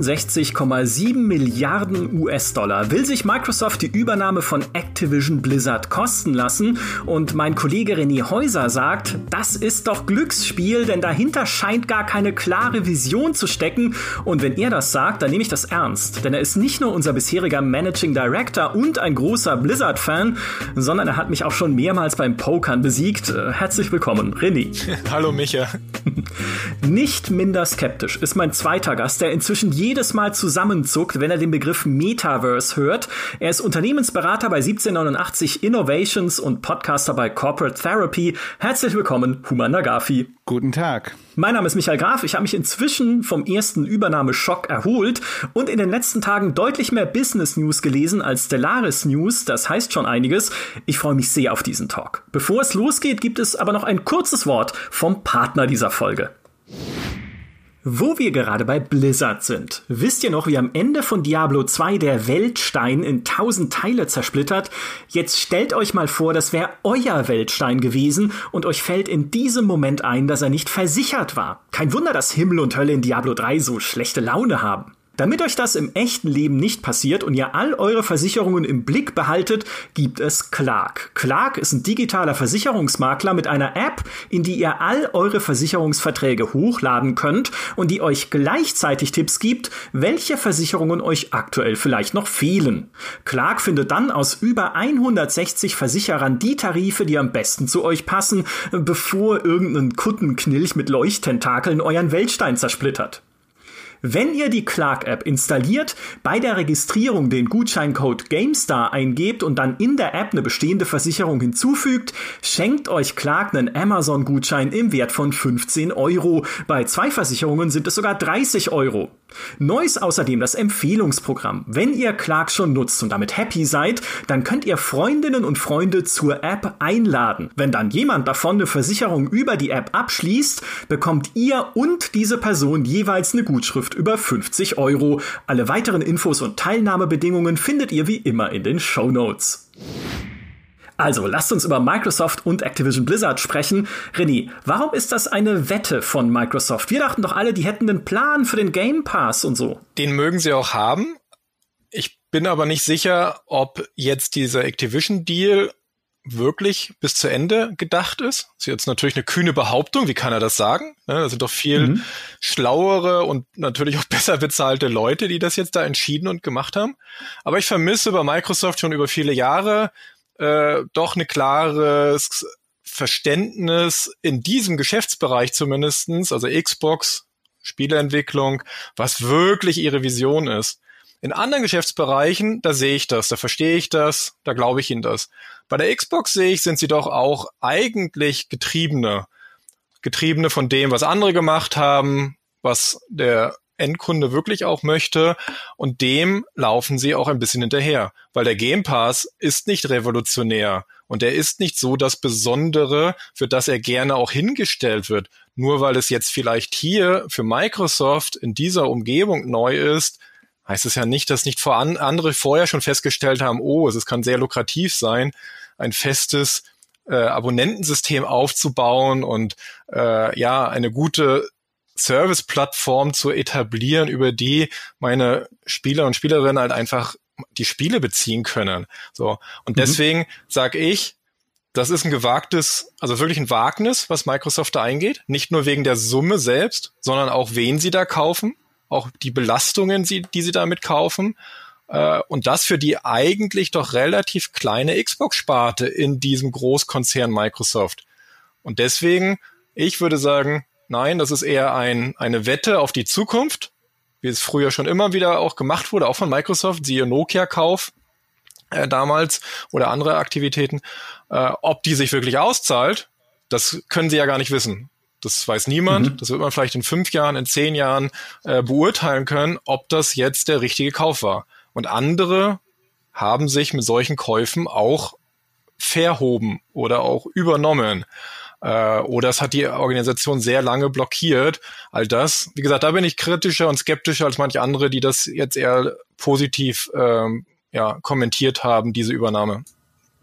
68,7 Milliarden US-Dollar will sich Microsoft die Übernahme von Activision Blizzard kosten lassen und mein Kollege René Häuser sagt, das ist doch Glücksspiel, denn dahinter scheint gar keine klare Vision zu stecken und wenn er das sagt, dann nehme ich das ernst, denn er ist nicht nur unser bisheriger Managing Director und ein großer Blizzard-Fan, sondern er hat mich auch schon mehrmals beim Pokern besiegt. Äh, herzlich willkommen, René. Hallo Micha. Nicht minder skeptisch ist mein zweiter Gast, der inzwischen jedes Mal zusammenzuckt, wenn er den Begriff Metaverse hört. Er ist Unternehmensberater bei 1789 Innovations und Podcaster bei Corporate Therapy. Herzlich willkommen, Human Nagafi. Guten Tag. Mein Name ist Michael Graf. Ich habe mich inzwischen vom ersten Übernahmeschock erholt und in den letzten Tagen deutlich mehr Business News gelesen als Stellaris News. Das heißt schon einiges. Ich freue mich sehr auf diesen Talk. Bevor es losgeht, gibt es aber noch ein kurzes Wort vom Partner dieser Folge. Wo wir gerade bei Blizzard sind. Wisst ihr noch, wie am Ende von Diablo 2 der Weltstein in tausend Teile zersplittert? Jetzt stellt euch mal vor, das wäre euer Weltstein gewesen und euch fällt in diesem Moment ein, dass er nicht versichert war. Kein Wunder, dass Himmel und Hölle in Diablo 3 so schlechte Laune haben. Damit euch das im echten Leben nicht passiert und ihr all eure Versicherungen im Blick behaltet, gibt es Clark. Clark ist ein digitaler Versicherungsmakler mit einer App, in die ihr all eure Versicherungsverträge hochladen könnt und die euch gleichzeitig Tipps gibt, welche Versicherungen euch aktuell vielleicht noch fehlen. Clark findet dann aus über 160 Versicherern die Tarife, die am besten zu euch passen, bevor irgendein Kuttenknilch mit Leuchttentakeln euren Weltstein zersplittert. Wenn ihr die Clark-App installiert, bei der Registrierung den Gutscheincode GameStar eingebt und dann in der App eine bestehende Versicherung hinzufügt, schenkt euch Clark einen Amazon-Gutschein im Wert von 15 Euro. Bei zwei Versicherungen sind es sogar 30 Euro. Neu ist außerdem das Empfehlungsprogramm. Wenn ihr Clark schon nutzt und damit happy seid, dann könnt ihr Freundinnen und Freunde zur App einladen. Wenn dann jemand davon eine Versicherung über die App abschließt, bekommt ihr und diese Person jeweils eine Gutschrift Gutschrift über 50 Euro. Alle weiteren Infos und Teilnahmebedingungen findet ihr wie immer in den Show Notes. Also, lasst uns über Microsoft und Activision Blizzard sprechen. René, warum ist das eine Wette von Microsoft? Wir dachten doch alle, die hätten einen Plan für den Game Pass und so. Den mögen sie auch haben. Ich bin aber nicht sicher, ob jetzt dieser Activision-Deal wirklich bis zu Ende gedacht ist. Das ist jetzt natürlich eine kühne Behauptung. Wie kann er das sagen? Ne, da sind doch viel mhm. schlauere und natürlich auch besser bezahlte Leute, die das jetzt da entschieden und gemacht haben. Aber ich vermisse bei Microsoft schon über viele Jahre äh, doch eine klares Verständnis in diesem Geschäftsbereich zumindestens, also Xbox, Spieleentwicklung, was wirklich ihre Vision ist. In anderen Geschäftsbereichen, da sehe ich das, da verstehe ich das, da glaube ich ihnen das. Bei der Xbox sehe ich, sind sie doch auch eigentlich Getriebene. Getriebene von dem, was andere gemacht haben, was der Endkunde wirklich auch möchte und dem laufen sie auch ein bisschen hinterher, weil der Game Pass ist nicht revolutionär und er ist nicht so das Besondere, für das er gerne auch hingestellt wird. Nur weil es jetzt vielleicht hier für Microsoft in dieser Umgebung neu ist, heißt es ja nicht, dass nicht vor an, andere vorher schon festgestellt haben, oh, es kann sehr lukrativ sein, ein festes äh, Abonnentensystem aufzubauen und äh, ja, eine gute Service-Plattform zu etablieren, über die meine Spieler und Spielerinnen halt einfach die Spiele beziehen können. So. Und mhm. deswegen sage ich, das ist ein gewagtes, also wirklich ein Wagnis, was Microsoft da eingeht. Nicht nur wegen der Summe selbst, sondern auch wen sie da kaufen auch die Belastungen, die sie damit kaufen. Äh, und das für die eigentlich doch relativ kleine Xbox-Sparte in diesem Großkonzern Microsoft. Und deswegen, ich würde sagen, nein, das ist eher ein, eine Wette auf die Zukunft, wie es früher schon immer wieder auch gemacht wurde, auch von Microsoft, siehe Nokia-Kauf äh, damals oder andere Aktivitäten. Äh, ob die sich wirklich auszahlt, das können sie ja gar nicht wissen. Das weiß niemand. Mhm. Das wird man vielleicht in fünf Jahren, in zehn Jahren äh, beurteilen können, ob das jetzt der richtige Kauf war. Und andere haben sich mit solchen Käufen auch verhoben oder auch übernommen. Äh, oder es hat die Organisation sehr lange blockiert. All das, wie gesagt, da bin ich kritischer und skeptischer als manche andere, die das jetzt eher positiv ähm, ja, kommentiert haben, diese Übernahme.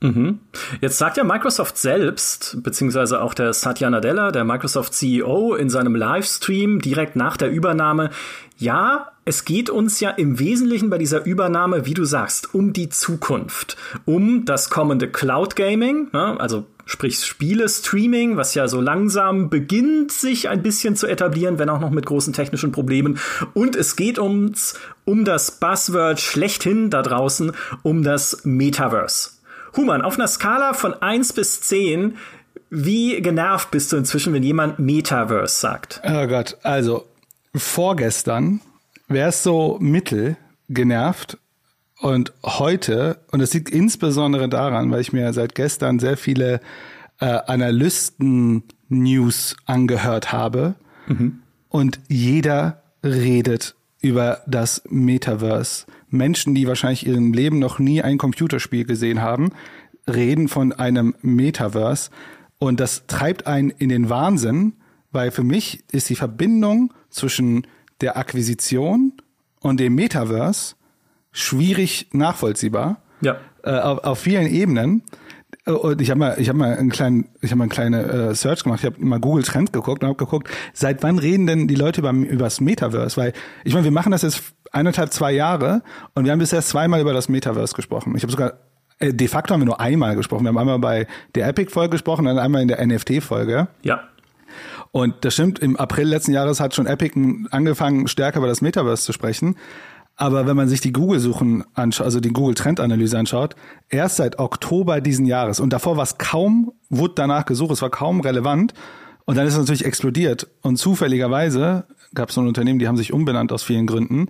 Mhm. Jetzt sagt ja Microsoft selbst, beziehungsweise auch der Satya Nadella, der Microsoft CEO, in seinem Livestream direkt nach der Übernahme, ja, es geht uns ja im Wesentlichen bei dieser Übernahme, wie du sagst, um die Zukunft, um das kommende Cloud Gaming, ne, also sprich Spiele-Streaming, was ja so langsam beginnt, sich ein bisschen zu etablieren, wenn auch noch mit großen technischen Problemen. Und es geht uns um das Buzzword schlechthin da draußen, um das Metaverse. Human, auf einer Skala von 1 bis 10, wie genervt bist du inzwischen, wenn jemand Metaverse sagt? Oh Gott, also vorgestern wäre es so mittel genervt und heute, und es liegt insbesondere daran, weil ich mir seit gestern sehr viele äh, Analysten-News angehört habe mhm. und jeder redet über das Metaverse. Menschen, die wahrscheinlich ihrem Leben noch nie ein Computerspiel gesehen haben, reden von einem Metaverse. Und das treibt einen in den Wahnsinn, weil für mich ist die Verbindung zwischen der Akquisition und dem Metaverse schwierig nachvollziehbar. Ja. Äh, auf, auf vielen Ebenen. Und ich habe mal, ich habe mal einen kleinen, ich habe mal eine kleine äh, Search gemacht. Ich habe mal Google Trend geguckt und habe geguckt, seit wann reden denn die Leute über über das Metaverse? Weil ich meine, wir machen das jetzt eineinhalb, zwei Jahre und wir haben bisher zweimal über das Metaverse gesprochen. Ich habe sogar äh, de facto haben wir nur einmal gesprochen. Wir haben einmal bei der Epic-Folge gesprochen, dann einmal in der NFT-Folge. Ja. Und das stimmt, im April letzten Jahres hat schon Epic angefangen, stärker über das Metaverse zu sprechen. Aber wenn man sich die Google-Suchen anschaut, also die Google-Trendanalyse anschaut, erst seit Oktober diesen Jahres und davor war es kaum, wurde danach gesucht, es war kaum relevant und dann ist es natürlich explodiert. Und zufälligerweise gab es so ein Unternehmen, die haben sich umbenannt aus vielen Gründen.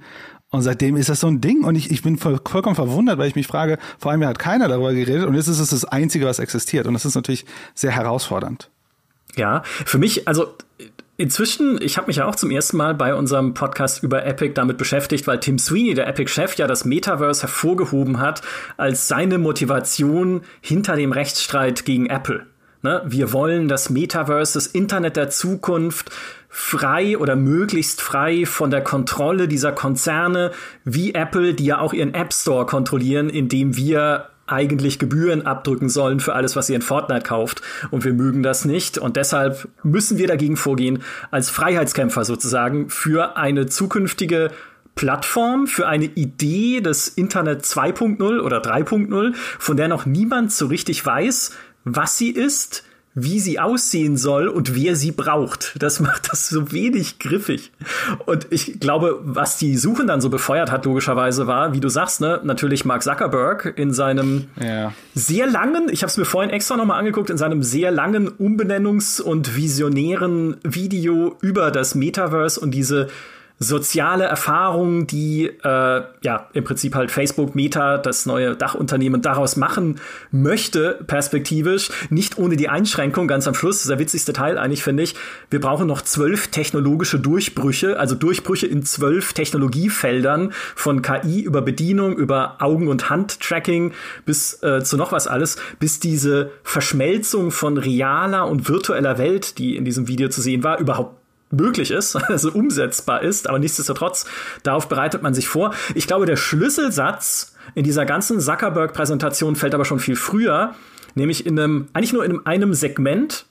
Und seitdem ist das so ein Ding und ich, ich bin voll, vollkommen verwundert, weil ich mich frage, vor allem hat keiner darüber geredet und jetzt ist es das Einzige, was existiert. Und das ist natürlich sehr herausfordernd. Ja, für mich, also Inzwischen, ich habe mich ja auch zum ersten Mal bei unserem Podcast über Epic damit beschäftigt, weil Tim Sweeney, der Epic-Chef, ja das Metaverse hervorgehoben hat als seine Motivation hinter dem Rechtsstreit gegen Apple. Ne? Wir wollen das Metaverse, das Internet der Zukunft, frei oder möglichst frei von der Kontrolle dieser Konzerne wie Apple, die ja auch ihren App Store kontrollieren, indem wir eigentlich Gebühren abdrücken sollen für alles, was ihr in Fortnite kauft. Und wir mögen das nicht. Und deshalb müssen wir dagegen vorgehen, als Freiheitskämpfer sozusagen, für eine zukünftige Plattform, für eine Idee des Internet 2.0 oder 3.0, von der noch niemand so richtig weiß, was sie ist, wie sie aussehen soll und wer sie braucht. Das macht das so wenig griffig. Und ich glaube, was die Suchen dann so befeuert hat, logischerweise war, wie du sagst, ne, natürlich Mark Zuckerberg in seinem ja. sehr langen, ich habe es mir vorhin extra nochmal angeguckt, in seinem sehr langen Umbenennungs- und visionären Video über das Metaverse und diese soziale Erfahrung, die äh, ja im Prinzip halt Facebook Meta, das neue Dachunternehmen, daraus machen möchte, perspektivisch, nicht ohne die Einschränkung, ganz am Schluss, der witzigste Teil eigentlich, finde ich, wir brauchen noch zwölf technologische Durchbrüche, also Durchbrüche in zwölf Technologiefeldern, von KI über Bedienung, über Augen- und Handtracking bis äh, zu noch was alles, bis diese Verschmelzung von realer und virtueller Welt, die in diesem Video zu sehen war, überhaupt möglich ist, also umsetzbar ist, aber nichtsdestotrotz, darauf bereitet man sich vor. Ich glaube, der Schlüsselsatz in dieser ganzen Zuckerberg-Präsentation fällt aber schon viel früher, nämlich in einem, eigentlich nur in einem Segment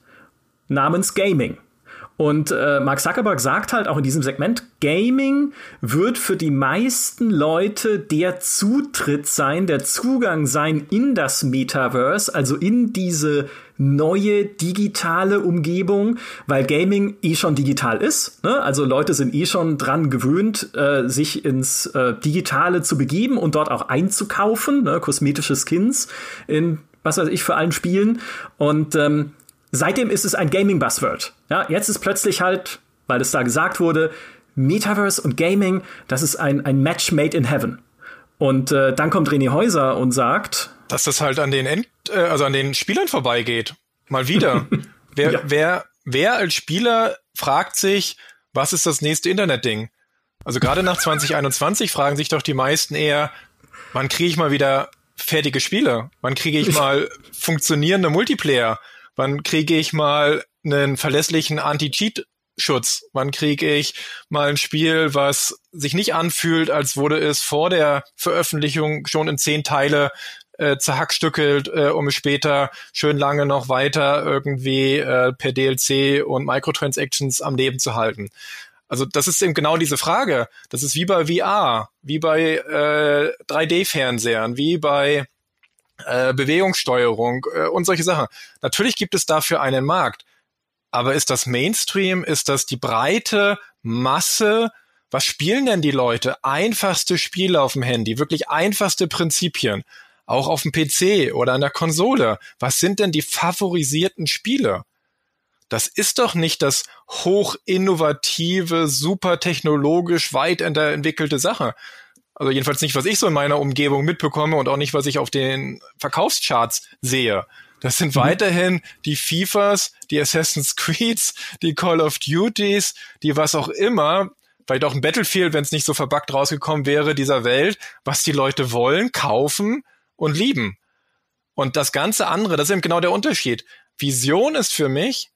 namens Gaming. Und äh, Mark Zuckerberg sagt halt auch in diesem Segment, Gaming wird für die meisten Leute der Zutritt sein, der Zugang sein in das Metaverse, also in diese neue digitale Umgebung, weil Gaming eh schon digital ist. Ne? Also Leute sind eh schon dran gewöhnt, äh, sich ins äh, Digitale zu begeben und dort auch einzukaufen, ne? kosmetische Skins in was weiß ich für allen Spielen. Und ähm, seitdem ist es ein Gaming-Buzzword. Ja, jetzt ist plötzlich halt, weil es da gesagt wurde, Metaverse und Gaming, das ist ein, ein Match made in heaven. Und äh, dann kommt René Häuser und sagt, dass das halt an den End, äh, also an den Spielern vorbeigeht. Mal wieder. wer, ja. wer, wer als Spieler fragt sich, was ist das nächste Internetding? Also gerade nach 2021 fragen sich doch die meisten eher, wann kriege ich mal wieder fertige Spiele? Wann kriege ich mal funktionierende Multiplayer? Wann kriege ich mal einen verlässlichen Anti-Cheat-Schutz? Wann kriege ich mal ein Spiel, was sich nicht anfühlt, als wurde es vor der Veröffentlichung schon in zehn Teile äh, zerhackstückelt, äh, um später schön lange noch weiter irgendwie äh, per DLC und Microtransactions am Leben zu halten. Also das ist eben genau diese Frage. Das ist wie bei VR, wie bei äh, 3D-Fernsehern, wie bei äh, Bewegungssteuerung äh, und solche Sachen. Natürlich gibt es dafür einen Markt. Aber ist das Mainstream? Ist das die breite Masse? Was spielen denn die Leute? Einfachste Spiele auf dem Handy, wirklich einfachste Prinzipien. Auch auf dem PC oder an der Konsole. Was sind denn die favorisierten Spiele? Das ist doch nicht das hochinnovative, super technologisch weit entwickelte Sache. Also jedenfalls nicht, was ich so in meiner Umgebung mitbekomme und auch nicht, was ich auf den Verkaufscharts sehe. Das sind mhm. weiterhin die FIFAs, die Assassin's Creeds, die Call of Duties, die was auch immer, vielleicht auch ein Battlefield, wenn es nicht so verbuggt rausgekommen wäre, dieser Welt, was die Leute wollen, kaufen und lieben. Und das ganze andere, das ist eben genau der Unterschied. Vision ist für mich,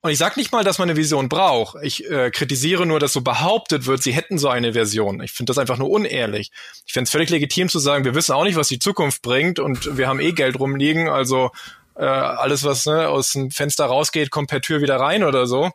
und ich sage nicht mal, dass man eine Vision braucht. Ich äh, kritisiere nur, dass so behauptet wird, sie hätten so eine Version. Ich finde das einfach nur unehrlich. Ich finde es völlig legitim zu sagen, wir wissen auch nicht, was die Zukunft bringt und wir haben eh Geld rumliegen, also äh, alles, was ne, aus dem Fenster rausgeht, kommt per Tür wieder rein oder so.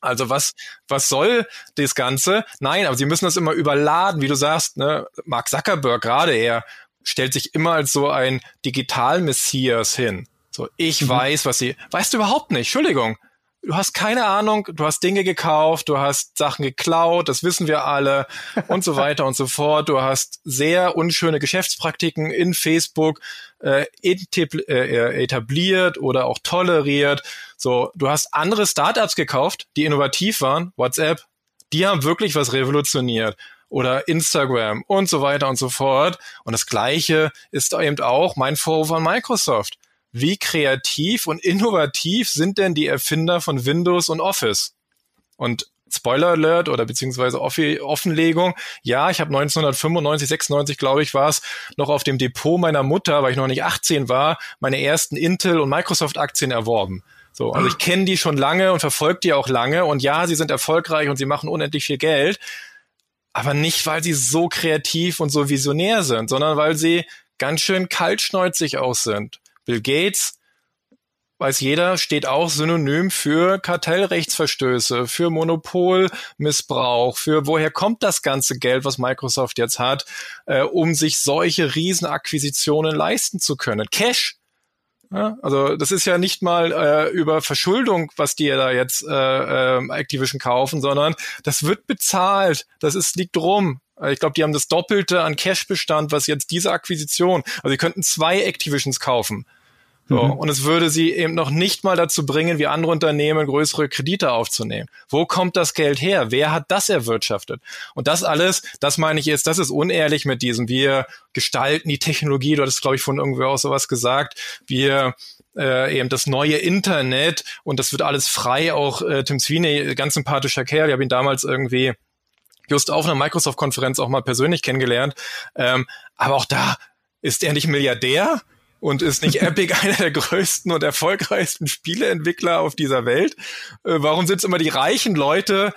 Also was, was soll das Ganze? Nein, aber sie müssen das immer überladen, wie du sagst, ne? Mark Zuckerberg gerade er stellt sich immer als so ein Digital-Messias hin. So, ich mhm. weiß, was sie. Weißt du überhaupt nicht, Entschuldigung du hast keine Ahnung, du hast Dinge gekauft, du hast Sachen geklaut, das wissen wir alle und so weiter und so fort. Du hast sehr unschöne Geschäftspraktiken in Facebook äh, äh, etabliert oder auch toleriert. So, du hast andere Startups gekauft, die innovativ waren, WhatsApp, die haben wirklich was revolutioniert oder Instagram und so weiter und so fort. Und das Gleiche ist eben auch mein Vorwurf an Microsoft wie kreativ und innovativ sind denn die Erfinder von Windows und Office? Und Spoiler Alert oder beziehungsweise Offenlegung. Ja, ich habe 1995, 96 glaube ich war es, noch auf dem Depot meiner Mutter, weil ich noch nicht 18 war, meine ersten Intel und Microsoft Aktien erworben. So, also ich kenne die schon lange und verfolge die auch lange und ja, sie sind erfolgreich und sie machen unendlich viel Geld, aber nicht, weil sie so kreativ und so visionär sind, sondern weil sie ganz schön kaltschneuzig aus sind. Bill Gates, weiß jeder, steht auch synonym für Kartellrechtsverstöße, für Monopolmissbrauch, für woher kommt das ganze Geld, was Microsoft jetzt hat, äh, um sich solche Riesenakquisitionen leisten zu können. Cash. Ja, also das ist ja nicht mal äh, über Verschuldung, was die da jetzt äh, äh, Activision kaufen, sondern das wird bezahlt. Das ist liegt rum. Ich glaube, die haben das Doppelte an Cash-Bestand, was jetzt diese Akquisition. Also sie könnten zwei Activisions kaufen. So, mhm. Und es würde sie eben noch nicht mal dazu bringen, wie andere Unternehmen größere Kredite aufzunehmen. Wo kommt das Geld her? Wer hat das erwirtschaftet? Und das alles, das meine ich jetzt, das ist unehrlich mit diesem. Wir gestalten die Technologie, du hattest, glaube ich, von irgendwo auch sowas gesagt. Wir äh, eben das neue Internet und das wird alles frei. Auch äh, Tim Sweeney, ganz sympathischer Kerl, ich habe ihn damals irgendwie just auf einer Microsoft-Konferenz auch mal persönlich kennengelernt. Ähm, aber auch da ist er nicht Milliardär und ist nicht Epic einer der größten und erfolgreichsten Spieleentwickler auf dieser Welt. Äh, warum sind es immer die reichen Leute,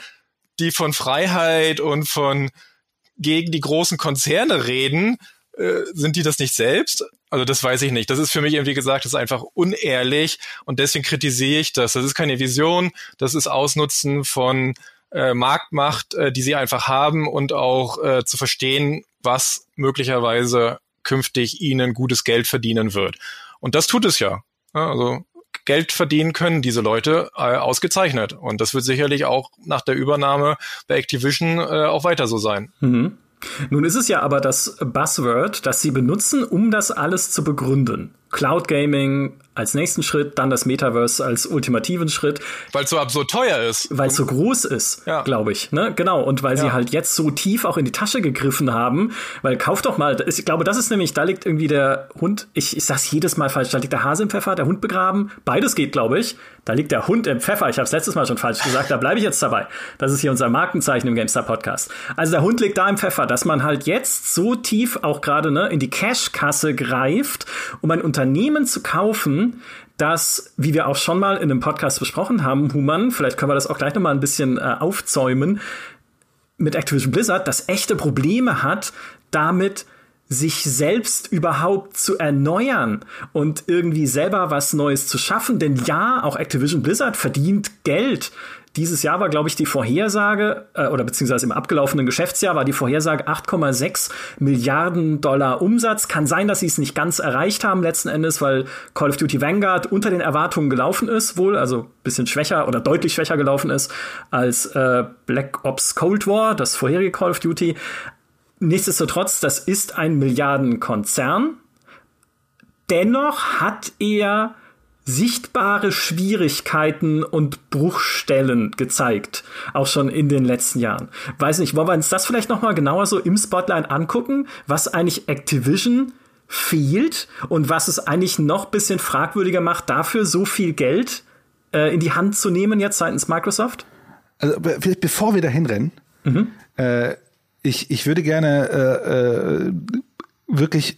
die von Freiheit und von gegen die großen Konzerne reden? Äh, sind die das nicht selbst? Also das weiß ich nicht. Das ist für mich irgendwie gesagt, das ist einfach unehrlich und deswegen kritisiere ich das. Das ist keine Vision, das ist Ausnutzen von äh, Marktmacht, äh, die sie einfach haben und auch äh, zu verstehen, was möglicherweise künftig ihnen gutes Geld verdienen wird. Und das tut es ja. also Geld verdienen können diese Leute äh, ausgezeichnet. Und das wird sicherlich auch nach der Übernahme bei Activision äh, auch weiter so sein. Mhm. Nun ist es ja aber das Buzzword, das sie benutzen, um das alles zu begründen. Cloud Gaming, als nächsten Schritt, dann das Metaverse als ultimativen Schritt. Weil es so absurd teuer ist. Weil es so groß ist, ja. glaube ich. Ne? Genau. Und weil ja. sie halt jetzt so tief auch in die Tasche gegriffen haben. Weil kauf doch mal, ich glaube, das ist nämlich, da liegt irgendwie der Hund, ich, ich sag's jedes Mal falsch, da liegt der Hase im Pfeffer, der Hund begraben. Beides geht, glaube ich. Da liegt der Hund im Pfeffer. Ich habe es letztes Mal schon falsch gesagt, da bleibe ich jetzt dabei. Das ist hier unser Markenzeichen im GameStar Podcast. Also der Hund liegt da im Pfeffer, dass man halt jetzt so tief auch gerade ne, in die Cash-Kasse greift, um ein Unternehmen zu kaufen, das, wie wir auch schon mal in einem Podcast besprochen haben, Human, vielleicht können wir das auch gleich nochmal ein bisschen äh, aufzäumen, mit Activision Blizzard, das echte Probleme hat, damit sich selbst überhaupt zu erneuern und irgendwie selber was Neues zu schaffen. Denn ja, auch Activision Blizzard verdient Geld. Dieses Jahr war, glaube ich, die Vorhersage, äh, oder beziehungsweise im abgelaufenen Geschäftsjahr war die Vorhersage 8,6 Milliarden Dollar Umsatz. Kann sein, dass sie es nicht ganz erreicht haben letzten Endes, weil Call of Duty Vanguard unter den Erwartungen gelaufen ist, wohl, also bisschen schwächer oder deutlich schwächer gelaufen ist als äh, Black Ops Cold War, das vorherige Call of Duty. Nichtsdestotrotz, das ist ein Milliardenkonzern. Dennoch hat er sichtbare Schwierigkeiten und Bruchstellen gezeigt, auch schon in den letzten Jahren. Weiß nicht, wollen wir uns das vielleicht noch mal genauer so im Spotlight angucken, was eigentlich Activision fehlt und was es eigentlich noch bisschen fragwürdiger macht, dafür so viel Geld äh, in die Hand zu nehmen jetzt seitens Microsoft? Also bevor wir dahin rennen, mhm. äh, ich, ich würde gerne äh, äh, wirklich,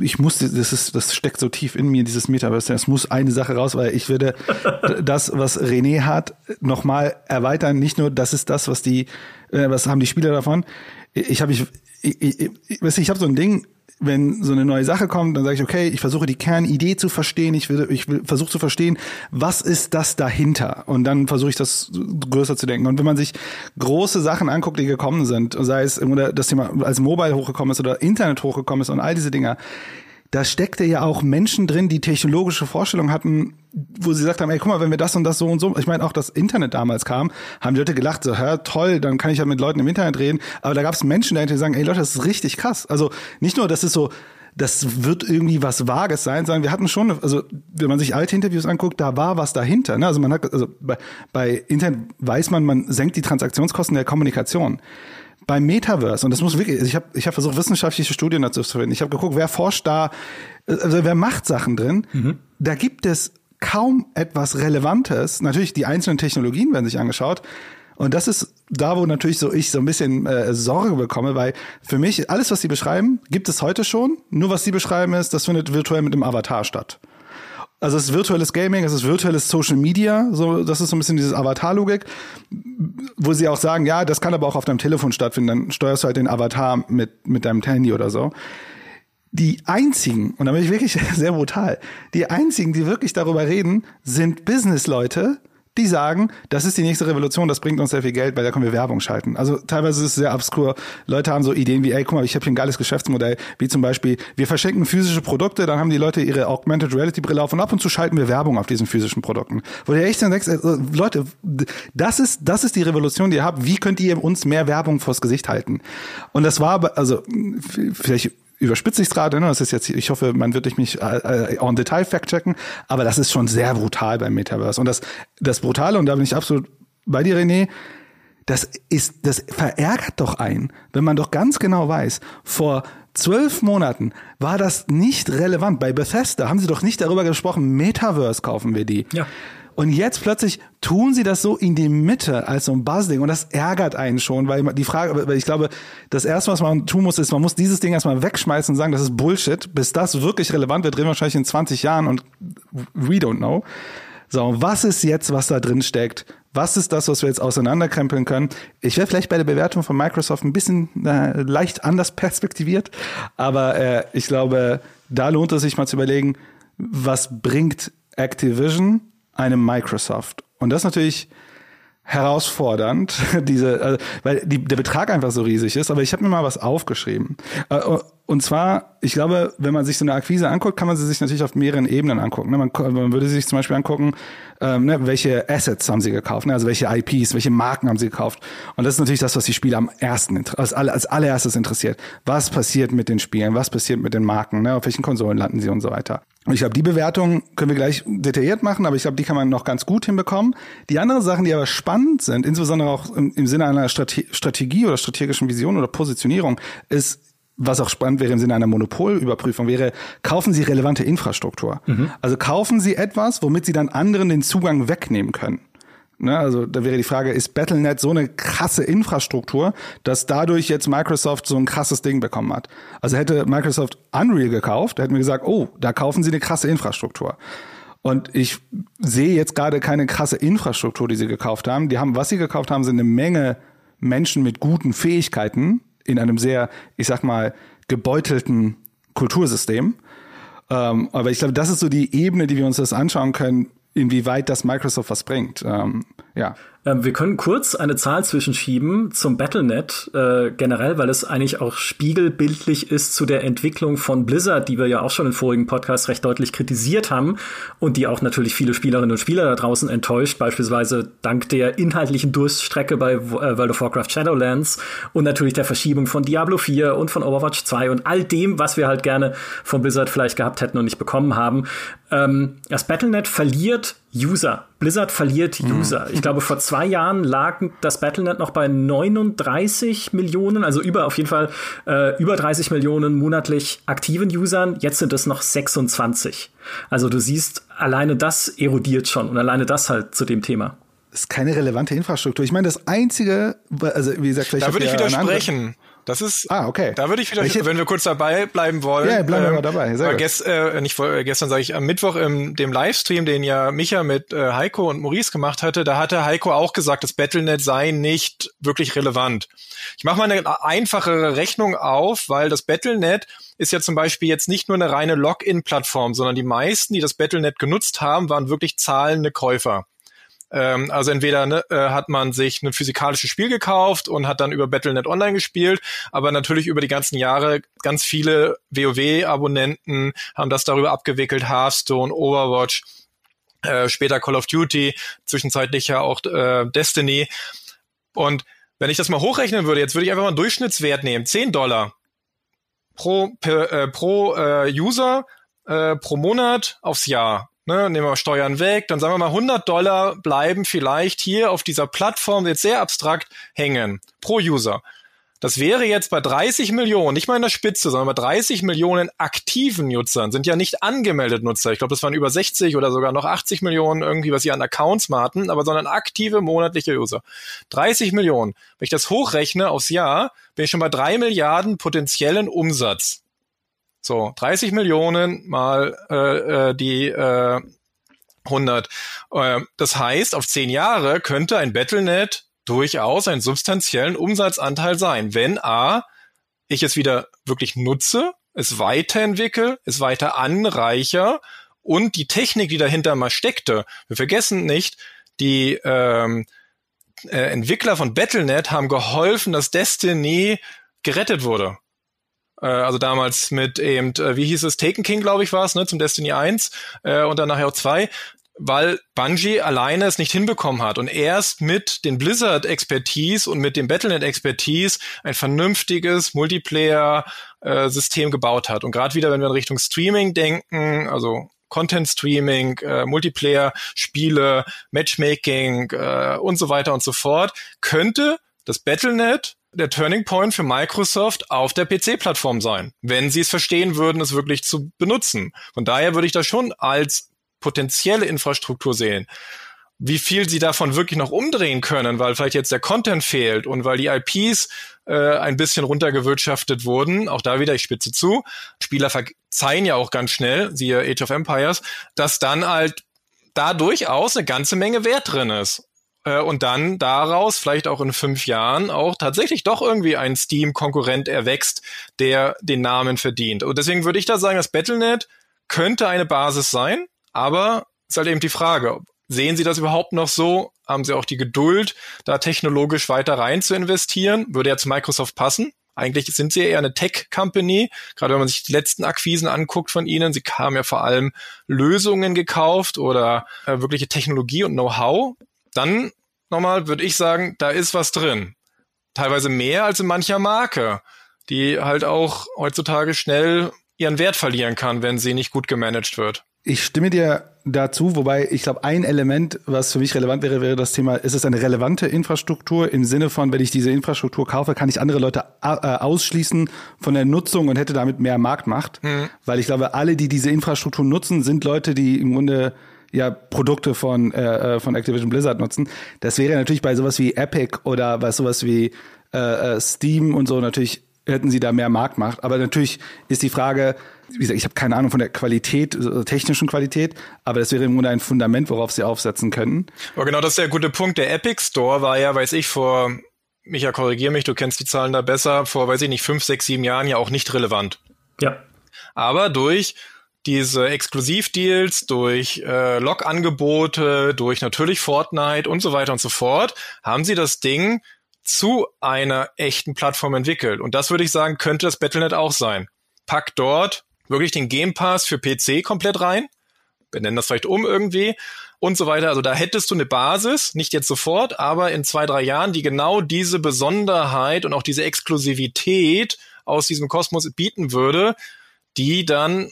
ich muss, das ist, das steckt so tief in mir, dieses Metaverse. Es muss eine Sache raus, weil ich würde das, was René hat, nochmal erweitern. Nicht nur, das ist das, was die, äh, was haben die Spieler davon. Ich habe ich, ich, ich, ich, ich habe so ein Ding, wenn so eine neue Sache kommt, dann sage ich, okay, ich versuche die Kernidee zu verstehen, ich ich versuche zu verstehen, was ist das dahinter? Und dann versuche ich das größer zu denken. Und wenn man sich große Sachen anguckt, die gekommen sind, sei es das Thema als Mobile hochgekommen ist oder Internet hochgekommen ist und all diese Dinger, da steckte ja auch Menschen drin, die technologische Vorstellungen hatten, wo sie gesagt haben, ey, guck mal, wenn wir das und das so und so, ich meine auch das Internet damals kam, haben die Leute gelacht, so, hä, toll, dann kann ich ja mit Leuten im Internet reden, aber da gab es Menschen dahinter, die sagen, ey Leute, das ist richtig krass. Also nicht nur, das ist so, das wird irgendwie was Vages sein, sondern wir hatten schon, also wenn man sich alte Interviews anguckt, da war was dahinter. Ne? Also man hat, also bei, bei Internet weiß man, man senkt die Transaktionskosten der Kommunikation beim Metaverse, und das muss wirklich, ich habe ich hab versucht, wissenschaftliche Studien dazu zu finden. Ich habe geguckt, wer forscht da, also wer macht Sachen drin. Mhm. Da gibt es kaum etwas Relevantes. Natürlich, die einzelnen Technologien werden sich angeschaut. Und das ist da, wo natürlich so ich so ein bisschen äh, Sorge bekomme, weil für mich alles, was sie beschreiben, gibt es heute schon. Nur was sie beschreiben ist, das findet virtuell mit dem Avatar statt. Also es ist virtuelles Gaming, es ist virtuelles Social Media, so das ist so ein bisschen dieses Avatar-Logik, wo sie auch sagen, ja, das kann aber auch auf deinem Telefon stattfinden, dann steuerst du halt den Avatar mit mit deinem Handy oder so. Die einzigen, und da bin ich wirklich sehr brutal, die einzigen, die wirklich darüber reden, sind Business-Leute, die sagen, das ist die nächste Revolution, das bringt uns sehr viel Geld, weil da können wir Werbung schalten. Also teilweise ist es sehr obskur. Leute haben so Ideen wie, ey, guck mal, ich habe hier ein geiles Geschäftsmodell, wie zum Beispiel, wir verschenken physische Produkte, dann haben die Leute ihre Augmented Reality Brille auf und ab und zu schalten wir Werbung auf diesen physischen Produkten. Wo du echt dann denkst, also, Leute, das ist, das ist die Revolution, die ihr habt. Wie könnt ihr uns mehr Werbung vors Gesicht halten? Und das war, also, vielleicht überspitze ich es gerade, ne? Das ist jetzt, ich hoffe, man wird mich äh, on Detail fact checken, aber das ist schon sehr brutal beim Metaverse. Und das, das Brutale, und da bin ich absolut bei dir, René, das ist, das verärgert doch einen, wenn man doch ganz genau weiß, vor zwölf Monaten war das nicht relevant. Bei Bethesda haben sie doch nicht darüber gesprochen, Metaverse kaufen wir die. Ja. Und jetzt plötzlich tun sie das so in die Mitte als so ein Buzzing und das ärgert einen schon, weil die Frage, weil ich glaube, das erste, was man tun muss, ist, man muss dieses Ding erstmal wegschmeißen und sagen, das ist Bullshit, bis das wirklich relevant wird, drehen wir wahrscheinlich in 20 Jahren und we don't know. So, was ist jetzt, was da drin steckt? Was ist das, was wir jetzt auseinanderkrempeln können? Ich wäre vielleicht bei der Bewertung von Microsoft ein bisschen äh, leicht anders perspektiviert, aber äh, ich glaube, da lohnt es sich mal zu überlegen, was bringt Activision einem Microsoft. Und das ist natürlich herausfordernd, diese, also, weil die, der Betrag einfach so riesig ist. Aber ich habe mir mal was aufgeschrieben. Und zwar, ich glaube, wenn man sich so eine Akquise anguckt, kann man sie sich natürlich auf mehreren Ebenen angucken. Ne? Man, man würde sich zum Beispiel angucken, ähm, ne, welche Assets haben sie gekauft, ne? also welche IPs, welche Marken haben sie gekauft. Und das ist natürlich das, was die Spieler am ersten, als, als allererstes interessiert. Was passiert mit den Spielen? Was passiert mit den Marken? Ne? Auf welchen Konsolen landen sie und so weiter. Und ich glaube, die Bewertung können wir gleich detailliert machen, aber ich glaube, die kann man noch ganz gut hinbekommen. Die anderen Sachen, die aber spannend sind, insbesondere auch im, im Sinne einer Strate Strategie oder strategischen Vision oder Positionierung, ist, was auch spannend wäre im Sinne einer Monopolüberprüfung, wäre, kaufen Sie relevante Infrastruktur. Mhm. Also kaufen Sie etwas, womit Sie dann anderen den Zugang wegnehmen können. Ne, also da wäre die Frage, ist Battlenet so eine krasse Infrastruktur, dass dadurch jetzt Microsoft so ein krasses Ding bekommen hat? Also hätte Microsoft Unreal gekauft, hätten wir gesagt, oh, da kaufen sie eine krasse Infrastruktur. Und ich sehe jetzt gerade keine krasse Infrastruktur, die sie gekauft haben. Die haben, was sie gekauft haben, sind eine Menge Menschen mit guten Fähigkeiten in einem sehr, ich sag mal, gebeutelten Kultursystem. Ähm, aber ich glaube, das ist so die Ebene, die wir uns das anschauen können, inwieweit das Microsoft was bringt. Ähm, ja. Ähm, wir können kurz eine Zahl zwischenschieben zum Battlenet äh, generell, weil es eigentlich auch spiegelbildlich ist zu der Entwicklung von Blizzard, die wir ja auch schon im vorigen Podcast recht deutlich kritisiert haben und die auch natürlich viele Spielerinnen und Spieler da draußen enttäuscht, beispielsweise dank der inhaltlichen Durststrecke bei äh, World of Warcraft Shadowlands und natürlich der Verschiebung von Diablo 4 und von Overwatch 2 und all dem, was wir halt gerne von Blizzard vielleicht gehabt hätten und nicht bekommen haben. Ähm, das Battlenet verliert User. Blizzard verliert mhm. User. Ich glaube, vor zwei Jahren lag das Battlenet noch bei 39 Millionen, also über auf jeden Fall äh, über 30 Millionen monatlich aktiven Usern. Jetzt sind es noch 26. Also du siehst, alleine das erodiert schon und alleine das halt zu dem Thema. Das ist keine relevante Infrastruktur. Ich meine, das einzige, also wie gesagt, vielleicht da würde ich widersprechen. Das ist. Ah, okay. Da würde ich wieder, ich wenn wir kurz dabei bleiben wollen. Ja, bleiben wir ähm, mal dabei. Sehr gest, äh, nicht äh, gestern sage ich am Mittwoch im dem Livestream, den ja Micha mit äh, Heiko und Maurice gemacht hatte, da hatte Heiko auch gesagt, das Battlenet sei nicht wirklich relevant. Ich mache mal eine einfachere Rechnung auf, weil das Battlenet ist ja zum Beispiel jetzt nicht nur eine reine Login-Plattform, sondern die meisten, die das Battlenet genutzt haben, waren wirklich zahlende Käufer. Ähm, also entweder ne, äh, hat man sich ein physikalisches Spiel gekauft und hat dann über Battle.net Online gespielt, aber natürlich über die ganzen Jahre ganz viele WoW-Abonnenten haben das darüber abgewickelt, Hearthstone, Overwatch, äh, später Call of Duty, zwischenzeitlich ja auch äh, Destiny. Und wenn ich das mal hochrechnen würde, jetzt würde ich einfach mal einen Durchschnittswert nehmen, 10 Dollar pro, per, äh, pro äh, User äh, pro Monat aufs Jahr ne, nehmen wir Steuern weg, dann sagen wir mal 100 Dollar bleiben vielleicht hier auf dieser Plattform jetzt sehr abstrakt hängen pro User. Das wäre jetzt bei 30 Millionen, nicht mal in der Spitze, sondern bei 30 Millionen aktiven Nutzern, sind ja nicht angemeldet Nutzer. Ich glaube, das waren über 60 oder sogar noch 80 Millionen irgendwie, was sie an Accounts hatten, aber sondern aktive monatliche User. 30 Millionen. Wenn ich das hochrechne aufs Jahr, bin ich schon bei drei Milliarden potenziellen Umsatz. So, 30 Millionen mal äh, äh, die äh, 100. Äh, das heißt, auf 10 Jahre könnte ein Battlenet durchaus einen substanziellen Umsatzanteil sein, wenn A, ich es wieder wirklich nutze, es weiterentwickle, es weiter anreicher und die Technik, die dahinter mal steckte. Wir vergessen nicht, die ähm, äh, Entwickler von Battlenet haben geholfen, dass Destiny gerettet wurde. Äh, also damals mit eben, äh, wie hieß es, Taken King, glaube ich, war es, ne, zum Destiny 1 äh, und dann nachher auch 2 weil Bungie alleine es nicht hinbekommen hat und erst mit den Blizzard-Expertise und mit dem Battlenet-Expertise ein vernünftiges Multiplayer-System gebaut hat. Und gerade wieder, wenn wir in Richtung Streaming denken, also Content Streaming, äh, Multiplayer, Spiele, Matchmaking äh, und so weiter und so fort, könnte das Battlenet der Turning Point für Microsoft auf der PC-Plattform sein, wenn sie es verstehen würden, es wirklich zu benutzen. Von daher würde ich das schon als potenzielle Infrastruktur sehen. Wie viel sie davon wirklich noch umdrehen können, weil vielleicht jetzt der Content fehlt und weil die IPs äh, ein bisschen runtergewirtschaftet wurden, auch da wieder, ich spitze zu, Spieler verzeihen ja auch ganz schnell, siehe Age of Empires, dass dann halt da durchaus eine ganze Menge Wert drin ist äh, und dann daraus vielleicht auch in fünf Jahren auch tatsächlich doch irgendwie ein Steam-Konkurrent erwächst, der den Namen verdient. Und deswegen würde ich da sagen, das Battlenet könnte eine Basis sein, aber ist halt eben die Frage, sehen Sie das überhaupt noch so? Haben Sie auch die Geduld, da technologisch weiter rein zu investieren? Würde ja zu Microsoft passen. Eigentlich sind sie eher eine Tech-Company, gerade wenn man sich die letzten Akquisen anguckt von ihnen. Sie haben ja vor allem Lösungen gekauft oder äh, wirkliche Technologie und Know-how dann nochmal würde ich sagen, da ist was drin. Teilweise mehr als in mancher Marke, die halt auch heutzutage schnell ihren Wert verlieren kann, wenn sie nicht gut gemanagt wird. Ich stimme dir dazu, wobei ich glaube, ein Element, was für mich relevant wäre, wäre das Thema, ist es eine relevante Infrastruktur im Sinne von, wenn ich diese Infrastruktur kaufe, kann ich andere Leute äh, ausschließen von der Nutzung und hätte damit mehr Marktmacht. Mhm. Weil ich glaube, alle, die diese Infrastruktur nutzen, sind Leute, die im Grunde ja Produkte von, äh, äh, von Activision Blizzard nutzen. Das wäre natürlich bei sowas wie Epic oder bei sowas wie äh, äh, Steam und so natürlich hätten sie da mehr Marktmacht. Aber natürlich ist die Frage, wie gesagt, ich habe keine Ahnung von der Qualität, also technischen Qualität, aber das wäre im Grunde ein Fundament, worauf sie aufsetzen können. Aber genau das ist der gute Punkt. Der Epic Store war ja, weiß ich, vor Micha, korrigier mich, du kennst die Zahlen da besser, vor, weiß ich nicht, fünf, sechs, sieben Jahren ja auch nicht relevant. Ja. Aber durch diese Exklusivdeals, durch äh, Log-Angebote, durch natürlich Fortnite und so weiter und so fort, haben sie das Ding zu einer echten Plattform entwickelt. Und das würde ich sagen, könnte das Battlenet auch sein. Pack dort wirklich den Game Pass für PC komplett rein, benennen das vielleicht um irgendwie und so weiter. Also da hättest du eine Basis, nicht jetzt sofort, aber in zwei, drei Jahren, die genau diese Besonderheit und auch diese Exklusivität aus diesem Kosmos bieten würde, die dann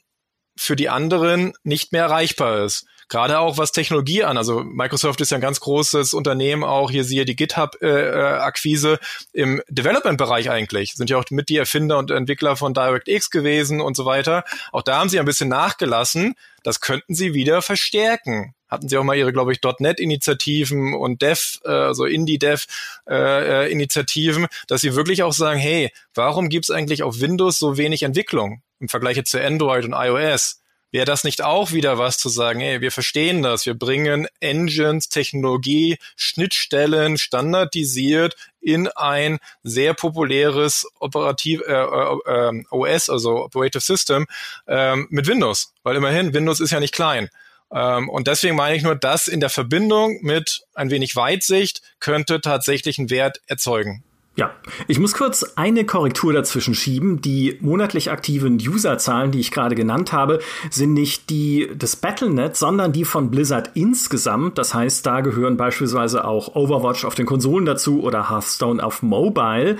für die anderen nicht mehr erreichbar ist. Gerade auch was Technologie an. Also Microsoft ist ja ein ganz großes Unternehmen, auch hier siehe die GitHub-Akquise äh, im Development-Bereich eigentlich. Sind ja auch mit die Erfinder und Entwickler von DirectX gewesen und so weiter. Auch da haben sie ein bisschen nachgelassen. Das könnten sie wieder verstärken hatten sie auch mal ihre, glaube ich, .NET-Initiativen und Dev, äh, also Indie-Dev-Initiativen, äh, dass sie wirklich auch sagen, hey, warum gibt's eigentlich auf Windows so wenig Entwicklung im Vergleich zu Android und iOS? Wäre das nicht auch wieder was zu sagen, hey, wir verstehen das, wir bringen Engines, Technologie, Schnittstellen standardisiert in ein sehr populäres Operativ äh, äh, äh, OS, also Operative System, äh, mit Windows, weil immerhin Windows ist ja nicht klein. Ähm, und deswegen meine ich nur, das in der Verbindung mit ein wenig Weitsicht könnte tatsächlich einen Wert erzeugen. Ja, ich muss kurz eine Korrektur dazwischen schieben. Die monatlich aktiven Userzahlen, die ich gerade genannt habe, sind nicht die des Battlenet, sondern die von Blizzard insgesamt. Das heißt, da gehören beispielsweise auch Overwatch auf den Konsolen dazu oder Hearthstone auf Mobile.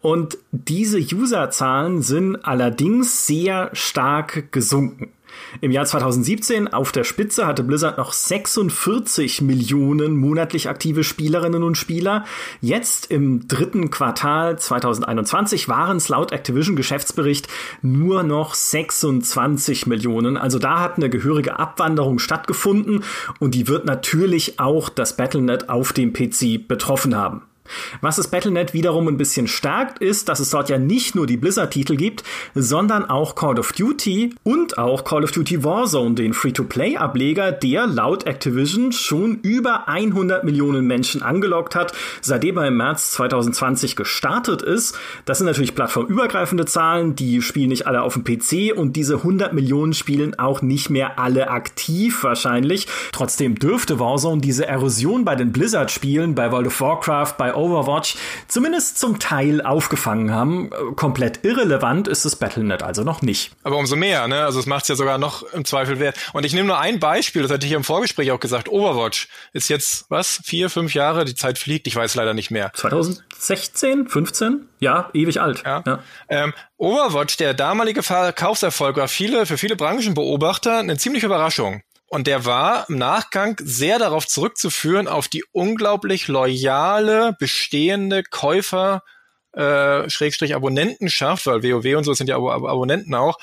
Und diese Userzahlen sind allerdings sehr stark gesunken. Im Jahr 2017 auf der Spitze hatte Blizzard noch 46 Millionen monatlich aktive Spielerinnen und Spieler. Jetzt im dritten Quartal 2021 waren es laut Activision Geschäftsbericht nur noch 26 Millionen. Also da hat eine gehörige Abwanderung stattgefunden und die wird natürlich auch das Battlenet auf dem PC betroffen haben. Was das Battlenet wiederum ein bisschen stärkt, ist, dass es dort ja nicht nur die Blizzard-Titel gibt, sondern auch Call of Duty und auch Call of Duty Warzone, den Free-to-Play-Ableger, der laut Activision schon über 100 Millionen Menschen angelockt hat, seitdem er im März 2020 gestartet ist. Das sind natürlich plattformübergreifende Zahlen, die spielen nicht alle auf dem PC und diese 100 Millionen spielen auch nicht mehr alle aktiv wahrscheinlich. Trotzdem dürfte Warzone diese Erosion bei den Blizzard-Spielen, bei World of Warcraft, bei Overwatch zumindest zum Teil aufgefangen haben. Komplett irrelevant ist das Battlenet also noch nicht. Aber umso mehr, ne? Also es macht es ja sogar noch im Zweifel wert. Und ich nehme nur ein Beispiel, das hatte ich hier im Vorgespräch auch gesagt. Overwatch ist jetzt, was, vier, fünf Jahre, die Zeit fliegt, ich weiß leider nicht mehr. 2016, 15? Ja, ewig alt. Ja. ja. Ähm, Overwatch, der damalige Verkaufserfolg war viele, für viele Branchenbeobachter eine ziemliche Überraschung. Und der war im Nachgang sehr darauf zurückzuführen, auf die unglaublich loyale, bestehende Käufer, äh, Schrägstrich Abonnentenschaft, weil WoW und so sind ja Ab Abonnenten auch,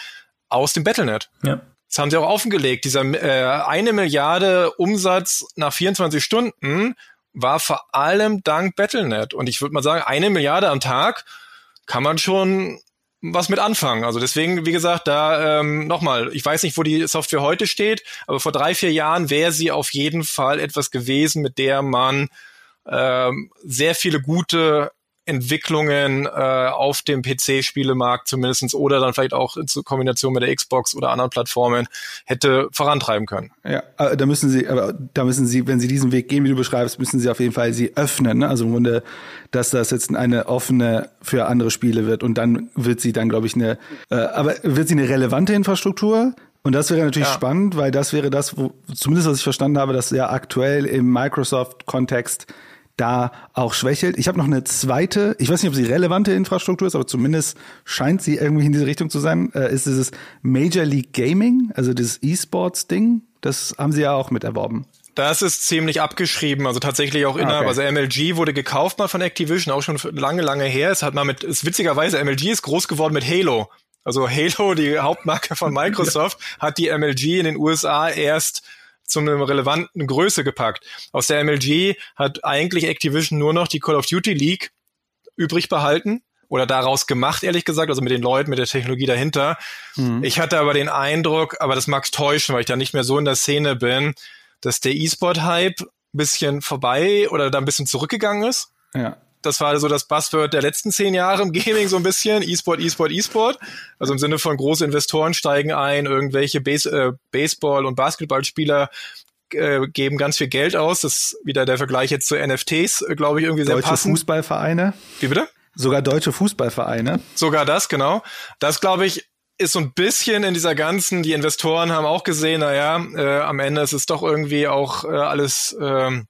aus dem Battlenet. Ja. Das haben sie auch offengelegt. Dieser äh, eine Milliarde Umsatz nach 24 Stunden war vor allem dank Battlenet. Und ich würde mal sagen, eine Milliarde am Tag kann man schon was mit anfangen. Also deswegen, wie gesagt, da ähm, nochmal, ich weiß nicht, wo die Software heute steht, aber vor drei, vier Jahren wäre sie auf jeden Fall etwas gewesen, mit der man ähm, sehr viele gute Entwicklungen äh, auf dem PC-Spielemarkt zumindestens oder dann vielleicht auch in Kombination mit der Xbox oder anderen Plattformen hätte vorantreiben können. Ja, äh, da müssen Sie, aber da müssen Sie, wenn Sie diesen Weg gehen, wie du beschreibst, müssen Sie auf jeden Fall sie öffnen. Ne? Also im Grunde, dass das jetzt eine offene für andere Spiele wird und dann wird sie dann, glaube ich, eine, äh, aber wird sie eine relevante Infrastruktur? Und das wäre natürlich ja. spannend, weil das wäre das, wo, zumindest was ich verstanden habe, dass ja aktuell im Microsoft-Kontext da auch schwächelt. Ich habe noch eine zweite, ich weiß nicht, ob sie relevante Infrastruktur ist, aber zumindest scheint sie irgendwie in diese Richtung zu sein, äh, ist dieses Major League Gaming, also dieses E-Sports-Ding. Das haben sie ja auch mit erworben. Das ist ziemlich abgeschrieben, also tatsächlich auch innerhalb. Okay. Also MLG wurde gekauft mal von Activision, auch schon lange, lange her. Es hat mal mit, ist witzigerweise, MLG ist groß geworden mit Halo. Also Halo, die Hauptmarke von Microsoft, hat die MLG in den USA erst zu einer relevanten Größe gepackt. Aus der MLG hat eigentlich Activision nur noch die Call of Duty League übrig behalten oder daraus gemacht, ehrlich gesagt, also mit den Leuten, mit der Technologie dahinter. Mhm. Ich hatte aber den Eindruck, aber das mag täuschen, weil ich da nicht mehr so in der Szene bin, dass der E-Sport-Hype bisschen vorbei oder da ein bisschen zurückgegangen ist. Ja. Das war so das Buzzword der letzten zehn Jahre im Gaming so ein bisschen. E-Sport, E-Sport, E-Sport. Also im Sinne von große Investoren steigen ein, irgendwelche Base, äh, Baseball- und Basketballspieler äh, geben ganz viel Geld aus. Das ist wieder der Vergleich jetzt zu NFTs, äh, glaube ich, irgendwie sehr Deutsche passend. Fußballvereine. Wie bitte? Sogar deutsche Fußballvereine. Sogar das, genau. Das, glaube ich, ist so ein bisschen in dieser ganzen, die Investoren haben auch gesehen, naja, äh, am Ende ist es doch irgendwie auch äh, alles ähm,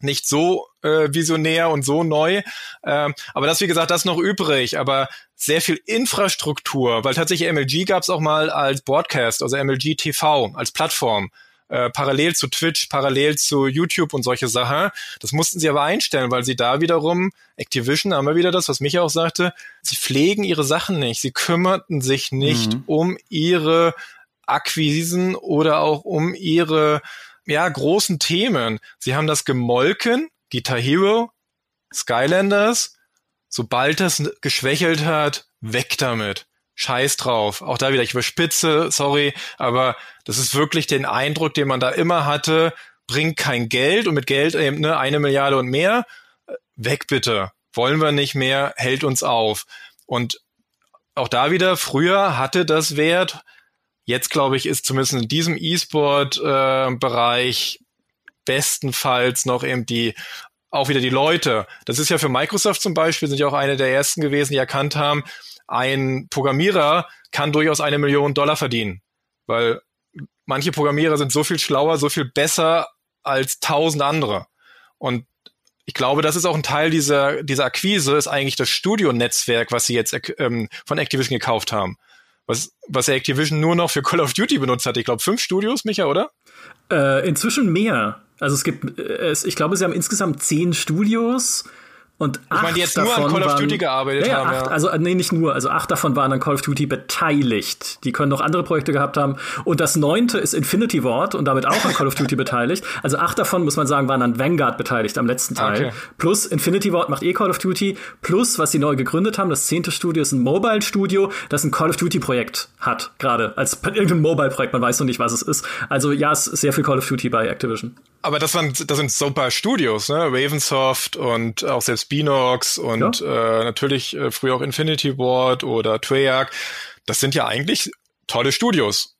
nicht so äh, visionär und so neu. Ähm, aber das, wie gesagt, das ist noch übrig. Aber sehr viel Infrastruktur, weil tatsächlich MLG gab es auch mal als Broadcast, also MLG TV als Plattform. Äh, parallel zu Twitch, parallel zu YouTube und solche Sachen. Das mussten sie aber einstellen, weil sie da wiederum, Activision, haben wir wieder das, was Micha auch sagte, sie pflegen ihre Sachen nicht. Sie kümmerten sich nicht mhm. um ihre Akquisen oder auch um ihre ja, großen Themen. Sie haben das gemolken, Guitar Hero, Skylanders, sobald das geschwächelt hat, weg damit. Scheiß drauf. Auch da wieder, ich überspitze, sorry, aber das ist wirklich den Eindruck, den man da immer hatte, bringt kein Geld und mit Geld eben ne, eine Milliarde und mehr. Weg bitte. Wollen wir nicht mehr, hält uns auf. Und auch da wieder, früher hatte das Wert. Jetzt, glaube ich, ist zumindest in diesem E-Sport-Bereich äh, bestenfalls noch eben die auch wieder die Leute. Das ist ja für Microsoft zum Beispiel, sind ja auch eine der ersten gewesen, die erkannt haben, ein Programmierer kann durchaus eine Million Dollar verdienen, weil manche Programmierer sind so viel schlauer, so viel besser als tausend andere. Und ich glaube, das ist auch ein Teil dieser, dieser Akquise, ist eigentlich das Studio-Netzwerk, was sie jetzt ähm, von Activision gekauft haben. Was, was Activision nur noch für Call of Duty benutzt hat. Ich glaube, fünf Studios, Micha, oder? Äh, inzwischen mehr. Also es gibt, äh, es, ich glaube, sie haben insgesamt zehn Studios und acht ich meine, die jetzt nur an Call of Duty gearbeitet ja, haben. Acht, ja. Also, nee, nicht nur. Also acht davon waren an Call of Duty beteiligt. Die können noch andere Projekte gehabt haben. Und das neunte ist Infinity Ward und damit auch an Call of Duty beteiligt. Also acht davon, muss man sagen, waren an Vanguard beteiligt am letzten Teil. Okay. Plus Infinity Ward macht eh Call of Duty. Plus, was sie neu gegründet haben, das zehnte Studio ist ein Mobile-Studio, das ein Call of Duty-Projekt hat. Gerade als irgendein Mobile-Projekt. Man weiß noch nicht, was es ist. Also ja, es ist sehr viel Call of Duty bei Activision. Aber das, waren, das sind super Studios, ne? Ravensoft und auch selbst Binox und ja. äh, natürlich äh, früher auch Infinity Ward oder Treyarch. Das sind ja eigentlich tolle Studios.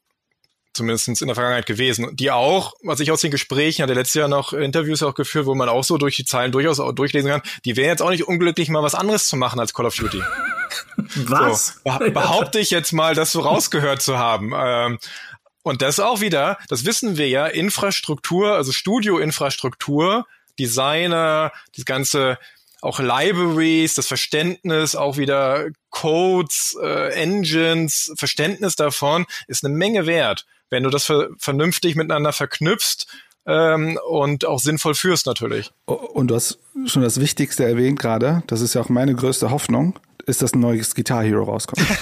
Zumindest in der Vergangenheit gewesen. Die auch, was ich aus den Gesprächen hatte letztes Jahr noch Interviews auch geführt, wo man auch so durch die Zeilen durchaus auch durchlesen kann, die wären jetzt auch nicht unglücklich, mal was anderes zu machen als Call of Duty. was? So, behaupte ich jetzt mal, das so rausgehört zu haben. Ähm, und das auch wieder, das wissen wir ja, Infrastruktur, also Studioinfrastruktur, Designer, die ganze auch Libraries, das Verständnis, auch wieder Codes, äh, Engines, Verständnis davon ist eine Menge wert, wenn du das ver vernünftig miteinander verknüpfst ähm, und auch sinnvoll führst natürlich. Und du hast schon das Wichtigste erwähnt gerade, das ist ja auch meine größte Hoffnung, ist, dass ein neues Guitar Hero rauskommt.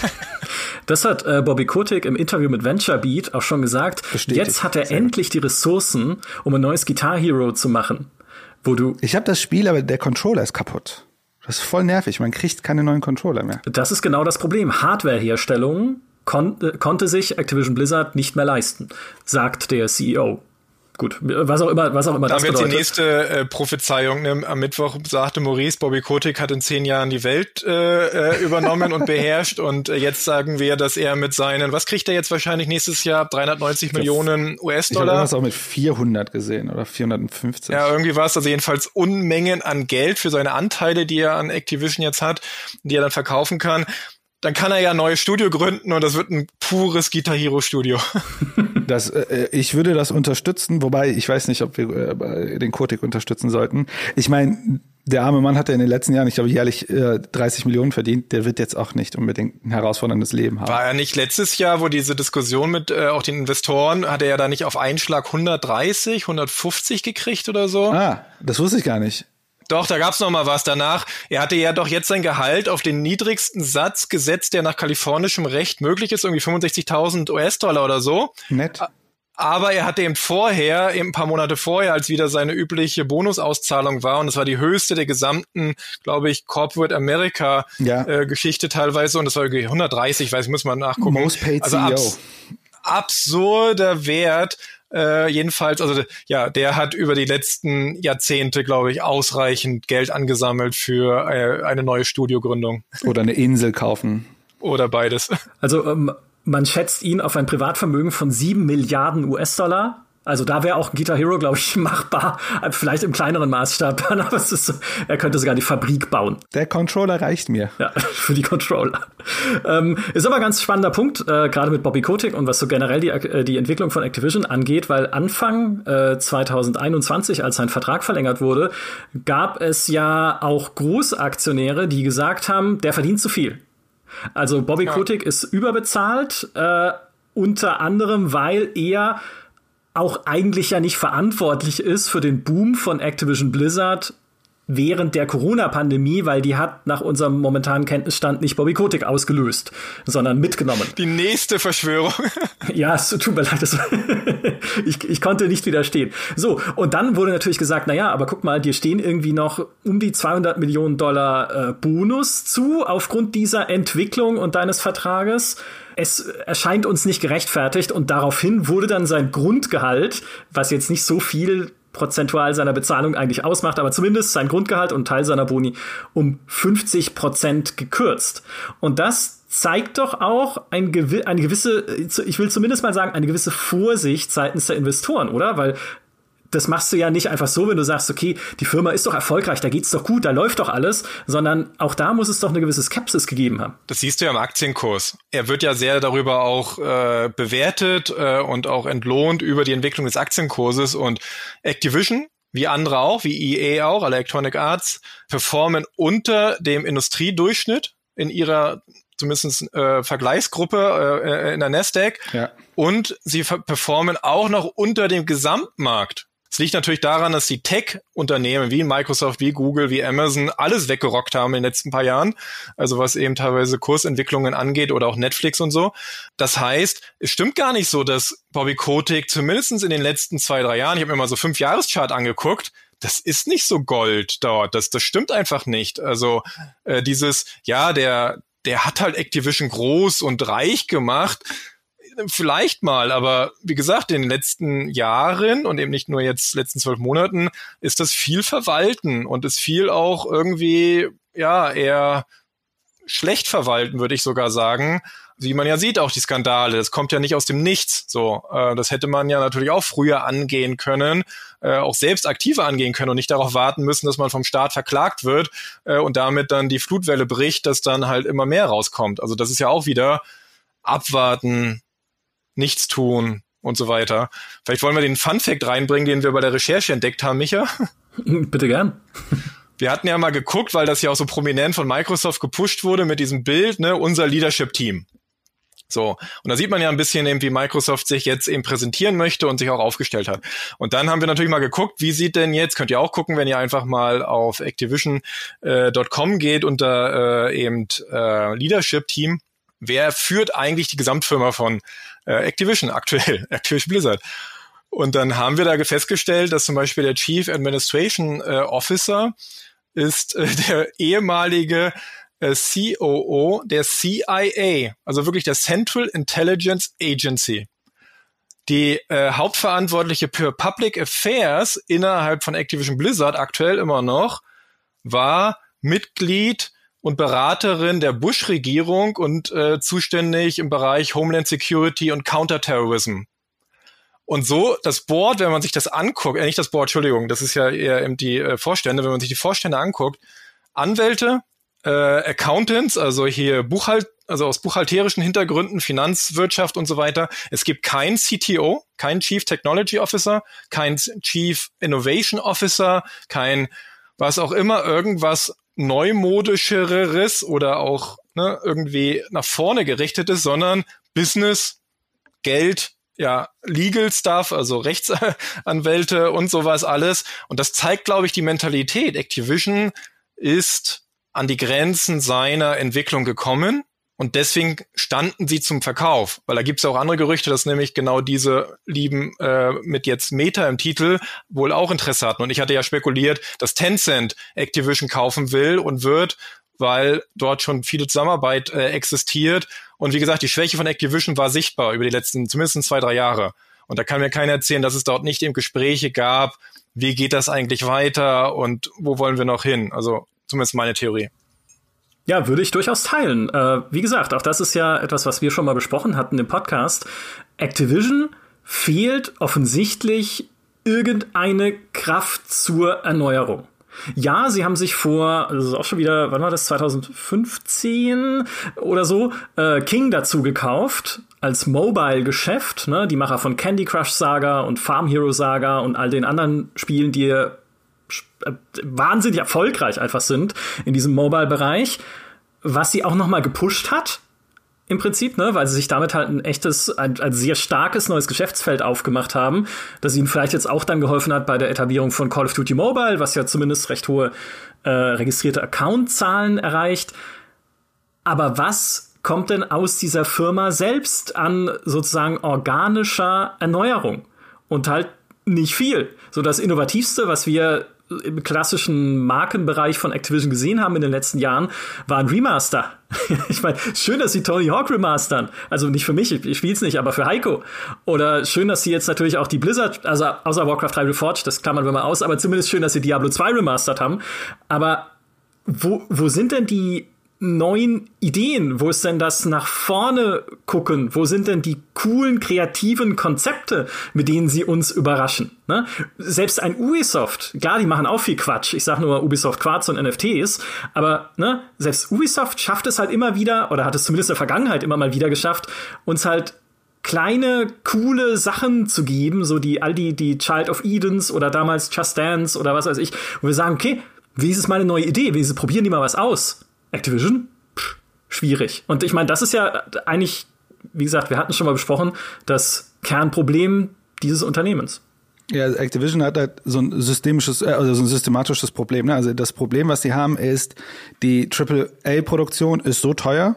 Das hat äh, Bobby Kotick im Interview mit Venture Beat auch schon gesagt. Bestätigt. Jetzt hat er Sehr endlich die Ressourcen, um ein neues Guitar Hero zu machen. Wo du ich habe das Spiel, aber der Controller ist kaputt. Das ist voll nervig. Man kriegt keine neuen Controller mehr. Das ist genau das Problem. Hardwareherstellung kon konnte sich Activision Blizzard nicht mehr leisten, sagt der CEO gut, was auch immer, was auch immer das bedeutet. die nächste äh, Prophezeiung. Ne? Am Mittwoch sagte Maurice, Bobby Kotick hat in zehn Jahren die Welt äh, äh übernommen und beherrscht und äh, jetzt sagen wir, dass er mit seinen, was kriegt er jetzt wahrscheinlich nächstes Jahr? 390 Millionen US-Dollar? Ich habe auch mit 400 gesehen oder 450. Ja, irgendwie war es also jedenfalls Unmengen an Geld für seine Anteile, die er an Activision jetzt hat, die er dann verkaufen kann dann kann er ja ein neues Studio gründen und das wird ein pures Guitar Hero Studio. Das, äh, ich würde das unterstützen, wobei ich weiß nicht, ob wir äh, den Kotik unterstützen sollten. Ich meine, der arme Mann hat ja in den letzten Jahren, ich glaube, jährlich äh, 30 Millionen verdient. Der wird jetzt auch nicht unbedingt ein herausforderndes Leben haben. War er nicht letztes Jahr, wo diese Diskussion mit äh, auch den Investoren, hat er ja da nicht auf einen Schlag 130, 150 gekriegt oder so? Ah, das wusste ich gar nicht. Doch, da gab's noch mal was danach. Er hatte ja doch jetzt sein Gehalt auf den niedrigsten Satz gesetzt, der nach kalifornischem Recht möglich ist, irgendwie 65.000 US-Dollar oder so. Nett. Aber er hatte eben vorher, eben ein paar Monate vorher, als wieder seine übliche Bonusauszahlung war, und es war die höchste der gesamten, glaube ich, Corporate America ja. äh, Geschichte teilweise, und das war irgendwie 130, weiß ich, muss man nachgucken. Most paid also CEO. Abs absurder Wert Äh, jedenfalls, also ja, der hat über die letzten Jahrzehnte, glaube ich, ausreichend Geld angesammelt für äh, eine neue Studiogründung. Oder eine Insel kaufen. Oder beides. Also ähm, man schätzt ihn auf ein Privatvermögen von sieben Milliarden US-Dollar. Also da wäre auch Guitar Hero, glaube ich, machbar. Vielleicht im kleineren Maßstab, aber es ist, er könnte sogar die Fabrik bauen. Der Controller reicht mir. Ja, für die Controller. Ähm, ist aber ein ganz spannender Punkt, äh, gerade mit Bobby Kotick und was so generell die, äh, die Entwicklung von Activision angeht, weil Anfang äh, 2021, als sein Vertrag verlängert wurde, gab es ja auch Großaktionäre, die gesagt haben, der verdient zu viel. Also Bobby ja. Kotick ist überbezahlt, äh, unter anderem, weil er auch eigentlich ja nicht verantwortlich ist für den Boom von Activision Blizzard während der Corona-Pandemie, weil die hat nach unserem momentanen Kenntnisstand nicht Bobby Kotick ausgelöst, sondern mitgenommen. Die nächste Verschwörung. ja, es tut mir leid. ich, ich konnte nicht widerstehen. So, und dann wurde natürlich gesagt, na ja, aber guck mal, dir stehen irgendwie noch um die 200 Millionen Dollar äh, Bonus zu aufgrund dieser Entwicklung und deines Vertrages es erscheint uns nicht gerechtfertigt und daraufhin wurde dann sein Grundgehalt, was jetzt nicht so viel prozentual seiner Bezahlung eigentlich ausmacht, aber zumindest sein Grundgehalt und Teil seiner Boni um 50 Prozent gekürzt. Und das zeigt doch auch ein gewi eine gewisse, ich will zumindest mal sagen, eine gewisse Vorsicht seitens der Investoren, oder? Weil das machst du ja nicht einfach so, wenn du sagst, okay, die Firma ist doch erfolgreich, da geht's doch gut, da läuft doch alles, sondern auch da muss es doch eine gewisse Skepsis gegeben haben. Das siehst du ja im Aktienkurs. Er wird ja sehr darüber auch äh, bewertet äh, und auch entlohnt über die Entwicklung des Aktienkurses und Activision wie andere auch, wie EA auch, Electronic Arts, performen unter dem Industriedurchschnitt in ihrer zumindest äh, Vergleichsgruppe äh, in der Nasdaq. Ja. Und sie performen auch noch unter dem Gesamtmarkt. Es liegt natürlich daran, dass die Tech-Unternehmen wie Microsoft, wie Google, wie Amazon alles weggerockt haben in den letzten paar Jahren. Also was eben teilweise Kursentwicklungen angeht oder auch Netflix und so. Das heißt, es stimmt gar nicht so, dass Bobby Kotick zumindest in den letzten zwei, drei Jahren, ich habe mir mal so fünf Jahreschart angeguckt, das ist nicht so Gold dort. Das, das stimmt einfach nicht. Also äh, dieses, ja, der, der hat halt Activision groß und reich gemacht vielleicht mal, aber wie gesagt, in den letzten Jahren und eben nicht nur jetzt letzten zwölf Monaten ist das viel verwalten und ist viel auch irgendwie, ja, eher schlecht verwalten, würde ich sogar sagen. Wie man ja sieht, auch die Skandale, das kommt ja nicht aus dem Nichts. So, äh, das hätte man ja natürlich auch früher angehen können, äh, auch selbst aktiver angehen können und nicht darauf warten müssen, dass man vom Staat verklagt wird äh, und damit dann die Flutwelle bricht, dass dann halt immer mehr rauskommt. Also das ist ja auch wieder abwarten, nichts tun und so weiter. Vielleicht wollen wir den Fun Fact reinbringen, den wir bei der Recherche entdeckt haben, Micha. Bitte gern. Wir hatten ja mal geguckt, weil das ja auch so prominent von Microsoft gepusht wurde mit diesem Bild, ne, unser Leadership Team. So. Und da sieht man ja ein bisschen eben, wie Microsoft sich jetzt eben präsentieren möchte und sich auch aufgestellt hat. Und dann haben wir natürlich mal geguckt, wie sieht denn jetzt, könnt ihr auch gucken, wenn ihr einfach mal auf activision.com äh, geht unter äh, eben äh, Leadership Team. Wer führt eigentlich die Gesamtfirma von äh, Activision aktuell, Activision Blizzard. Und dann haben wir da festgestellt, dass zum Beispiel der Chief Administration äh, Officer ist äh, der ehemalige äh, COO der CIA, also wirklich der Central Intelligence Agency. Die äh, Hauptverantwortliche für Public Affairs innerhalb von Activision Blizzard aktuell immer noch war Mitglied und Beraterin der Bush-Regierung und äh, zuständig im Bereich Homeland Security und Counterterrorism. Und so das Board, wenn man sich das anguckt, äh, nicht das Board, Entschuldigung, das ist ja eher eben die äh, Vorstände, wenn man sich die Vorstände anguckt, Anwälte, äh, Accountants, also hier Buchhalt, also aus buchhalterischen Hintergründen, Finanzwirtschaft und so weiter. Es gibt kein CTO, kein Chief Technology Officer, kein Chief Innovation Officer, kein was auch immer irgendwas neumodischeres oder auch ne, irgendwie nach vorne gerichtetes, sondern Business, Geld, ja, Legal Stuff, also Rechtsanwälte und sowas alles. Und das zeigt, glaube ich, die Mentalität. Activision ist an die Grenzen seiner Entwicklung gekommen und deswegen standen sie zum Verkauf, weil da gibt es auch andere Gerüchte, dass nämlich genau diese Lieben äh, mit jetzt Meta im Titel wohl auch Interesse hatten. Und ich hatte ja spekuliert, dass Tencent Activision kaufen will und wird, weil dort schon viele Zusammenarbeit äh, existiert. Und wie gesagt, die Schwäche von Activision war sichtbar über die letzten zumindest zwei, drei Jahre. Und da kann mir keiner erzählen, dass es dort nicht eben Gespräche gab, wie geht das eigentlich weiter und wo wollen wir noch hin? Also zumindest meine Theorie. Ja, würde ich durchaus teilen. Äh, wie gesagt, auch das ist ja etwas, was wir schon mal besprochen hatten im Podcast. Activision fehlt offensichtlich irgendeine Kraft zur Erneuerung. Ja, sie haben sich vor, das ist auch schon wieder, wann war das, 2015 oder so, äh, King dazu gekauft als Mobile-Geschäft, ne? die Macher von Candy Crush Saga und Farm Hero Saga und all den anderen Spielen, die äh, wahnsinnig erfolgreich einfach sind in diesem Mobile-Bereich, was sie auch noch mal gepusht hat im Prinzip, ne, weil sie sich damit halt ein echtes, ein, ein sehr starkes neues Geschäftsfeld aufgemacht haben, das ihnen vielleicht jetzt auch dann geholfen hat bei der Etablierung von Call of Duty Mobile, was ja zumindest recht hohe äh, registrierte Accountzahlen erreicht. Aber was kommt denn aus dieser Firma selbst an sozusagen organischer Erneuerung? Und halt nicht viel. So das Innovativste, was wir im klassischen Markenbereich von Activision gesehen haben in den letzten Jahren, war ein Remaster. ich meine, schön, dass sie Tony Hawk remastern. Also nicht für mich, ich, ich spiele es nicht, aber für Heiko. Oder schön, dass sie jetzt natürlich auch die Blizzard, also außer Warcraft 3 Reforged, das klammern wir mal aus, aber zumindest schön, dass sie Diablo 2 remastert haben. Aber wo, wo sind denn die neuen Ideen? Wo ist denn das nach vorne gucken? Wo sind denn die coolen, kreativen Konzepte, mit denen sie uns überraschen? Ne? Selbst ein Ubisoft, klar, die machen auch viel Quatsch. Ich sag nur Ubisoft Quartz und NFTs, aber ne, selbst Ubisoft schafft es halt immer wieder, oder hat es zumindest in der Vergangenheit immer mal wieder geschafft, uns halt kleine, coole Sachen zu geben, so die all die, die Child of Edens oder damals Just Dance oder was weiß ich, wo wir sagen, okay, wie ist es meine neue Idee? Wie probieren die mal was aus? Activision? Pff, schwierig. Und ich meine, das ist ja eigentlich, wie gesagt, wir hatten schon mal besprochen, das Kernproblem dieses Unternehmens. Ja, Activision hat halt so ein systemisches, äh, also so ein systematisches Problem. Ne? Also das Problem, was sie haben, ist, die AAA-Produktion ist so teuer,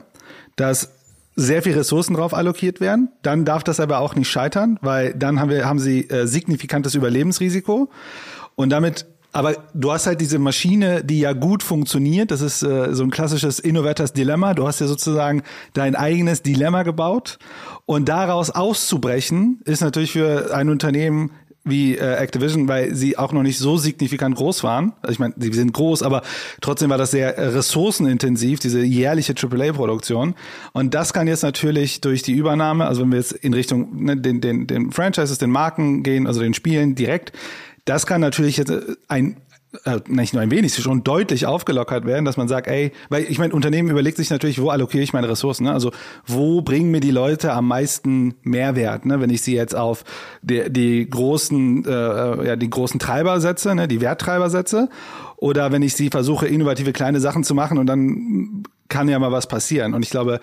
dass sehr viel Ressourcen drauf allokiert werden. Dann darf das aber auch nicht scheitern, weil dann haben wir haben sie äh, signifikantes Überlebensrisiko und damit aber du hast halt diese Maschine, die ja gut funktioniert. Das ist äh, so ein klassisches Innovators Dilemma. Du hast ja sozusagen dein eigenes Dilemma gebaut. Und daraus auszubrechen, ist natürlich für ein Unternehmen wie äh, Activision, weil sie auch noch nicht so signifikant groß waren. Also ich meine, sie sind groß, aber trotzdem war das sehr ressourcenintensiv, diese jährliche AAA-Produktion. Und das kann jetzt natürlich durch die Übernahme, also wenn wir jetzt in Richtung ne, den, den, den Franchises, den Marken gehen, also den Spielen direkt, das kann natürlich jetzt äh, ein äh, nicht nur ein wenig, schon deutlich aufgelockert werden, dass man sagt, ey, weil ich meine, Unternehmen überlegt sich natürlich, wo allokiere ich meine Ressourcen, ne? also wo bringen mir die Leute am meisten Mehrwert, ne? wenn ich sie jetzt auf die, die großen, äh, äh, ja, die großen Treiber setze, ne? die Werttreiber setze, oder wenn ich sie versuche, innovative kleine Sachen zu machen und dann kann ja mal was passieren. Und ich glaube,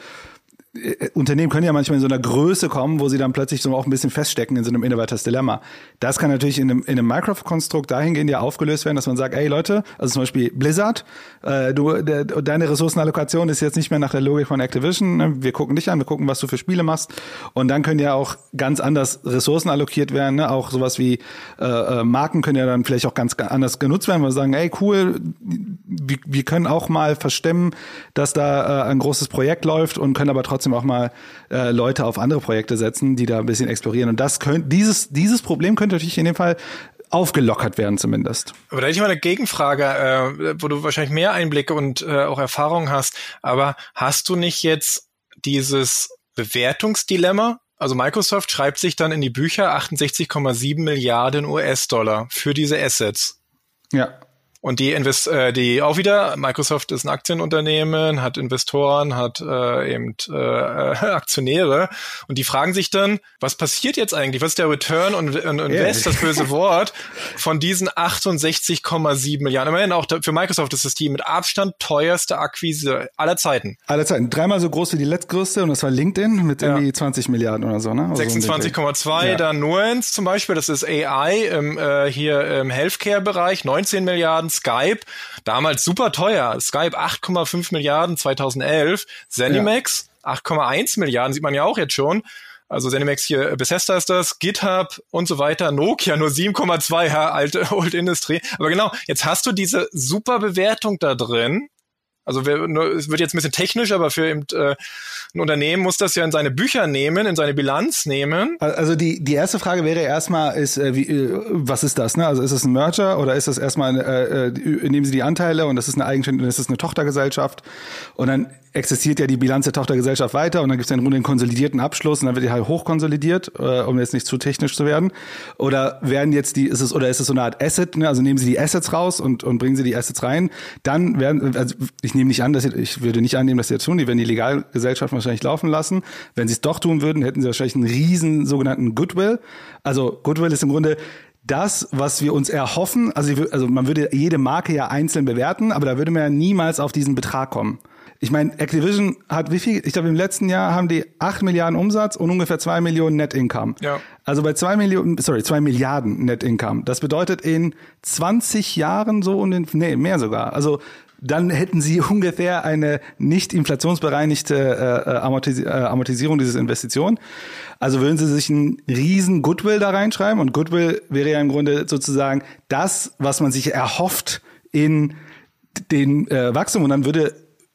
Unternehmen können ja manchmal in so einer Größe kommen, wo sie dann plötzlich so auch ein bisschen feststecken in so einem Innovators Dilemma. Das kann natürlich in einem, in einem Microsoft-Konstrukt dahingehend ja aufgelöst werden, dass man sagt, ey Leute, also zum Beispiel Blizzard, äh, du, de, deine Ressourcenallokation ist jetzt nicht mehr nach der Logik von Activision. Ne? Wir gucken dich an, wir gucken, was du für Spiele machst. Und dann können ja auch ganz anders Ressourcen allokiert werden. Ne? Auch sowas wie äh, äh Marken können ja dann vielleicht auch ganz anders genutzt werden, weil wir sagen, ey cool, wir, wir können auch mal verstemmen, dass da äh, ein großes Projekt läuft und können aber trotzdem trotzdem auch mal äh, Leute auf andere Projekte setzen, die da ein bisschen explorieren. Und das könnte, dieses, dieses Problem könnte natürlich in dem Fall aufgelockert werden zumindest. Aber da hätte ich mal eine Gegenfrage, äh, wo du wahrscheinlich mehr Einblicke und äh, auch Erfahrung hast. Aber hast du nicht jetzt dieses Bewertungsdilemma? Also Microsoft schreibt sich dann in die Bücher 68,7 Milliarden US-Dollar für diese Assets. Ja. Und die invest äh, die auch wieder, Microsoft ist ein Aktienunternehmen, hat Investoren, hat äh, eben äh, Aktionäre und die fragen sich dann, was passiert jetzt eigentlich? Was ist der Return und, Invest, yeah. das böse Wort, von diesen 68,7 Milliarden? Immerhin auch für Microsoft ist das die mit Abstand teuerste Akquise aller Zeiten. Aller Zeiten. Dreimal so groß wie die letztgrößte und das war LinkedIn mit irgendwie ja. 20 Milliarden oder so, ne? 26,2, so ja. dann Nuance zum Beispiel, das ist AI im, äh, hier im Healthcare-Bereich, 19 Milliarden Skype, damals super teuer. Skype 8,5 Milliarden 2011. Zenimax ja. 8,1 Milliarden, sieht man ja auch jetzt schon. Also Zenimax hier, Bethesda ist das, GitHub und so weiter, Nokia nur 7,2, ja, alte Old Industry. Aber genau, jetzt hast du diese super Bewertung da drin. Also es wird jetzt ein bisschen technisch, aber für äh, ein Unternehmen muss das ja in seine Bücher nehmen, in seine Bilanz nehmen. Also die, die erste Frage wäre erstmal, ist, äh, wie, äh, was ist das? Ne? Also ist es ein Merger oder ist das erstmal, äh, äh, nehmen Sie die Anteile und das ist eine Eigenständige, das ist eine Tochtergesellschaft und dann existiert ja die Bilanz der Tochtergesellschaft weiter und dann gibt es ja einen konsolidierten Abschluss und dann wird die halt hochkonsolidiert, äh, um jetzt nicht zu technisch zu werden. Oder werden jetzt die, ist es, oder ist es so eine Art Asset, ne? also nehmen Sie die Assets raus und, und bringen Sie die Assets rein, dann werden, also ich nehme nicht an, dass sie, ich würde nicht annehmen, dass sie das tun, die werden die Legalgesellschaften wahrscheinlich laufen lassen. Wenn sie es doch tun würden, hätten sie wahrscheinlich einen riesen sogenannten Goodwill. Also Goodwill ist im Grunde das, was wir uns erhoffen, also, also man würde jede Marke ja einzeln bewerten, aber da würde man ja niemals auf diesen Betrag kommen. Ich meine, Activision hat wie viel? Ich glaube, im letzten Jahr haben die acht Milliarden Umsatz und ungefähr zwei Millionen Net Income. Ja. Also bei zwei Millionen, sorry, zwei Milliarden Net Income. Das bedeutet in 20 Jahren so und in, nee, mehr sogar. Also dann hätten sie ungefähr eine nicht inflationsbereinigte äh, Amortis äh, Amortisierung dieses Investition. Also würden sie sich einen riesen Goodwill da reinschreiben? Und Goodwill wäre ja im Grunde sozusagen das, was man sich erhofft in den äh, Wachstum. Und dann würde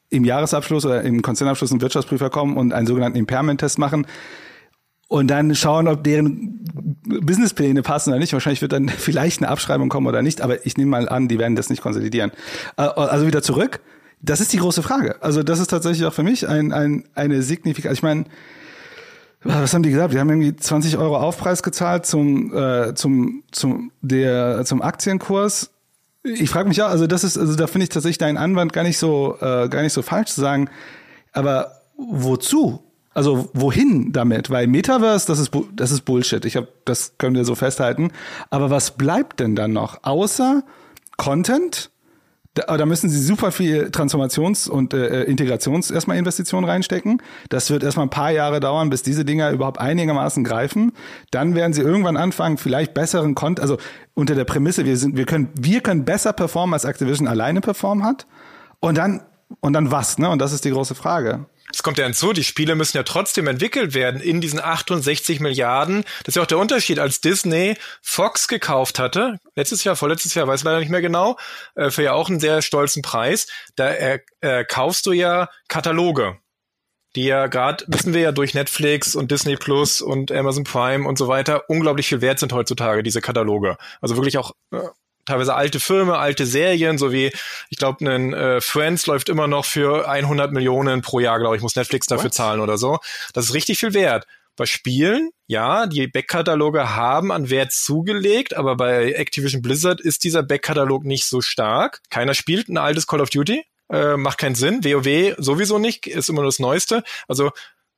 im Jahresabschluss oder im Konzernabschluss ein Wirtschaftsprüfer kommen und einen sogenannten Impairment-Test machen und dann schauen, ob deren Businesspläne passen oder nicht. Wahrscheinlich wird dann vielleicht eine Abschreibung kommen oder nicht, aber ich nehme mal an, die werden das nicht konsolidieren. Äh, also wieder zurück. Das ist die große Frage. Also das ist tatsächlich auch für mich ein, ein, eine signifikante, ich meine, was haben die gesagt? Die haben irgendwie 20 Euro Aufpreis gezahlt zum, äh, zum, zum, der, zum Aktienkurs ich frage mich ja, also das ist, also da finde ich tatsächlich deinen Anwand gar nicht so, äh, gar nicht so falsch zu sagen. Aber wozu? Also wohin damit? Weil Metaverse, das ist das ist Bullshit. Ich habe, das können wir so festhalten. Aber was bleibt denn dann noch außer Content? Da, da müssen sie super viel Transformations- und äh, Integrations erstmal Investitionen reinstecken. Das wird erstmal ein paar Jahre dauern, bis diese Dinger überhaupt einigermaßen greifen. Dann werden sie irgendwann anfangen, vielleicht besseren Content, also unter der Prämisse, wir sind, wir können, wir können besser performen, als Activision alleine performen hat. Und dann, und dann was, ne? Und das ist die große Frage. Es kommt ja hinzu, die Spiele müssen ja trotzdem entwickelt werden in diesen 68 Milliarden. Das ist ja auch der Unterschied, als Disney Fox gekauft hatte, letztes Jahr, vorletztes Jahr, weiß leider nicht mehr genau, äh, für ja auch einen sehr stolzen Preis. Da äh, äh, kaufst du ja Kataloge, die ja gerade, wissen wir ja durch Netflix und Disney Plus und Amazon Prime und so weiter unglaublich viel wert sind heutzutage, diese Kataloge. Also wirklich auch äh, teilweise alte Filme, alte Serien, so wie, ich glaube, ein äh, Friends läuft immer noch für 100 Millionen pro Jahr, glaube ich, muss Netflix dafür What? zahlen oder so. Das ist richtig viel wert. Bei Spielen, ja, die Backkataloge haben an Wert zugelegt, aber bei Activision Blizzard ist dieser Backkatalog nicht so stark. Keiner spielt ein altes Call of Duty. Äh, macht keinen Sinn. WoW sowieso nicht, ist immer das Neueste. Also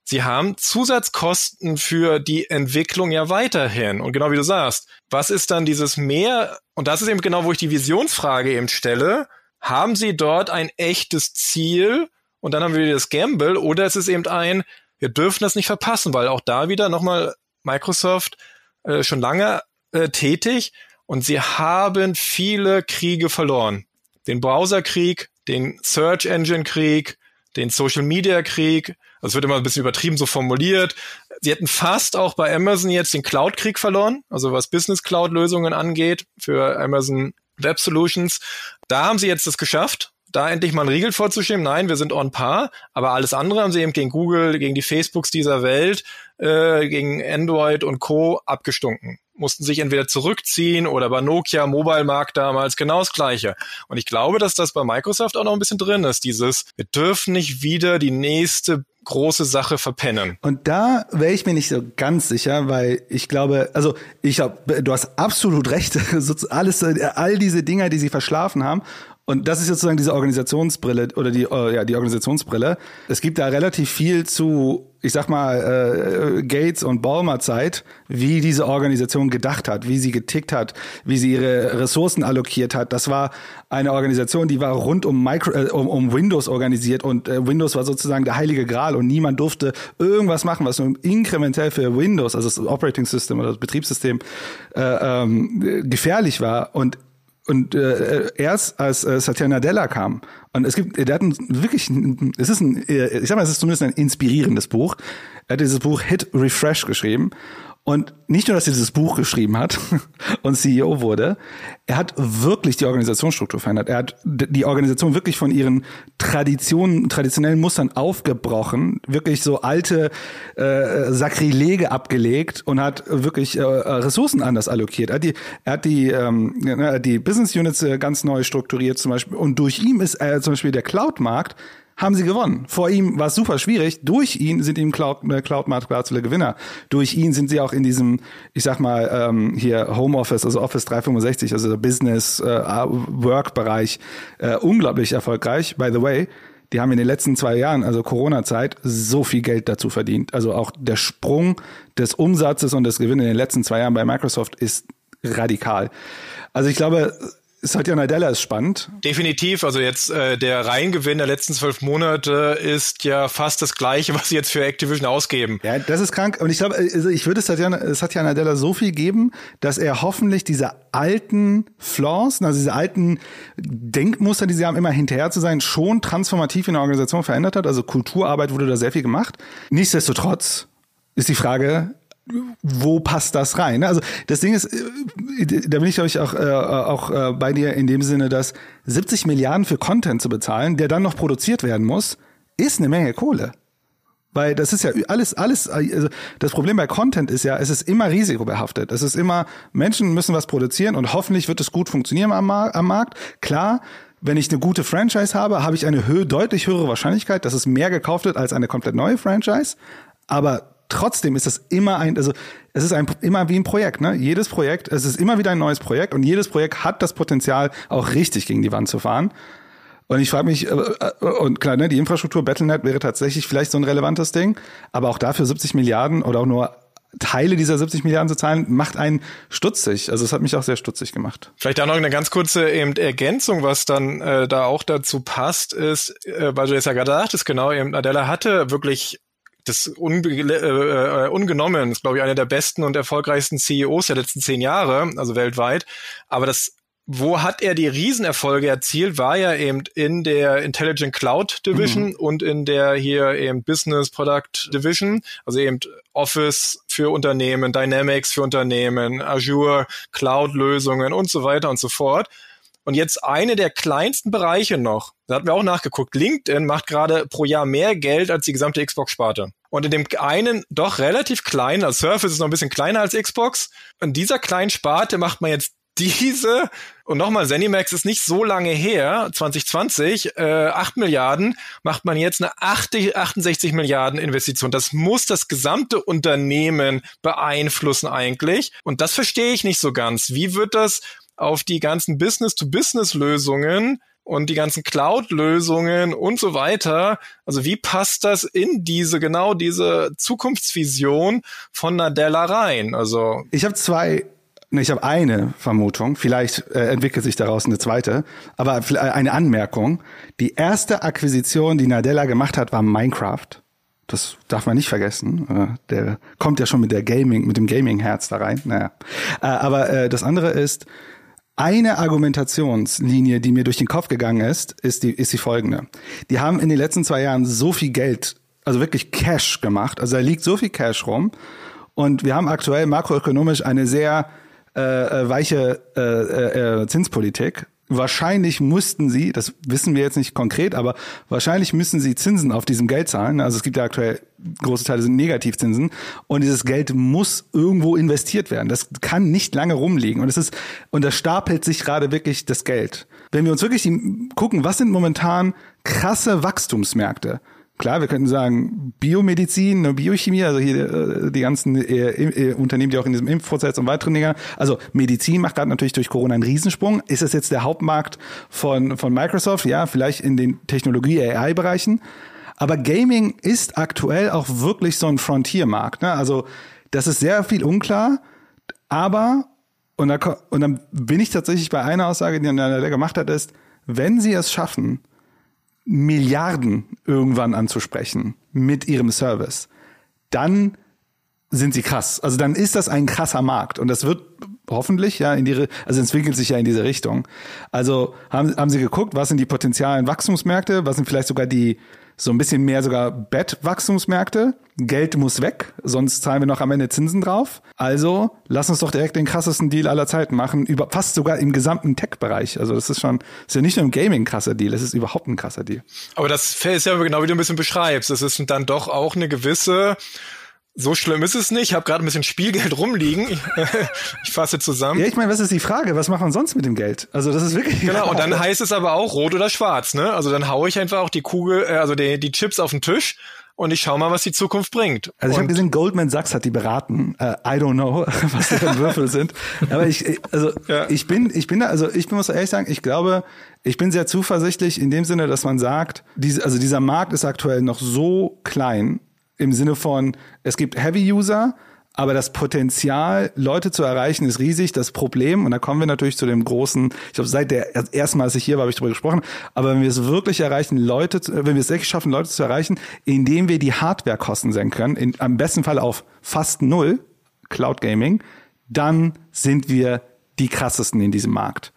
sie haben Zusatzkosten für die Entwicklung ja weiterhin. Und genau wie du sagst, was ist dann dieses mehr? Und das ist eben genau, wo ich die Visionsfrage eben stelle. Haben sie dort ein echtes Ziel? Und dann haben wir das Gamble. Oder ist es eben ein, wir dürfen das nicht verpassen, weil auch da wieder nochmal Microsoft äh, schon lange äh, tätig und sie haben viele Kriege verloren. Den Browserkrieg, den Search Engine Krieg, den Social Media Krieg, also es wird immer ein bisschen übertrieben so formuliert. Sie hätten fast auch bei Amazon jetzt den Cloud-Krieg verloren, also was Business Cloud-Lösungen angeht für Amazon Web Solutions. Da haben sie jetzt das geschafft, da endlich mal einen Riegel vorzuschieben. Nein, wir sind on par, aber alles andere haben sie eben gegen Google, gegen die Facebooks dieser Welt, äh, gegen Android und Co. abgestunken mussten sich entweder zurückziehen oder bei Nokia Mobile Markt damals genau das Gleiche. Und ich glaube, dass das bei Microsoft auch noch ein bisschen drin ist. Dieses, wir dürfen nicht wieder die nächste große Sache verpennen. Und da wäre ich mir nicht so ganz sicher, weil ich glaube, also ich glaube, du hast absolut recht, alles, all diese Dinger, die sie verschlafen haben. Und das ist sozusagen diese Organisationsbrille oder die, äh, ja, die Organisationsbrille. Es gibt da relativ viel zu, ich sag mal, äh, Gates und Ballmer Zeit, wie diese Organisation gedacht hat, wie sie getickt hat, wie sie ihre Ressourcen allokiert hat. Das war eine Organisation, die war rund um, Micro, äh, um, um Windows organisiert und äh, Windows war sozusagen der heilige Gral und niemand durfte irgendwas machen, was nur inkrementell für Windows, also das Operating System oder das Betriebssystem, äh, ähm, gefährlich war. Und und äh, erst als äh, Satya Nadella kam und es gibt, der hat ein, wirklich, es ist ein, äh, ich sag mal, es ist zumindest ein inspirierendes Buch. Er hat dieses Buch Hit Refresh geschrieben Und nicht nur, dass er dieses Buch geschrieben hat und CEO wurde, er hat wirklich die Organisationsstruktur verändert. Er hat die Organisation wirklich von ihren Traditionen, traditionellen Mustern aufgebrochen, wirklich so alte äh, Sakrilege abgelegt und hat wirklich äh, Ressourcen anders allokiert. Er hat die, er hat die, ähm, die Business Units äh, ganz neu strukturiert zum Beispiel. Und durch ihn ist äh, zum Beispiel der Cloud-Markt haben sie gewonnen. Vor ihm war es super schwierig. Durch ihn sind ihm Cloud, äh, Cloud Markt absolute Gewinner. Durch ihn sind sie auch in diesem, ich sag mal, ähm, hier Homeoffice, also Office 365, also Business äh, Work Bereich äh, unglaublich erfolgreich. By the way, die haben in den letzten zwei Jahren, also Corona-Zeit, so viel Geld dazu verdient. Also auch der Sprung des Umsatzes und des Gewinns in den letzten zwei Jahren bei Microsoft ist radikal. Also ich glaube, Satya Nadella ist spannend. Definitiv. Also jetzt äh, der Reingewinn der letzten zwölf Monate ist ja fast das gleiche, was sie jetzt für Activision ausgeben. Ja, das ist krank. Und ich glaube, also ich würde Satya, Satya Nadella so viel geben, dass er hoffentlich diese alten Flaws, also diese alten Denkmuster, die sie haben, immer hinterher zu sein, schon transformativ in der Organisation verändert hat. Also Kulturarbeit wurde da sehr viel gemacht. Nichtsdestotrotz ist die Frage, wo passt das rein? Also das Ding ist, äh, da bin ich ich auch, äh, auch äh, bei dir in dem Sinne, dass 70 Milliarden für Content zu bezahlen, der dann noch produziert werden muss, ist eine Menge Kohle. Weil das ist ja alles, alles, also das Problem bei Content ist ja, es ist immer risikobehaftet. Es ist immer, Menschen müssen was produzieren und hoffentlich wird es gut funktionieren am, am Markt. Klar, wenn ich eine gute Franchise habe, habe ich eine hö deutlich höhere Wahrscheinlichkeit, dass es mehr gekauft wird als eine komplett neue Franchise. Aber trotzdem ist es immer ein, also es ist ein, immer wie ein Projekt, ne? Jedes Projekt, es ist immer wieder ein neues Projekt und jedes Projekt hat das Potenzial, auch richtig gegen die Wand zu fahren. Und ich frage mich, äh, äh, und klar, ne, die Infrastruktur Battlenet wäre tatsächlich vielleicht so ein relevantes Ding, aber auch dafür 70 Milliarden oder auch nur Teile dieser 70 Milliarden zu zahlen, macht einen stutzig. Also es hat mich auch sehr stutzig gemacht. Vielleicht auch noch eine ganz kurze eben Ergänzung, was dann äh, da auch dazu passt, ist, äh, weil du jetzt ja gerade sagtest, genau, eben Adela hatte wirklich das unbe äh, äh, ungenommen, ist glaube ich einer der besten und erfolgreichsten CEOs der letzten zehn Jahre, also weltweit. Aber das wo hat er die Riesenerfolge erzielt, war ja eben in der Intelligent Cloud Division mhm. und in der hier eben Business Product Division, also eben Office für Unternehmen, Dynamics für Unternehmen, Azure Cloud Lösungen und so weiter und so fort. Und jetzt eine der kleinsten Bereiche noch, da hatten wir auch nachgeguckt, LinkedIn macht gerade pro Jahr mehr Geld als die gesamte Xbox-Sparte. Und in dem einen doch relativ kleinen, also Surface ist noch ein bisschen kleiner als Xbox, in dieser kleinen Sparte macht man jetzt diese, und nochmal, Zenimax ist nicht so lange her, 2020, äh, 8 Milliarden, macht man jetzt eine 80, 68 Milliarden Investition. Das muss das gesamte Unternehmen beeinflussen eigentlich. Und das verstehe ich nicht so ganz. Wie wird das auf die ganzen Business-to-Business-Lösungen und die ganzen Cloud-Lösungen und so weiter. Also wie passt das in diese, genau diese Zukunftsvision von Nadella rein? Also ich habe zwei Ne, ich habe eine Vermutung, vielleicht äh, entwickelt sich daraus eine zweite, aber äh, eine Anmerkung. Die erste Akquisition, die Nadella gemacht hat, war Minecraft. Das darf man nicht vergessen. Äh, der kommt ja schon mit der Gaming, mit dem Gaming-Herz da rein. Naja. Äh, aber das andere ist, eine Argumentationslinie, die mir durch den Kopf gegangen ist, ist die, ist die folgende. Die haben in den letzten zwei Jahren so viel Geld, also wirklich Cash gemacht. Also da liegt so viel Cash rum. Und wir haben aktuell makroökonomisch eine sehr äh, äh weiche äh, äh, äh Zinspolitik. Wahrscheinlich mussten sie, das wissen wir jetzt nicht konkret, aber wahrscheinlich müssen sie Zinsen auf diesem Geld zahlen. Also es gibt ja aktuell große Teile sind Negativzinsen und dieses Geld muss irgendwo investiert werden. Das kann nicht lange rumliegen und es ist und da stapelt sich gerade wirklich das Geld. Wenn wir uns wirklich gucken, was sind momentan krasse Wachstumsmärkte? Klar, wir könnten sagen Biomedizin, ne, Biochemie, also hier äh, die ganzen äh, äh, Unternehmen, die auch in diesem Impfprozess und weiteren Dinger. Also Medizin macht gerade natürlich durch Corona einen Riesensprung. Ist es jetzt der Hauptmarkt von von Microsoft? Ja, vielleicht in den Technologie AI Bereichen. Aber Gaming ist aktuell auch wirklich so ein Frontiermarkt. Ne? Also das ist sehr viel unklar. Aber und, da, und dann bin ich tatsächlich bei einer Aussage, die der gemacht hat, ist, wenn sie es schaffen Milliarden irgendwann anzusprechen mit ihrem Service, dann sind sie krass. Also dann ist das ein krasser Markt und das wird hoffentlich ja in die, also entwickelt sich ja in diese Richtung. Also haben, haben sie geguckt, was sind die potenzialen Wachstumsmärkte, was sind vielleicht sogar die so ein bisschen mehr sogar Bettwachstumsmärkte. Geld muss weg, sonst zahlen wir noch am Ende Zinsen drauf. Also lass uns doch direkt den krassesten Deal aller Zeiten machen, über fast sogar im gesamten Tech-Bereich. Also das ist schon, ist ja nicht nur im Gaming krasser Deal, das ist überhaupt ein krasser Deal. Aber das ist ja genau wie du ein bisschen beschreibst. Das ist dann doch auch eine gewisse so schlimm ist es nicht. Ich habe gerade ein bisschen Spielgeld rumliegen. Ich, ich fasse zusammen. Ja, ich meine, was ist die Frage? Was macht man sonst mit dem Geld? Also das ist wirklich. Genau. Und dann heißt es aber auch rot oder schwarz. Ne? Also dann haue ich einfach auch die Kugel, äh, also die, die Chips auf den Tisch und ich schau mal, was die Zukunft bringt. Also ich habe gesehen, Goldman Sachs hat die beraten. Uh, I don't know, was deren Würfel sind. Aber ich, also ja. ich bin, ich bin da, also ich muss ehrlich sagen, ich glaube, ich bin sehr zuversichtlich in dem Sinne, dass man sagt, diese, also dieser Markt ist aktuell noch so klein im Sinne von, es gibt Heavy-User, aber das Potenzial, Leute zu erreichen, ist riesig. Das Problem, und da kommen wir natürlich zu dem großen, ich glaube, seit der ersten Mal, als ich hier war, habe ich darüber gesprochen, aber wenn wir es wirklich erreichen, Leute, wenn wir es wirklich schaffen, Leute zu erreichen, indem wir die Hardwarekosten senken können, in, am besten Fall auf fast null, Cloud Gaming, dann sind wir die krassesten in diesem Markt.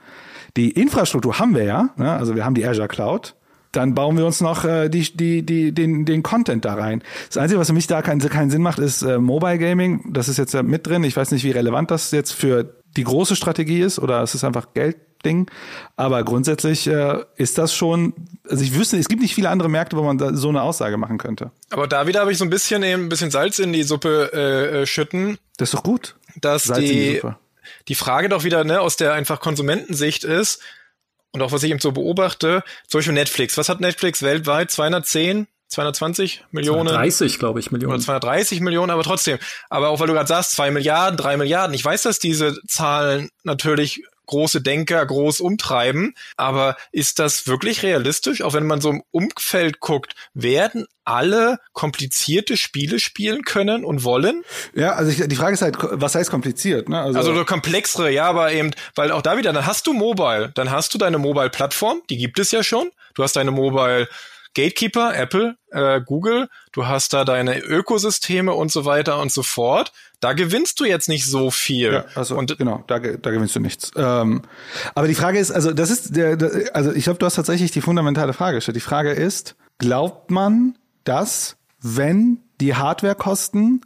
Die Infrastruktur haben wir ja, ne? also wir haben die Azure Cloud, dann bauen wir uns noch äh, die, die, die, den, den Content da rein. Das Einzige, was für mich da keinen, keinen Sinn macht, ist äh, Mobile Gaming. Das ist jetzt ja mit drin. Ich weiß nicht, wie relevant das jetzt für die große Strategie ist oder es ist einfach Geldding. Aber grundsätzlich äh, ist das schon, also ich wüsste, es gibt nicht viele andere Märkte, wo man da so eine Aussage machen könnte. Aber da wieder habe ich so ein bisschen eben ein bisschen Salz in die Suppe äh, äh schütten. Das ist doch gut. Dass Salz die, die, die Frage doch wieder ne, aus der einfach Konsumentensicht ist, und auch was ich eben so beobachte, zum Beispiel Netflix. Was hat Netflix weltweit? 210? 220 Millionen? 230, glaube ich, Millionen. Oder 230 Millionen, aber trotzdem. Aber auch weil du gerade sagst, zwei Milliarden, drei Milliarden. Ich weiß, dass diese Zahlen natürlich große Denker groß umtreiben. Aber ist das wirklich realistisch? Auch wenn man so im Umfeld guckt, werden alle komplizierte Spiele spielen können und wollen? Ja, also ich, die Frage ist halt, was heißt kompliziert? Ne? Also, also komplexere, ja, aber eben, weil auch da wieder, dann hast du Mobile, dann hast du deine Mobile-Plattform, die gibt es ja schon. Du hast deine Mobile Gatekeeper, Apple, äh, Google, du hast da deine Ökosysteme und so weiter und so fort. Da gewinnst du jetzt nicht so viel. Ja, also und genau, da, da gewinnst du nichts. Ähm, aber die Frage ist, also das ist der, der also ich glaube, du hast tatsächlich die fundamentale Frage gestellt. Die Frage ist, glaubt man, dass wenn die Hardwarekosten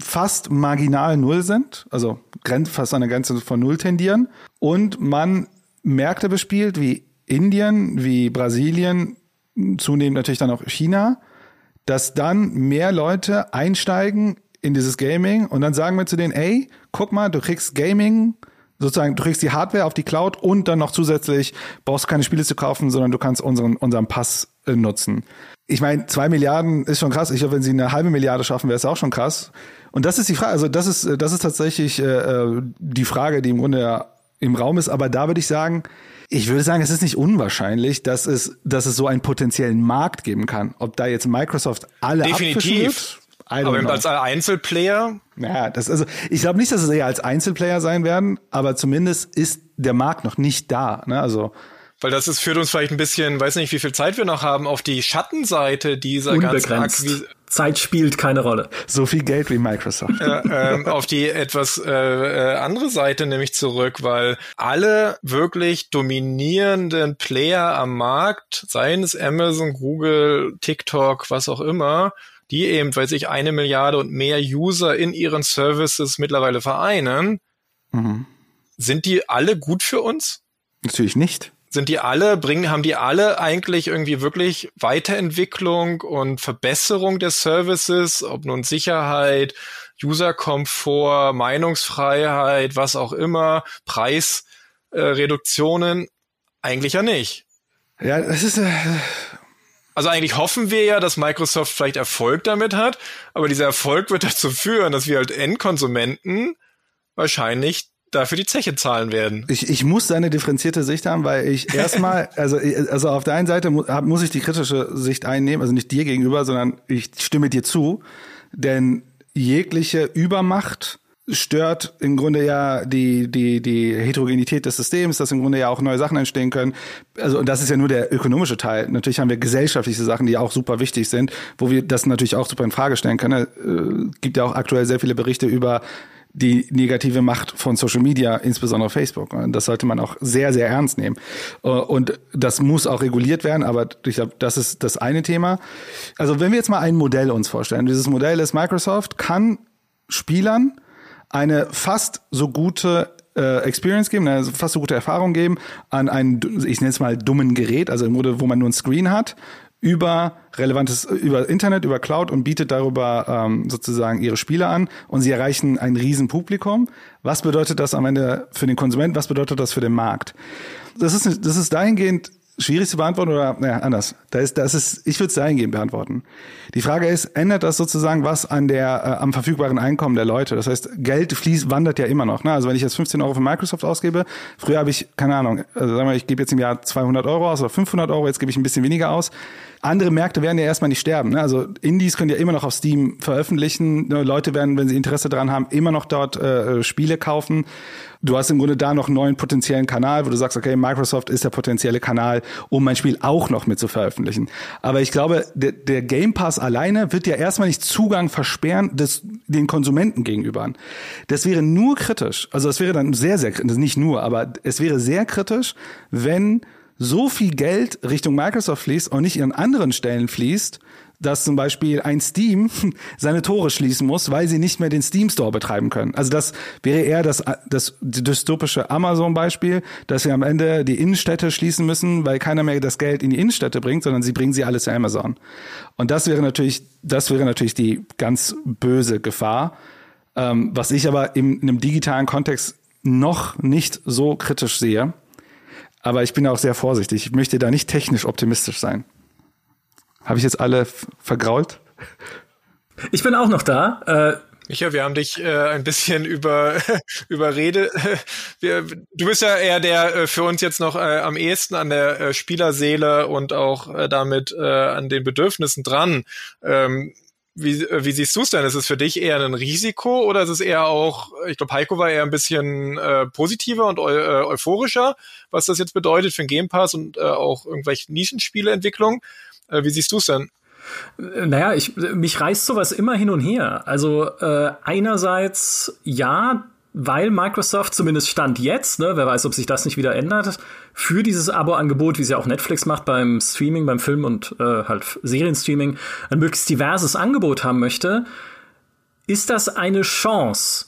fast marginal null sind, also fast an der Grenze von null tendieren und man Märkte bespielt wie Indien, wie Brasilien, zunehmend natürlich dann auch China, dass dann mehr Leute einsteigen in dieses Gaming und dann sagen wir zu denen, ey, guck mal, du kriegst Gaming, sozusagen, du kriegst die Hardware auf die Cloud und dann noch zusätzlich brauchst du keine Spiele zu kaufen, sondern du kannst unseren, unseren Pass äh, nutzen. Ich meine, zwei Milliarden ist schon krass. Ich glaube, wenn sie eine halbe Milliarde schaffen, wäre es auch schon krass. Und das ist die Frage, also das ist, das ist tatsächlich äh, äh die Frage, die im Grunde im Raum ist. Aber da würde ich sagen, ich würde sagen, es ist nicht unwahrscheinlich, dass es, dass es so einen potenziellen Markt geben kann. Ob da jetzt Microsoft alle Definitiv. Aber know. als Einzelplayer? Ja, das also ich glaube nicht, dass es eher als Einzelplayer sein werden, aber zumindest ist der Markt noch nicht da. Ne? Also weil das ist, führt uns vielleicht ein bisschen, weiß nicht, wie viel Zeit wir noch haben, auf die Schattenseite dieser Unbegrenzt. ganzen Akquise. Zeit spielt keine Rolle. So viel Geld wie Microsoft. Ja, ähm, auf die etwas äh, äh, andere Seite nämlich zurück, weil alle wirklich dominierenden Player am Markt, seien es Amazon, Google, TikTok, was auch immer, die eben, weiß ich, eine Milliarde und mehr User in ihren Services mittlerweile vereinen, mhm. sind die alle gut für uns? Natürlich nicht sind die alle, bringen, haben die alle eigentlich irgendwie wirklich Weiterentwicklung und Verbesserung der Services, ob nun Sicherheit, Userkomfort, Meinungsfreiheit, was auch immer, Preisreduktionen? Äh, eigentlich ja nicht. Ja, das ist. Äh also eigentlich hoffen wir ja, dass Microsoft vielleicht Erfolg damit hat, aber dieser Erfolg wird dazu führen, dass wir halt Endkonsumenten wahrscheinlich dafür die Zeche zahlen werden. Ich, ich muss eine differenzierte Sicht haben, weil ich erstmal, also, also auf der einen Seite mu muss ich die kritische Sicht einnehmen, also nicht dir gegenüber, sondern ich stimme dir zu, denn jegliche Übermacht stört im Grunde ja die, die, die Heterogenität des Systems, dass im Grunde ja auch neue Sachen entstehen können. Also, und das ist ja nur der ökonomische Teil. Natürlich haben wir gesellschaftliche Sachen, die auch super wichtig sind, wo wir das natürlich auch super in Frage stellen können. Es äh, gibt ja auch aktuell sehr viele Berichte über die negative Macht von Social Media, insbesondere Facebook. Und das sollte man auch sehr, sehr ernst nehmen. Äh, und das muss auch reguliert werden, aber ich glaube, das ist das eine Thema. Also wenn wir jetzt mal ein Modell uns vorstellen, dieses Modell ist Microsoft kann Spielern eine fast so gute äh, Experience geben, eine fast so gute Erfahrung geben an einen, ich nenne es mal dummen Gerät, also im Grunde, wo man nur ein Screen hat, über relevantes, über Internet, über Cloud und bietet darüber ähm, sozusagen ihre Spiele an und sie erreichen ein Riesenpublikum. Was bedeutet das am Ende für den Konsument? Was bedeutet das für den Markt? Das ist, das ist dahingehend schwierig zu beantworten oder naja, anders. Da ist, das ist, ich würde es dahingehend beantworten. Die Frage ist, ändert das sozusagen was an der äh, am verfügbaren Einkommen der Leute? Das heißt, Geld fließt, wandert ja immer noch. Ne? Also wenn ich jetzt 15 Euro für Microsoft ausgebe, früher habe ich keine Ahnung, also sagen wir, ich gebe jetzt im Jahr 200 Euro aus oder 500 Euro, jetzt gebe ich ein bisschen weniger aus andere Märkte werden ja erstmal nicht sterben. Ne? Also Indies können ja immer noch auf Steam veröffentlichen. Ne, Leute werden, wenn sie Interesse daran haben, immer noch dort äh, Spiele kaufen. Du hast im Grunde da noch einen neuen potenziellen Kanal, wo du sagst, okay, Microsoft ist der potenzielle Kanal, um mein Spiel auch noch mit zu veröffentlichen. Aber ich glaube, der, der Game Pass alleine wird ja erstmal nicht Zugang versperren des, den Konsumenten gegenüber. Das wäre nur kritisch. Also das wäre dann sehr, sehr kritisch, nicht nur, aber es wäre sehr kritisch, wenn so viel Geld Richtung Microsoft fließt und nicht an anderen Stellen fließt, dass zum Beispiel ein Steam seine Tore schließen muss, weil sie nicht mehr den Steam Store betreiben können. Also das wäre eher das, das dystopische Amazon-Beispiel, dass wir am Ende die Innenstädte schließen müssen, weil keiner mehr das Geld in die Innenstädte bringt, sondern sie bringen sie alles zu Amazon. Und das wäre natürlich, das wäre natürlich die ganz böse Gefahr, ähm, was ich aber in einem digitalen Kontext noch nicht so kritisch sehe. Aber ich bin auch sehr vorsichtig. Ich möchte da nicht technisch optimistisch sein. Habe ich jetzt alle vergrault? Ich bin auch noch da. Äh Micha, wir haben dich äh, ein bisschen über überredet. Wir, du bist ja eher der äh, für uns jetzt noch äh, am ehesten an der äh, Spielerseele und auch äh, damit äh, an den Bedürfnissen dran. Ähm, wie, äh, wie siehst du es denn? Ist es für dich eher ein Risiko oder ist es eher auch, ich glaube, Heiko war eher ein bisschen äh, positiver und eu äh, euphorischer, was das jetzt bedeutet für den Game Pass und äh, auch irgendwelche Nischenspieleentwicklung. Äh, wie siehst du es denn? Naja, ich, mich reißt sowas immer hin und her. Also äh, einerseits ja, weil Microsoft zumindest Stand jetzt, ne, wer weiß, ob sich das nicht wieder ändert, für dieses Abo-Angebot, wie sie auch Netflix macht beim Streaming, beim Film und äh, halt Serienstreaming, ein möglichst diverses Angebot haben möchte, ist das eine Chance.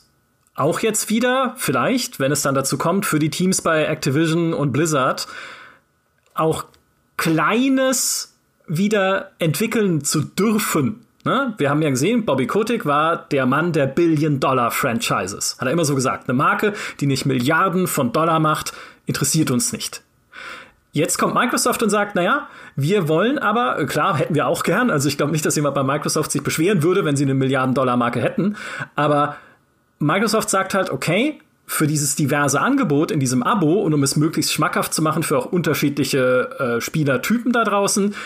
Auch jetzt wieder, vielleicht, wenn es dann dazu kommt, für die Teams bei Activision und Blizzard auch Kleines wieder entwickeln zu dürfen. Ne? Wir haben ja gesehen, Bobby Kotick war der Mann der Billion-Dollar-Franchises. Hat er immer so gesagt. Eine Marke, die nicht Milliarden von Dollar macht, interessiert uns nicht. Jetzt kommt Microsoft und sagt, naja, wir wollen aber, klar, hätten wir auch gern, also ich glaube nicht, dass jemand bei Microsoft sich beschweren würde, wenn sie eine Milliarden-Dollar-Marke hätten, aber Microsoft sagt halt, okay, für dieses diverse Angebot in diesem Abo und um es möglichst schmackhaft zu machen für auch unterschiedliche äh, Spielertypen da draußen,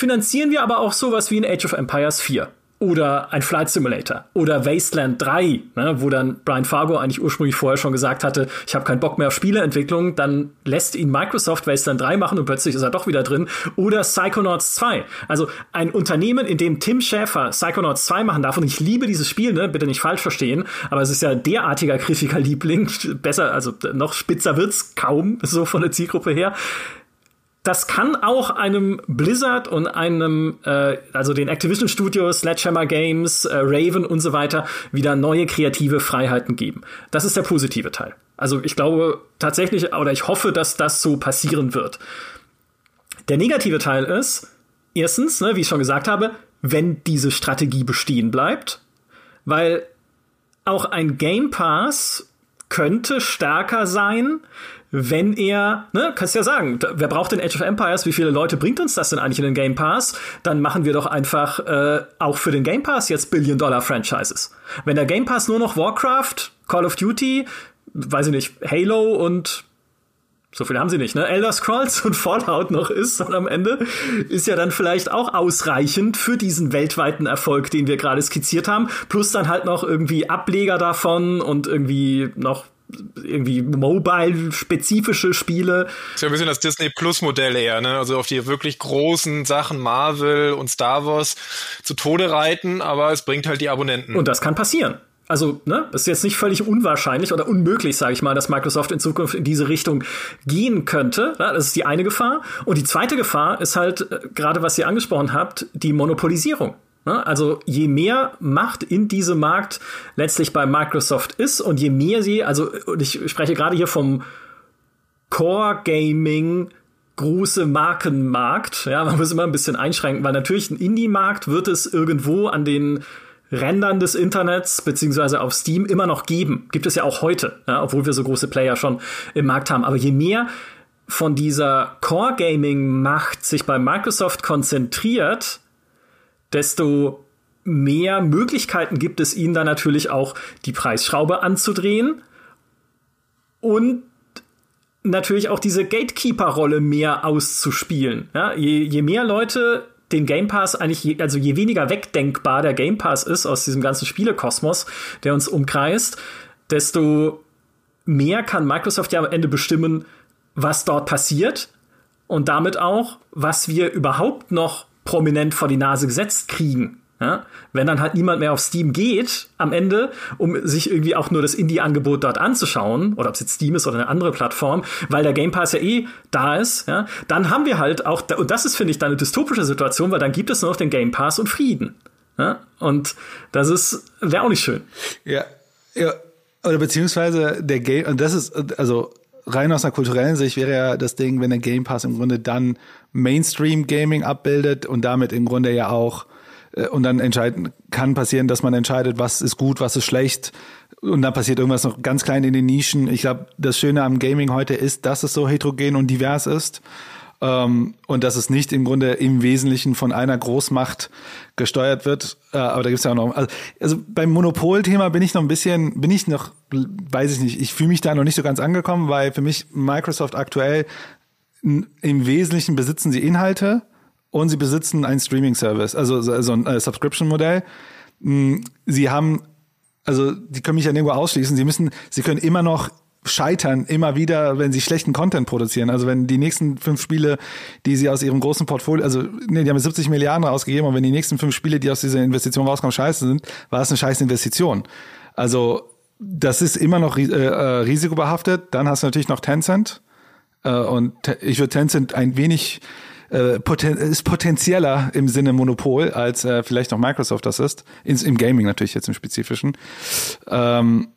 finanzieren wir aber auch sowas wie in Age of Empires 4 oder ein Flight Simulator oder Wasteland 3, ne, wo dann Brian Fargo eigentlich ursprünglich vorher schon gesagt hatte, ich habe keinen Bock mehr auf Spieleentwicklung, dann lässt ihn Microsoft Wasteland 3 machen und plötzlich ist er doch wieder drin. Oder Psychonauts 2. Also ein Unternehmen, in dem Tim Schäfer Psychonauts 2 machen darf. Und ich liebe dieses Spiel, ne, bitte nicht falsch verstehen, aber es ist ja derartiger Kritikerliebling, besser, also noch spitzer wird's kaum so von der Zielgruppe her das kann auch einem Blizzard und einem, äh, also den Activision Studios, Sledgehammer Games, äh, Raven und so weiter, wieder neue kreative Freiheiten geben. Das ist der positive Teil. Also ich glaube tatsächlich, oder ich hoffe, dass das so passieren wird. Der negative Teil ist, erstens, ne, wie ich schon gesagt habe, wenn diese Strategie bestehen bleibt, weil auch ein Game Pass könnte stärker sein, wenn er, ne, kannst ja sagen, wer braucht den Age of Empires? Wie viele Leute bringt uns das denn eigentlich in den Game Pass? Dann machen wir doch einfach äh, auch für den Game Pass jetzt Billion-Dollar-Franchises. Wenn der Game Pass nur noch Warcraft, Call of Duty, weiß ich nicht, Halo und so viel haben sie nicht, ne? Elder Scrolls und Fallout noch ist und am Ende ist ja dann vielleicht auch ausreichend für diesen weltweiten Erfolg, den wir gerade skizziert haben. Plus dann halt noch irgendwie Ableger davon und irgendwie noch irgendwie mobile-spezifische Spiele. Ist ja ein bisschen das Disney Plus-Modell eher, ne? Also auf die wirklich großen Sachen Marvel und Star Wars zu Tode reiten, aber es bringt halt die Abonnenten. Und das kann passieren also, ne, ist jetzt nicht völlig unwahrscheinlich oder unmöglich, sage ich mal, dass Microsoft in Zukunft in diese Richtung gehen könnte. Das ist die eine Gefahr. Und die zweite Gefahr ist halt, äh, gerade was ihr angesprochen habt, die Monopolisierung. Ja, also je mehr Macht in diesem Markt letztlich bei Microsoft ist und je mehr sie, also ich spreche gerade hier vom Core Gaming große Markenmarkt. Ja, man muss immer ein bisschen einschränken, weil natürlich ein Indie-Markt wird es irgendwo an den Rändern des Internets beziehungsweise auf Steam immer noch geben. Gibt es ja auch heute, ja, obwohl wir so große Player schon im Markt haben. Aber je mehr von dieser Core Gaming Macht sich bei Microsoft konzentriert, desto mehr Möglichkeiten gibt es ihnen dann natürlich auch die Preisschraube anzudrehen und natürlich auch diese Gatekeeper-Rolle mehr auszuspielen. Ja, je, je mehr Leute den Game Pass eigentlich, je, also je weniger wegdenkbar der Game Pass ist aus diesem ganzen Spielekosmos, der uns umkreist, desto mehr kann Microsoft ja am Ende bestimmen, was dort passiert und damit auch, was wir überhaupt noch prominent vor die Nase gesetzt kriegen. Ja? Wenn dann halt niemand mehr auf Steam geht am Ende, um sich irgendwie auch nur das Indie-Angebot dort anzuschauen, oder ob es jetzt Steam ist oder eine andere Plattform, weil der Game Pass ja eh da ist, ja, dann haben wir halt auch, und das ist, finde ich, dann eine dystopische Situation, weil dann gibt es nur noch den Game Pass und Frieden. Ja? Und das ist, wäre auch nicht schön. Ja, ja. Oder beziehungsweise der Game, und das ist, also rein aus einer kulturellen Sicht wäre ja das Ding, wenn der Game Pass im Grunde dann Mainstream Gaming abbildet und damit im Grunde ja auch äh, und dann entscheiden kann passieren, dass man entscheidet, was ist gut, was ist schlecht und dann passiert irgendwas noch ganz klein in den Nischen. Ich glaube, das Schöne am Gaming heute ist, dass es so heterogen und divers ist ähm, und dass es nicht im Grunde im Wesentlichen von einer Großmacht gesteuert wird. Äh, aber da gibt's ja auch noch, also, also beim Monopolthema bin ich noch ein bisschen, bin ich noch, weiß ich nicht, ich fühle mich da noch nicht so ganz angekommen, weil für mich Microsoft aktuell im Wesentlichen besitzen sie Inhalte und sie besitzen einen Streaming-Service, also, also ein äh, Subscription-Modell. Mm, sie haben, also die können mich ja nirgendwo ausschließen. Sie müssen, sie können immer noch scheitern, immer wieder, wenn sie schlechten Content produzieren. Also wenn die nächsten fünf Spiele, die sie aus ihrem großen Portfolio, also nee, die haben 70 Milliarden ausgegeben, und wenn die nächsten fünf Spiele, die aus dieser Investition rauskommen, scheiße sind, war es eine scheiß Investition. Also das ist immer noch äh, äh, risikobehaftet. Dann hast du natürlich noch Tencent. Äh, und ich würde Tencent ein wenig äh, poten ist potenzieller im Sinne Monopol, als äh, vielleicht noch Microsoft das ist. Ins, Im Gaming natürlich jetzt im Spezifischen. Ähm,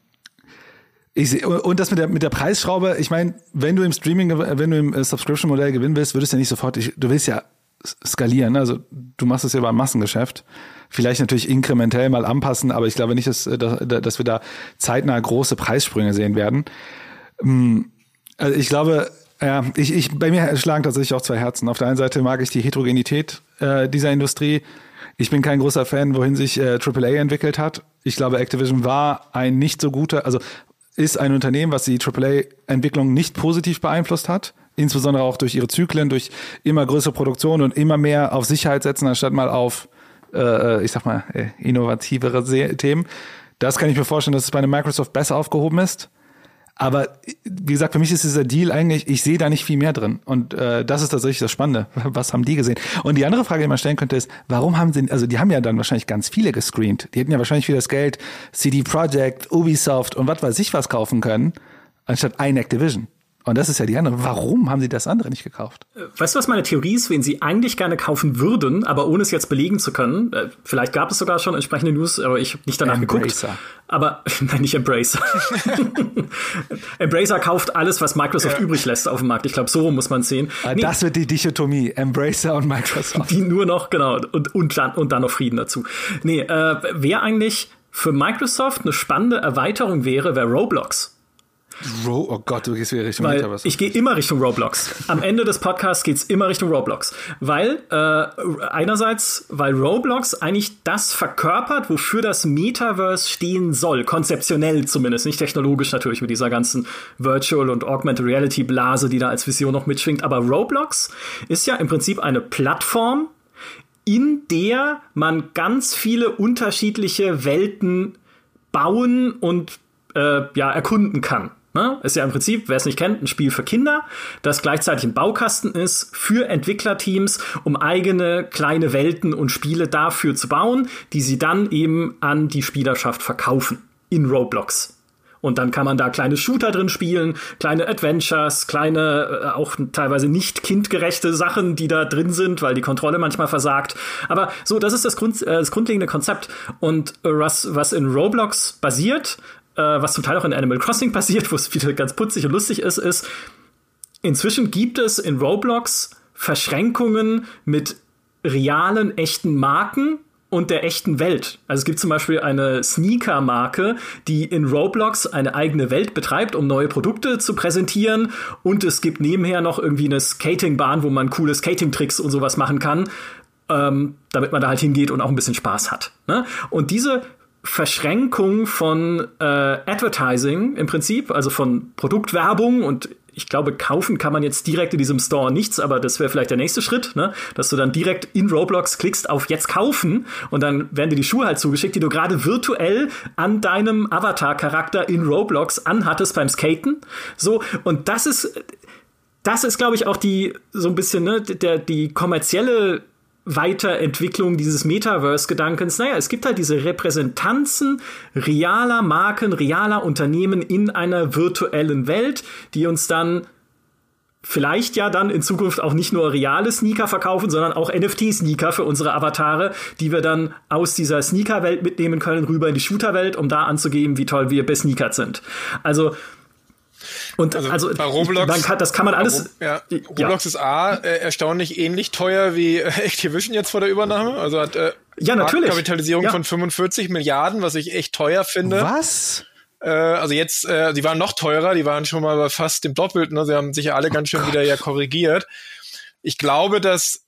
ich und das mit der, mit der Preisschraube, ich meine, wenn du im Streaming, wenn du im äh, Subscription-Modell gewinnen willst, würdest du ja nicht sofort, ich, du willst ja skalieren, ne? also du machst es ja beim Massengeschäft. Vielleicht natürlich inkrementell mal anpassen, aber ich glaube nicht, dass, äh, dass, dass wir da zeitnah große Preissprünge sehen werden. Hm, also ich glaube, ja, ich, ich, bei mir schlagen tatsächlich auch zwei Herzen. Auf der einen Seite mag ich die Heterogenität äh, dieser Industrie. Ich bin kein großer Fan, wohin sich äh, AAA entwickelt hat. Ich glaube, Activision war ein nicht so guter, also ist ein Unternehmen, was die AAA-Entwicklung nicht positiv beeinflusst hat. Insbesondere auch durch ihre Zyklen, durch immer größere Produktion und immer mehr auf Sicherheit setzen, anstatt mal auf, äh, ich sag mal, äh, innovativere Themen. Das kann ich mir vorstellen, dass es bei einem Microsoft besser aufgehoben ist. Aber wie gesagt, für mich ist dieser Deal eigentlich, ich sehe da nicht viel mehr drin. Und äh, das ist tatsächlich das Spannende. Was haben die gesehen? Und die andere Frage, die man stellen könnte, ist, warum haben sie, also die haben ja dann wahrscheinlich ganz viele gescreent. Die hätten ja wahrscheinlich für das Geld CD Projekt, Ubisoft und was weiß ich was kaufen können, anstatt ein Activision. Und das ist ja die andere. Warum haben sie das andere nicht gekauft? Weißt du, was meine Theorie ist, wen sie eigentlich gerne kaufen würden, aber ohne es jetzt belegen zu können? Äh, vielleicht gab es sogar schon entsprechende News, aber ich habe nicht danach Embracer. geguckt. Aber nein, nicht Embracer. Embracer kauft alles, was Microsoft ja. übrig lässt auf dem Markt. Ich glaube, so muss man sehen. Ah, nee. Das wird die Dichotomie, Embracer und Microsoft. Die nur noch, genau, und, und, dann, und dann noch Frieden dazu. Nee, äh, wer eigentlich für Microsoft eine spannende Erweiterung wäre, wäre Roblox. Ro oh Gott, du gehst wieder Richtung weil Metaverse. Ich gehe immer Richtung Roblox. Am Ende des Podcasts geht's immer Richtung Roblox. Weil, äh, einerseits, weil Roblox eigentlich das verkörpert, wofür das Metaverse stehen soll. Konzeptionell zumindest, nicht technologisch natürlich mit dieser ganzen Virtual und Augmented Reality Blase, die da als Vision noch mitschwingt. Aber Roblox ist ja im Prinzip eine Plattform, in der man ganz viele unterschiedliche Welten bauen und äh, ja, erkunden kann. Ne? Ist ja im Prinzip, wer es nicht kennt, ein Spiel für Kinder, das gleichzeitig ein Baukasten ist für Entwicklerteams, um eigene kleine Welten und Spiele dafür zu bauen, die sie dann eben an die Spielerschaft verkaufen in Roblox. Und dann kann man da kleine Shooter drin spielen, kleine Adventures, kleine, äh, auch teilweise nicht kindgerechte Sachen, die da drin sind, weil die Kontrolle manchmal versagt. Aber so, das ist das, Grund, äh, das grundlegende Konzept. Und äh, was, was in Roblox basiert, äh, was zum Teil auch in Animal Crossing passiert, wo es wieder ganz putzig und lustig ist, ist, inzwischen gibt es in Roblox Verschränkungen mit realen, echten Marken, und der echten Welt. Also es gibt zum Beispiel eine Sneaker-Marke, die in Roblox eine eigene Welt betreibt, um neue Produkte zu präsentieren. Und es gibt nebenher noch irgendwie eine Skatingbahn, wo man coole Skating-Tricks und sowas machen kann, ähm, damit man da halt hingeht und auch ein bisschen Spaß hat. Ne? Und diese Verschränkung von äh, Advertising im Prinzip, also von Produktwerbung und ich glaube, kaufen kann man jetzt direkt in diesem Store nichts, aber das wäre vielleicht der nächste Schritt, ne? dass du dann direkt in Roblox klickst auf jetzt kaufen und dann werden dir die Schuhe halt zugeschickt, die du gerade virtuell an deinem Avatar-Charakter in Roblox anhattest beim Skaten. So, und das ist, das ist, glaube ich, auch die, so ein bisschen, ne, der, die kommerzielle Weiterentwicklung dieses Metaverse-Gedankens. Naja, es gibt halt diese Repräsentanzen realer Marken, realer Unternehmen in einer virtuellen Welt, die uns dann vielleicht ja dann in Zukunft auch nicht nur reale Sneaker verkaufen, sondern auch NFT-Sneaker für unsere Avatare, die wir dann aus dieser Sneaker-Welt mitnehmen können, rüber in die Shooter-Welt, um da anzugeben, wie toll wir besneakert sind. Also und also, also bei Roblox, kann, das kann man alles. Ja, Roblox ja. ist A äh, erstaunlich ähnlich teuer wie äh, Activision jetzt vor der Übernahme. Also hat äh, ja, natürlich. Kapitalisierung ja. von 45 Milliarden, was ich echt teuer finde. Was? Äh, also jetzt, äh, die waren noch teurer, die waren schon mal bei fast dem Doppelten. Ne? Sie haben sich ja alle ganz schön oh wieder ja korrigiert. Ich glaube, dass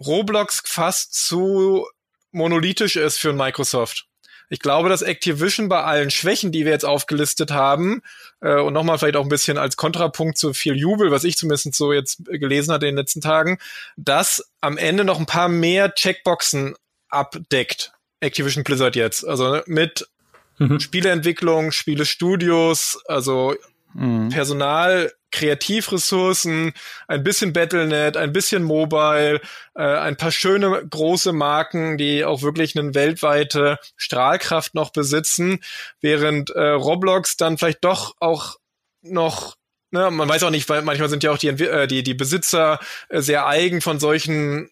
Roblox fast zu monolithisch ist für Microsoft. Ich glaube, dass Activision bei allen Schwächen, die wir jetzt aufgelistet haben, äh, und nochmal vielleicht auch ein bisschen als Kontrapunkt zu viel Jubel, was ich zumindest so jetzt gelesen hatte in den letzten Tagen, dass am Ende noch ein paar mehr Checkboxen abdeckt. Activision Blizzard jetzt. Also ne, mit mhm. Spieleentwicklung, Spielestudios, also mhm. Personal Kreativressourcen, ein bisschen Battlenet, ein bisschen Mobile, äh, ein paar schöne große Marken, die auch wirklich eine weltweite Strahlkraft noch besitzen, während äh, Roblox dann vielleicht doch auch noch Ne, man weiß auch nicht, weil manchmal sind ja auch die, äh, die, die Besitzer äh, sehr eigen von solchen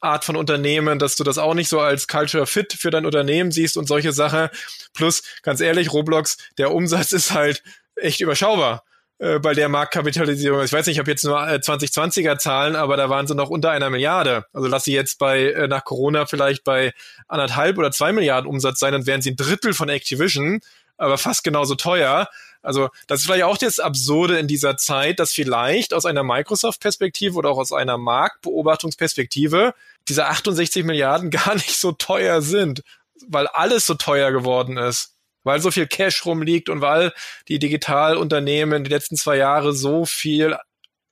Art von Unternehmen, dass du das auch nicht so als Culture Fit für dein Unternehmen siehst und solche Sachen. Plus, ganz ehrlich, Roblox, der Umsatz ist halt echt überschaubar. Äh, bei der Marktkapitalisierung. Ich weiß nicht, ich habe jetzt nur 2020er äh, Zahlen, aber da waren sie noch unter einer Milliarde. Also lass sie jetzt bei äh, nach Corona vielleicht bei anderthalb oder zwei Milliarden Umsatz sein, dann wären sie ein Drittel von Activision, aber fast genauso teuer. Also das ist vielleicht auch das Absurde in dieser Zeit, dass vielleicht aus einer Microsoft-Perspektive oder auch aus einer Marktbeobachtungsperspektive diese 68 Milliarden gar nicht so teuer sind, weil alles so teuer geworden ist weil so viel Cash rumliegt und weil die Digitalunternehmen die letzten zwei Jahre so viel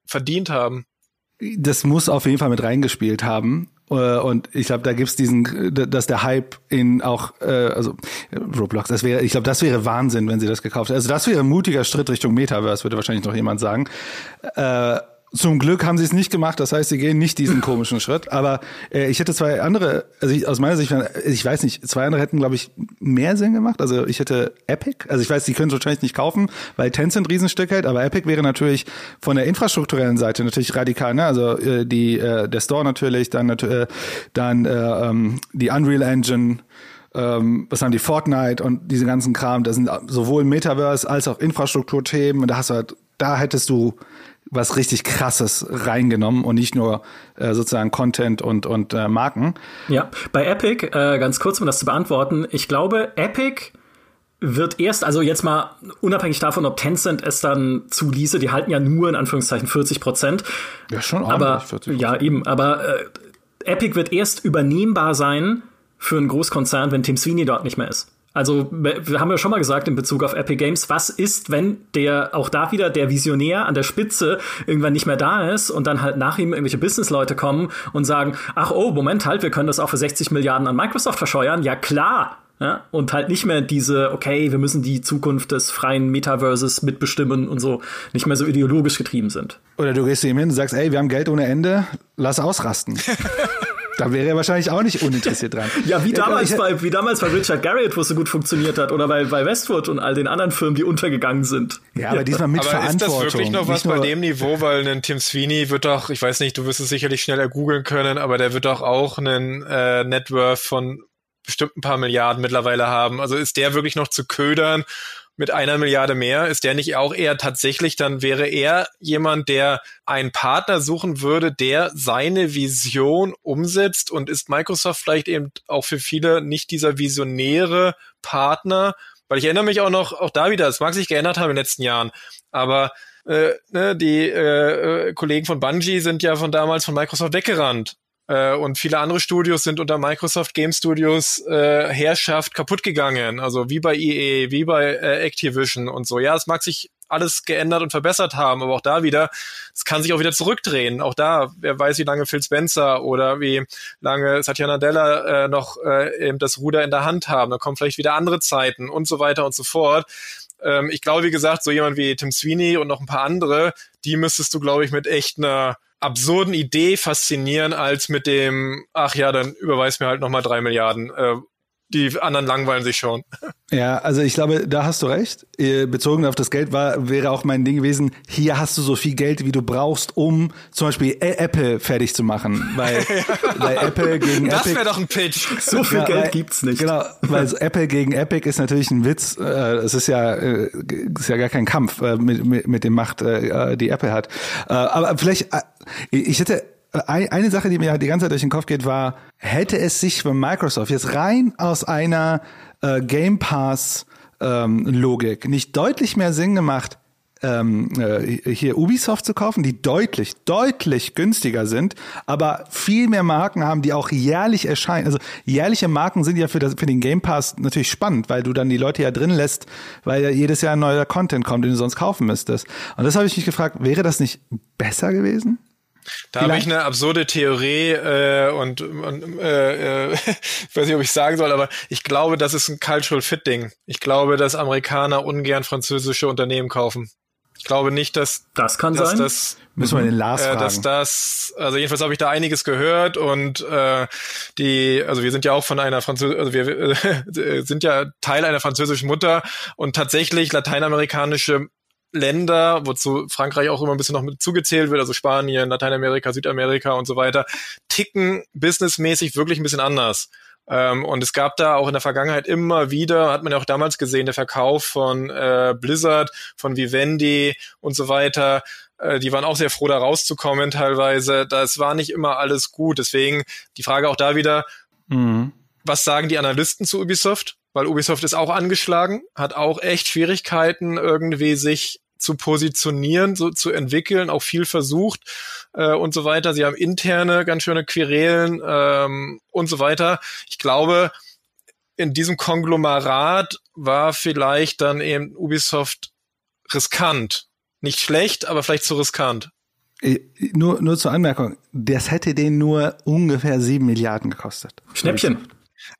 verdient haben. Das muss auf jeden Fall mit reingespielt haben. Äh, und ich glaube, da gibt's diesen, dass der Hype in auch, äh, also Roblox, das wäre, ich glaube, das wäre Wahnsinn, wenn sie das gekauft hätten. Also das wäre ein mutiger Schritt Richtung Metaverse, würde wahrscheinlich noch jemand sagen. Äh, zum Glück haben sie es nicht gemacht, das heißt, sie gehen nicht diesen komischen Schritt. Aber äh, ich hätte zwei andere, also ich, aus meiner Sicht, ich weiß nicht, zwei andere hätten, glaube ich, mehr Sinn gemacht. Also ich hätte Epic, also ich weiß, die können es wahrscheinlich nicht kaufen, weil Tencent Riesenstück hält, aber Epic wäre natürlich von der infrastrukturellen Seite natürlich radikal, ne? Also äh, die, äh, der Store natürlich, dann äh, dann äh, ähm, die Unreal Engine, ähm, was haben die Fortnite und diese ganzen Kram, das sind sowohl Metaverse als auch Infrastrukturthemen und da hast du halt, da hättest du was richtig krasses reingenommen und nicht nur äh, sozusagen Content und und äh, Marken. Ja, bei Epic äh, ganz kurz um das zu beantworten, ich glaube Epic wird erst, also jetzt mal unabhängig davon, ob Tencent es dann zuließe, die halten ja nur in Anführungszeichen 40 Prozent. Ja, schon aber 40%. Ja, eben, aber äh, Epic wird erst übernehmbar sein für einen Großkonzern, wenn Tim Sweeney dort nicht mehr ist. Also, wir haben ja schon mal gesagt in Bezug auf Epic Games, was ist, wenn der, auch da wieder der Visionär an der Spitze irgendwann nicht mehr da ist und dann halt nach ihm irgendwelche Businessleute kommen und sagen, ach oh, Moment halt, wir können das auch für 60 Milliarden an Microsoft verscheuern. Ja, klar. Ja, und halt nicht mehr diese, okay, wir müssen die Zukunft des freien Metaverses mitbestimmen und so, nicht mehr so ideologisch getrieben sind. Oder du gehst zu ihm hin und sagst, ey, wir haben Geld ohne Ende, lass ausrasten. Da wäre er wahrscheinlich auch nicht uninteressiert dran. ja, wie damals, bei, wie damals bei Richard Garriott, wo es so gut funktioniert hat, oder bei, bei Westwood und all den anderen Firmen, die untergegangen sind. Ja, aber diesmal mit aber Verantwortung. Ist das wirklich noch was bei dem Niveau, weil ein Tim Sweeney wird doch, ich weiß nicht, du wirst es sicherlich schneller googeln können, aber der wird doch auch einen äh, Networth von bestimmt ein paar Milliarden mittlerweile haben. Also ist der wirklich noch zu ködern mit einer Milliarde mehr, ist der nicht auch eher tatsächlich, dann wäre er jemand, der einen Partner suchen würde, der seine Vision umsetzt? Und ist Microsoft vielleicht eben auch für viele nicht dieser visionäre Partner, weil ich erinnere mich auch noch, auch da wieder, es mag sich geändert haben in den letzten Jahren, aber äh, ne, die äh, äh Kollegen von Bungie sind ja von damals von Microsoft weggerannt äh, und viele andere Studios sind unter Microsoft Game Studios äh, Herrschaft kaputt gegangen. Also wie bei EA, wie bei äh, Activision und so. Ja, es mag sich alles geändert und verbessert haben, aber auch da wieder, es kann sich auch wieder zurückdrehen. Auch da, wer weiß, wie lange Phil Spencer oder wie lange Satya Nadella äh, noch äh, eben das Ruder in der Hand haben. Da kommen vielleicht wieder andere Zeiten und so weiter und so fort. Ähm, ich glaube, wie gesagt, so jemand wie Tim Sweeney und noch ein paar andere, die müsstest du, glaube ich, mit echt einer absurden Idee faszinieren, als mit dem, ach ja, dann überweis mir halt nochmal drei Milliarden. Äh, die anderen langweilen sich schon. Ja, also ich glaube, da hast du recht. Äh, bezogen auf das Geld war, wäre auch mein Ding gewesen, hier hast du so viel Geld, wie du brauchst, um zum Beispiel Apple fertig zu machen. Weil, weil Apple gegen Das wäre doch ein Pitch. So viel ja, Geld weil, gibt's nicht. Genau, weil Apple gegen Epic ist natürlich ein Witz. Äh, es ist ja, äh, ist ja gar kein Kampf mit, mit, mit dem Macht, die Apple hat. Aber vielleicht, ich hätte eine Sache, die mir die ganze Zeit durch den Kopf geht, war, hätte es sich für Microsoft jetzt rein aus einer äh, Game Pass ähm, Logik nicht deutlich mehr Sinn gemacht, ähm, äh, hier Ubisoft zu kaufen, die deutlich, deutlich günstiger sind, aber viel mehr Marken haben, die auch jährlich erscheinen. Also jährliche Marken sind ja für, das, für den Game Pass natürlich spannend, weil du dann die Leute ja drin lässt, weil ja jedes Jahr ein neuer Content kommt, den du sonst kaufen müsstest. Und das habe ich mich gefragt, wäre das nicht besser gewesen? Da habe ich eine absurde Theorie äh, und, und äh, äh, ich weiß nicht, ob ich sagen soll, aber ich glaube, das ist ein Cultural Fit Ding. Ich glaube, dass Amerikaner ungern französische Unternehmen kaufen. Ich glaube nicht, dass das kann dass sein. Das, Müssen wir den Lars äh, fragen. Dass das, also jedenfalls habe ich da einiges gehört und äh, die, also wir sind ja auch von einer französischen, also wir äh, sind ja Teil einer französischen Mutter und tatsächlich lateinamerikanische Länder, wozu Frankreich auch immer ein bisschen noch mit zugezählt wird, also Spanien, Lateinamerika, Südamerika und so weiter, ticken businessmäßig wirklich ein bisschen anders. Ähm, und es gab da auch in der Vergangenheit immer wieder, hat man ja auch damals gesehen, der Verkauf von äh, Blizzard, von Vivendi und so weiter. Äh, die waren auch sehr froh, da rauszukommen teilweise. Das war nicht immer alles gut. Deswegen die Frage auch da wieder, mhm. was sagen die Analysten zu Ubisoft? Weil Ubisoft ist auch angeschlagen, hat auch echt Schwierigkeiten, irgendwie sich zu positionieren, so zu entwickeln, auch viel versucht äh, und so weiter. Sie haben interne ganz schöne Querelen ähm, und so weiter. Ich glaube, in diesem Konglomerat war vielleicht dann eben Ubisoft riskant. Nicht schlecht, aber vielleicht zu riskant. Äh, nur, nur zur Anmerkung, das hätte den nur ungefähr sieben Milliarden gekostet. Schnäppchen.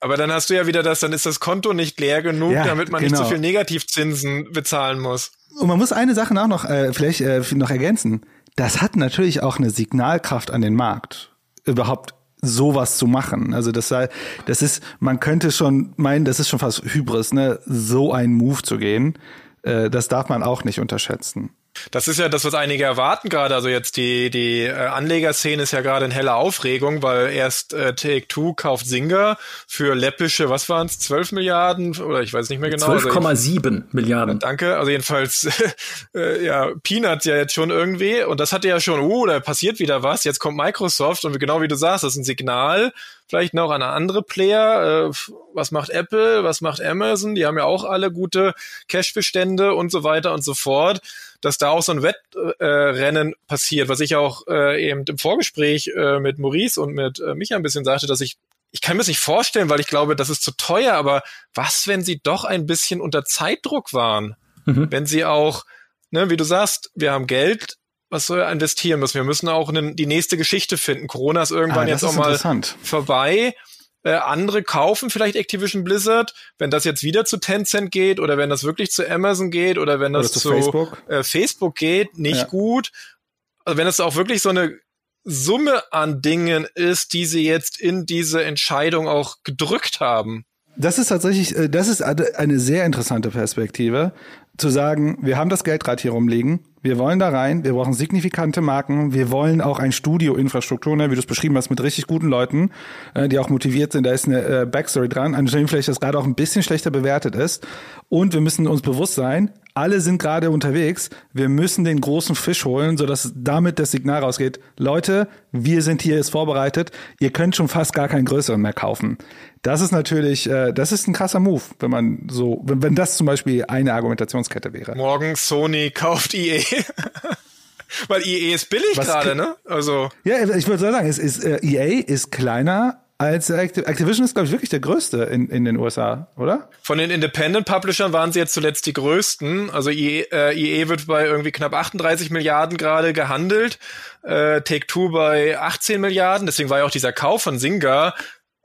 Aber dann hast du ja wieder das, dann ist das Konto nicht leer genug, ja, damit man genau. nicht so viel Negativzinsen bezahlen muss. Und man muss eine Sache auch noch äh, vielleicht äh, noch ergänzen. Das hat natürlich auch eine Signalkraft an den Markt, überhaupt sowas zu machen. Also das sei, das ist, man könnte schon meinen, das ist schon fast Hybris, ne, so einen Move zu gehen. Äh, das darf man auch nicht unterschätzen. Das ist ja das, was einige erwarten gerade. Also jetzt die, die äh, Anlegerszene ist ja gerade in heller Aufregung, weil erst äh, Take-Two kauft Singer für läppische, was waren es, 12 Milliarden oder ich weiß nicht mehr genau. 12,7 also, Milliarden. Danke. Also jedenfalls, äh, ja, Peanuts ja jetzt schon irgendwie und das hatte ja schon, uh, da passiert wieder was. Jetzt kommt Microsoft und genau wie du sagst, das ist ein Signal vielleicht noch an andere Player. Äh, was macht Apple? Was macht Amazon? Die haben ja auch alle gute Cash-Bestände und so weiter und so fort. Dass da auch so ein Wettrennen äh, passiert, was ich auch äh, eben im Vorgespräch äh, mit Maurice und mit äh, Micha ein bisschen sagte, dass ich ich kann mir das nicht vorstellen, weil ich glaube, das ist zu teuer, aber was, wenn sie doch ein bisschen unter Zeitdruck waren? Mhm. Wenn sie auch, ne, wie du sagst, wir haben Geld, was soll er investieren müssen. Wir müssen auch eine, die nächste Geschichte finden. Corona ist irgendwann ah, jetzt auch mal vorbei. Äh, andere kaufen vielleicht Activision Blizzard, wenn das jetzt wieder zu Tencent geht oder wenn das wirklich zu Amazon geht oder wenn das oder zu, zu Facebook. Äh, Facebook. geht, nicht ja. gut. Also wenn es auch wirklich so eine Summe an Dingen ist, die sie jetzt in diese Entscheidung auch gedrückt haben. Das ist tatsächlich, äh, das ist eine sehr interessante Perspektive, zu sagen, wir haben das Geld gerade hier rumliegen, wir wollen da rein, wir brauchen signifikante Marken, wir wollen auch ein Studio-Infrastruktur, ne, wie du es beschrieben hast, mit richtig guten Leuten, äh, die auch motiviert sind, da ist eine äh, Backstory dran, an dem vielleicht das gerade auch ein bisschen schlechter bewertet ist. Und wir müssen uns bewusst sein, alle sind gerade unterwegs, wir müssen den großen Fisch holen, sodass damit das Signal rausgeht, Leute, wir sind hier jetzt vorbereitet, ihr könnt schon fast gar keinen größeren mehr kaufen. Das ist natürlich, äh, das ist ein krasser Move, wenn man so, wenn, wenn das zum Beispiel eine Argumentationskette wäre. Morgen Sony kauft EA. Weil EA ist billig gerade, ne? Also. Ja, ich würde sagen, es ist, äh, EA ist kleiner als Activision ist, glaube ich, wirklich der größte in, in den USA, oder? Von den Independent Publishern waren sie jetzt zuletzt die größten. Also EA, äh, EA wird bei irgendwie knapp 38 Milliarden gerade gehandelt, äh, Take-Two bei 18 Milliarden. Deswegen war ja auch dieser Kauf von Singa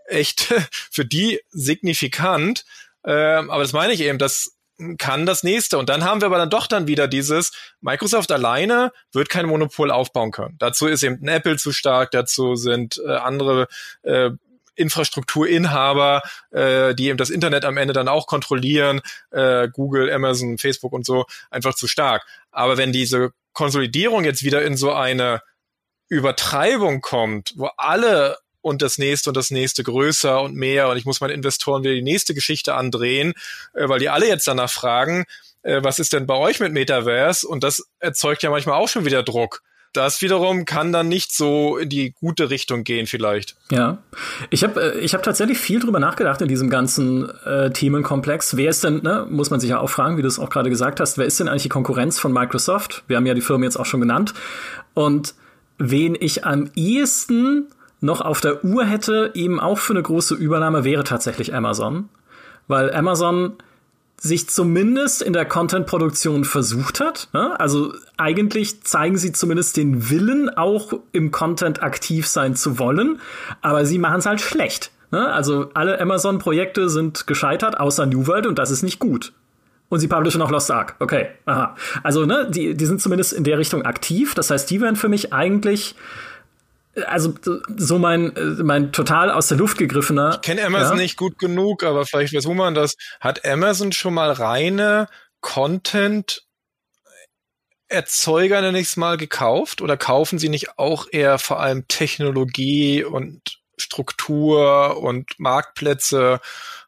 echt für die signifikant. Äh, aber das meine ich eben, das kann das nächste. Und dann haben wir aber dann doch dann wieder dieses, Microsoft alleine wird kein Monopol aufbauen können. Dazu ist eben Apple zu stark, dazu sind äh, andere äh, Infrastrukturinhaber, äh, die eben das Internet am Ende dann auch kontrollieren, äh, Google, Amazon, Facebook und so, einfach zu stark. Aber wenn diese Konsolidierung jetzt wieder in so eine Übertreibung kommt, wo alle und das nächste und das nächste größer und mehr und ich muss meinen Investoren wieder die nächste Geschichte andrehen, äh, weil die alle jetzt danach fragen, äh, was ist denn bei euch mit Metaverse? Und das erzeugt ja manchmal auch schon wieder Druck das wiederum kann dann nicht so in die gute Richtung gehen vielleicht. Ja, ich habe äh, ich hab tatsächlich viel drüber nachgedacht in diesem ganzen äh, Themenkomplex. Wer ist denn, ne, muss man sich ja auch fragen, wie du es auch gerade gesagt hast, wer ist denn eigentlich die Konkurrenz von Microsoft? Wir haben ja die Firmen jetzt auch schon genannt. Und wen ich am ehesten noch auf der Uhr hätte, eben auch für eine große Übernahme, wäre tatsächlich Amazon. Weil Amazon sich zumindest in der Content-Produktion versucht hat. Ne? Also eigentlich zeigen sie zumindest den Willen, auch im Content aktiv sein zu wollen, aber sie machen es halt schlecht. Ne? Also alle Amazon-Projekte sind gescheitert, außer New World, und das ist nicht gut. Und sie publishen auch Lost Ark. Okay, aha. Also, ne, die, die sind zumindest in der Richtung aktiv. Das heißt, die wären für mich eigentlich also so mein mein total aus der Luft gegriffener. Ich kenne Amazon ja? nicht gut genug, aber vielleicht weiß man das. Hat Amazon schon mal reine Content Erzeuger, nenne ich es mal, gekauft? Oder kaufen sie nicht auch eher vor allem Technologie und Struktur und Marktplätze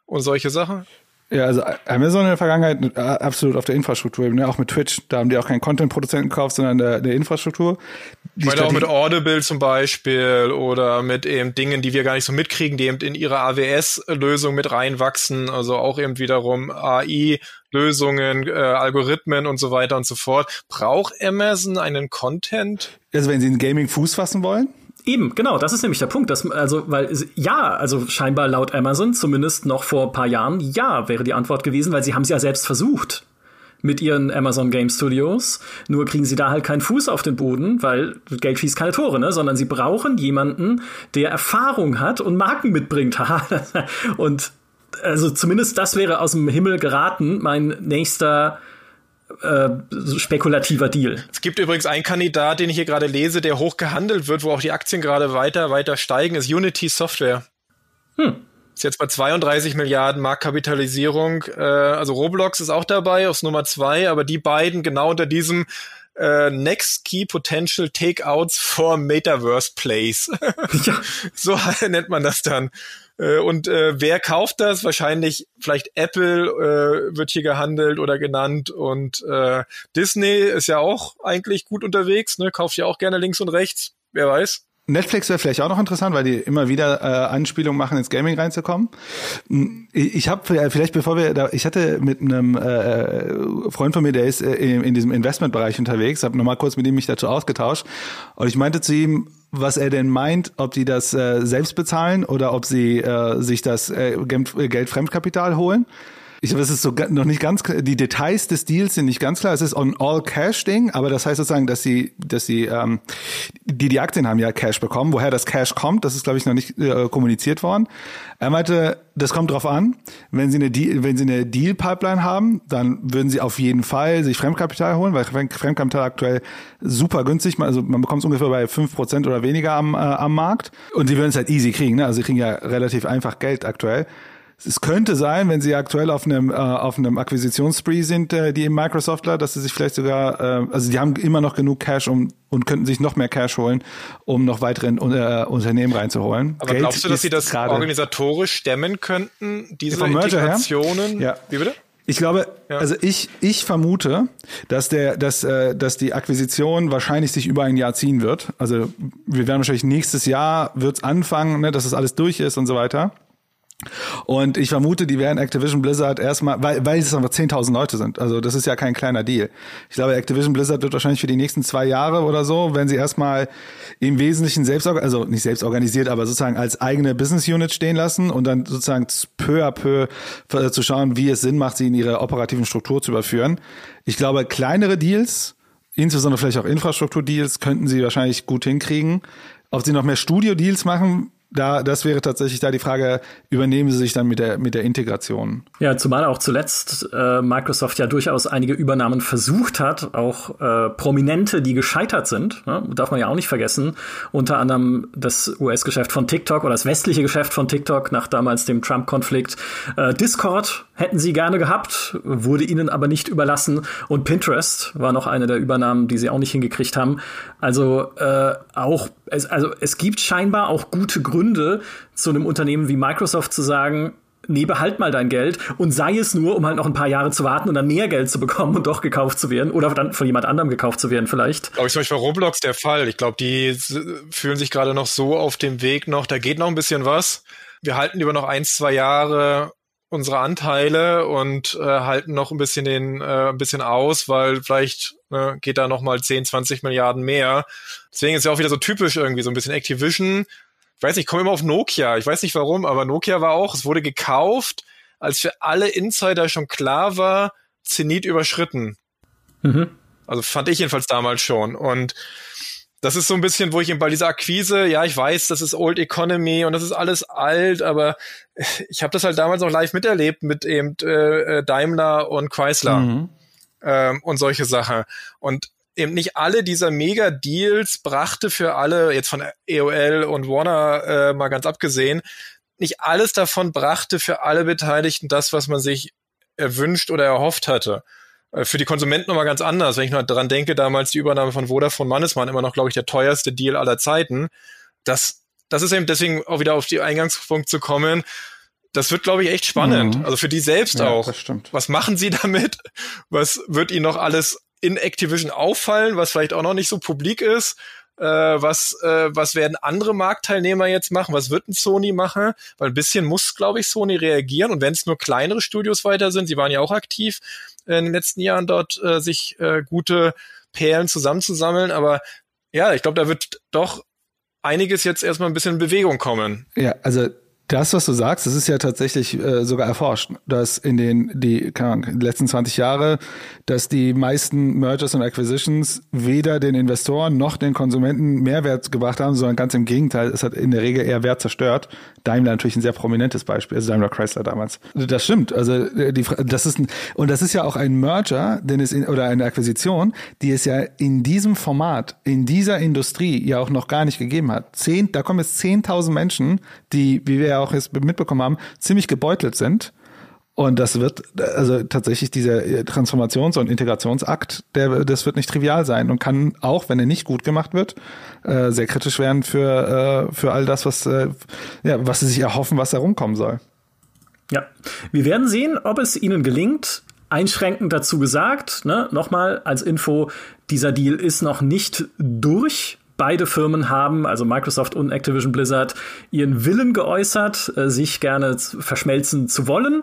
und solche Sachen? Ja, also Amazon in der Vergangenheit äh, absolut auf der Infrastruktur, ne? auch mit Twitch, da haben die auch keinen Content-Produzenten gekauft, sondern der, der Infrastruktur. Die ich meine auch mit Audible zum Beispiel oder mit eben Dingen, die wir gar nicht so mitkriegen, die eben in ihre AWS-Lösung mit reinwachsen, also auch eben wiederum AI-Lösungen, äh, Algorithmen und so weiter und so fort. Braucht Amazon einen Content? Also wenn sie in Gaming Fuß fassen wollen? Eben, genau, das ist nämlich der Punkt. Dass, also, weil ja, also scheinbar laut Amazon, zumindest noch vor ein paar Jahren, ja, wäre die Antwort gewesen, weil sie haben es ja selbst versucht mit ihren Amazon Game Studios. Nur kriegen sie da halt keinen Fuß auf den Boden, weil Geld schießt keine Tore, ne? Sondern sie brauchen jemanden, der Erfahrung hat und Marken mitbringt. und also zumindest das wäre aus dem Himmel geraten, mein nächster äh, spekulativer Deal. Es gibt übrigens einen Kandidat, den ich hier gerade lese, der hoch gehandelt wird, wo auch die Aktien gerade weiter, weiter steigen, ist Unity Software. Hm. Ist jetzt bei 32 Milliarden Marktkapitalisierung. Äh, also Roblox ist auch dabei, aus Nummer zwei, aber die beiden genau unter diesem äh, Next Key Potential Takeouts for Metaverse Plays. ja. So nennt man das dann. Äh, und äh, wer kauft das? Wahrscheinlich vielleicht Apple äh, wird hier gehandelt oder genannt und äh, Disney ist ja auch eigentlich gut unterwegs, ne? kauft ja auch gerne links und rechts, wer weiß. Netflix wäre vielleicht auch noch interessant, weil die immer wieder äh, Anspielungen machen, ins Gaming reinzukommen. Hm, ich habe vielleicht, bevor wir da, ich hatte mit einem äh, Freund von mir, der ist äh, in, in diesem Investmentbereich unterwegs, habe nochmal kurz mit ihm mich dazu ausgetauscht und ich meinte zu ihm, was er denn meint, ob die das äh, selbst bezahlen oder ob sie äh, sich das äh, Geld Fremdkapital holen. Ich glaube, es ist so noch nicht ganz die Details des Deals sind nicht ganz klar. Es ist ein All-Cash-Ding, aber das heißt sozusagen, dass sie, dass sie, ähm, die die Aktien haben ja Cash bekommen. Woher das Cash kommt, das ist glaube ich noch nicht äh, kommuniziert worden. Er meinte, das kommt drauf an. Wenn sie eine Deal, wenn sie eine Deal-Pipeline haben, dann würden sie auf jeden Fall sich Fremdkapital holen, weil Fremdkapital aktuell super günstig, also man bekommt es ungefähr bei fünf Prozent oder weniger am, äh, am Markt. Und sie würden es halt easy kriegen. Ne? Also sie kriegen ja relativ einfach Geld aktuell. Es könnte sein, wenn sie aktuell auf einem äh, auf einem Akquisitionsspree sind, äh, die Microsoftler, dass sie sich vielleicht sogar, äh, also die haben immer noch genug Cash um und könnten sich noch mehr Cash holen, um noch weitere äh, Unternehmen reinzuholen. Aber Geld glaubst du, dass sie das organisatorisch stemmen könnten, diese Integrationen? Ja. Wie bitte? Ich glaube, ja. also ich, ich vermute, dass der, dass, äh, dass die Akquisition wahrscheinlich sich über ein Jahr ziehen wird. Also wir werden wahrscheinlich nächstes Jahr wird's anfangen, ne, dass das alles durch ist und so weiter. Und ich vermute, die werden Activision Blizzard erstmal, weil, weil es einfach 10.000 Leute sind. Also das ist ja kein kleiner Deal. Ich glaube, Activision Blizzard wird wahrscheinlich für die nächsten zwei Jahre oder so, wenn sie erstmal im Wesentlichen selbst, also nicht selbst organisiert, aber sozusagen als eigene Business Unit stehen lassen und dann sozusagen peu à peu zu schauen, wie es Sinn macht, sie in ihre operativen Struktur zu überführen. Ich glaube, kleinere Deals, insbesondere vielleicht auch Infrastrukturdeals, könnten sie wahrscheinlich gut hinkriegen. Ob sie noch mehr Studio-Deals machen, da, das wäre tatsächlich da die Frage, übernehmen sie sich dann mit der, mit der Integration? Ja, zumal auch zuletzt äh, Microsoft ja durchaus einige Übernahmen versucht hat, auch äh, Prominente, die gescheitert sind, ne? darf man ja auch nicht vergessen. Unter anderem das US-Geschäft von TikTok oder das westliche Geschäft von TikTok nach damals dem Trump-Konflikt. Äh, Discord hätten sie gerne gehabt, wurde ihnen aber nicht überlassen. Und Pinterest war noch eine der Übernahmen, die sie auch nicht hingekriegt haben. Also äh, auch, es, also es gibt scheinbar auch gute Gründe, zu einem Unternehmen wie Microsoft zu sagen, nee, behalt mal dein Geld und sei es nur, um halt noch ein paar Jahre zu warten und dann mehr Geld zu bekommen und doch gekauft zu werden oder dann von jemand anderem gekauft zu werden vielleicht. Glaube ich zum Beispiel bei Roblox der Fall. Ich glaube, die fühlen sich gerade noch so auf dem Weg noch, da geht noch ein bisschen was. Wir halten über noch ein, zwei Jahre unsere Anteile und äh, halten noch ein bisschen den äh, ein bisschen aus, weil vielleicht ne, geht da noch mal 10, 20 Milliarden mehr. Deswegen ist ja auch wieder so typisch irgendwie so ein bisschen Activision. Ich weiß nicht, ich komme immer auf Nokia. Ich weiß nicht warum, aber Nokia war auch, es wurde gekauft, als für alle Insider schon klar war, Zenit überschritten. Mhm. Also fand ich jedenfalls damals schon. Und das ist so ein bisschen, wo ich eben bei dieser Akquise, ja, ich weiß, das ist Old Economy und das ist alles alt, aber ich habe das halt damals noch live miterlebt mit eben äh, äh, Daimler und Chrysler mhm. ähm, und solche Sachen. Und eben nicht alle dieser Mega-Deals brachte für alle, jetzt von EOL und Warner äh, mal ganz abgesehen, nicht alles davon brachte für alle Beteiligten das, was man sich erwünscht oder erhofft hatte. Äh, für die Konsumenten nochmal ganz anders. Wenn ich nur dran denke, damals die Übernahme von Vodafone Mannesmann, immer noch, glaube ich, der teuerste Deal aller Zeiten. Das, das ist eben deswegen auch wieder auf die Eingangspunkt zu kommen. Das wird, glaube ich, echt spannend. Mhm. Also für die selbst ja, auch. Das stimmt. Was machen sie damit? Was wird ihnen noch alles in Activision auffallen, was vielleicht auch noch nicht so publik ist? Äh, was, äh, was werden andere Marktteilnehmer jetzt machen? Was wird ein Sony machen? Weil ein bisschen muss, glaube ich, Sony reagieren. Und wenn es nur kleinere Studios weiter sind, sie waren ja auch aktiv, in den letzten Jahren dort äh, sich äh, gute Perlen zusammenzusammeln. Aber ja, ich glaube, da wird doch einiges jetzt erstmal ein bisschen in Bewegung kommen. Ja, also das, was du sagst, das ist ja tatsächlich äh, sogar erforscht, dass in den die keine Ahnung, letzten 20 Jahre, dass die meisten Mergers und Acquisitions weder den Investoren noch den Konsumenten Mehrwert gebracht haben, sondern ganz im Gegenteil, es hat in der Regel eher Wert zerstört. Daimler natürlich ein sehr prominentes Beispiel, also Daimler Chrysler damals. Das stimmt, also äh, die das ist ein, und das ist ja auch ein Merger, denn es in, oder eine Akquisition, die es ja in diesem Format, in dieser Industrie ja auch noch gar nicht gegeben hat. Zehn, da kommen jetzt 10.000 Menschen, die wie wir auch jetzt mitbekommen haben, ziemlich gebeutelt sind Und das wird, also tatsächlich dieser Transformations- und Integrationsakt, der, das wird nicht trivial sein und kann auch, wenn er nicht gut gemacht wird, äh, sehr kritisch werden für, äh, für all das, was, äh, ja, was sie sich erhoffen, was da rumkommen soll. Ja, wir werden sehen, ob es ihnen gelingt. Einschränkend dazu gesagt, ne, nochmal als Info, dieser Deal ist noch nicht durch. Beide Firmen haben, also Microsoft und Activision Blizzard, ihren Willen geäußert, äh, sich gerne verschmelzen zu wollen.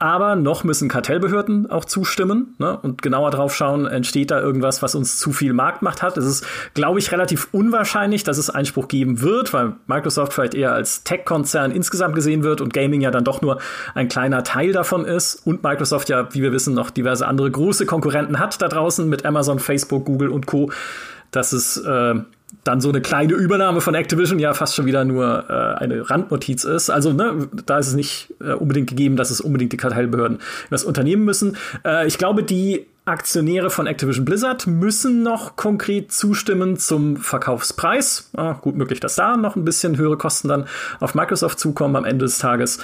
Aber noch müssen Kartellbehörden auch zustimmen ne, und genauer drauf schauen, entsteht da irgendwas, was uns zu viel Marktmacht hat. Es ist, glaube ich, relativ unwahrscheinlich, dass es Einspruch geben wird, weil Microsoft vielleicht eher als Tech-Konzern insgesamt gesehen wird und Gaming ja dann doch nur ein kleiner Teil davon ist. Und Microsoft ja, wie wir wissen, noch diverse andere große Konkurrenten hat da draußen mit Amazon, Facebook, Google und Co. Das ist äh, dann so eine kleine Übernahme von Activision ja fast schon wieder nur äh, eine Randnotiz ist. Also ne, da ist es nicht äh, unbedingt gegeben, dass es unbedingt die Kartellbehörden das unternehmen müssen. Äh, ich glaube, die Aktionäre von Activision Blizzard müssen noch konkret zustimmen zum Verkaufspreis. Ah, gut möglich, dass da noch ein bisschen höhere Kosten dann auf Microsoft zukommen am Ende des Tages.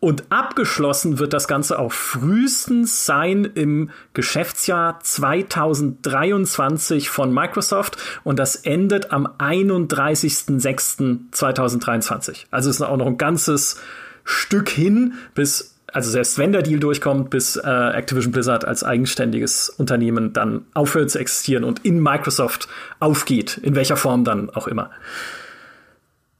Und abgeschlossen wird das Ganze auch frühestens sein im Geschäftsjahr 2023 von Microsoft und das endet am 31.06.2023. Also ist auch noch ein ganzes Stück hin, bis, also selbst wenn der Deal durchkommt, bis äh, Activision Blizzard als eigenständiges Unternehmen dann aufhört zu existieren und in Microsoft aufgeht, in welcher Form dann auch immer.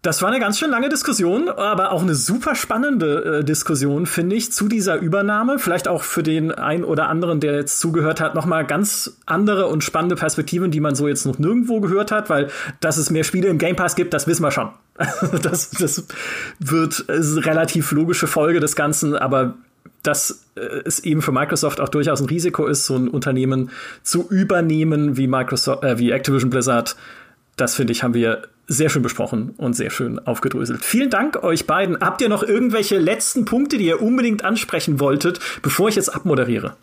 Das war eine ganz schön lange Diskussion, aber auch eine super spannende äh, Diskussion, finde ich, zu dieser Übernahme. Vielleicht auch für den einen oder anderen, der jetzt zugehört hat, nochmal ganz andere und spannende Perspektiven, die man so jetzt noch nirgendwo gehört hat, weil dass es mehr Spiele im Game Pass gibt, das wissen wir schon. das, das wird ist relativ logische Folge des Ganzen, aber dass äh, es eben für Microsoft auch durchaus ein Risiko ist, so ein Unternehmen zu übernehmen wie Microsoft, äh, wie Activision Blizzard. Das finde ich, haben wir sehr schön besprochen und sehr schön aufgedröselt. Vielen Dank euch beiden. Habt ihr noch irgendwelche letzten Punkte, die ihr unbedingt ansprechen wolltet, bevor ich jetzt abmoderiere?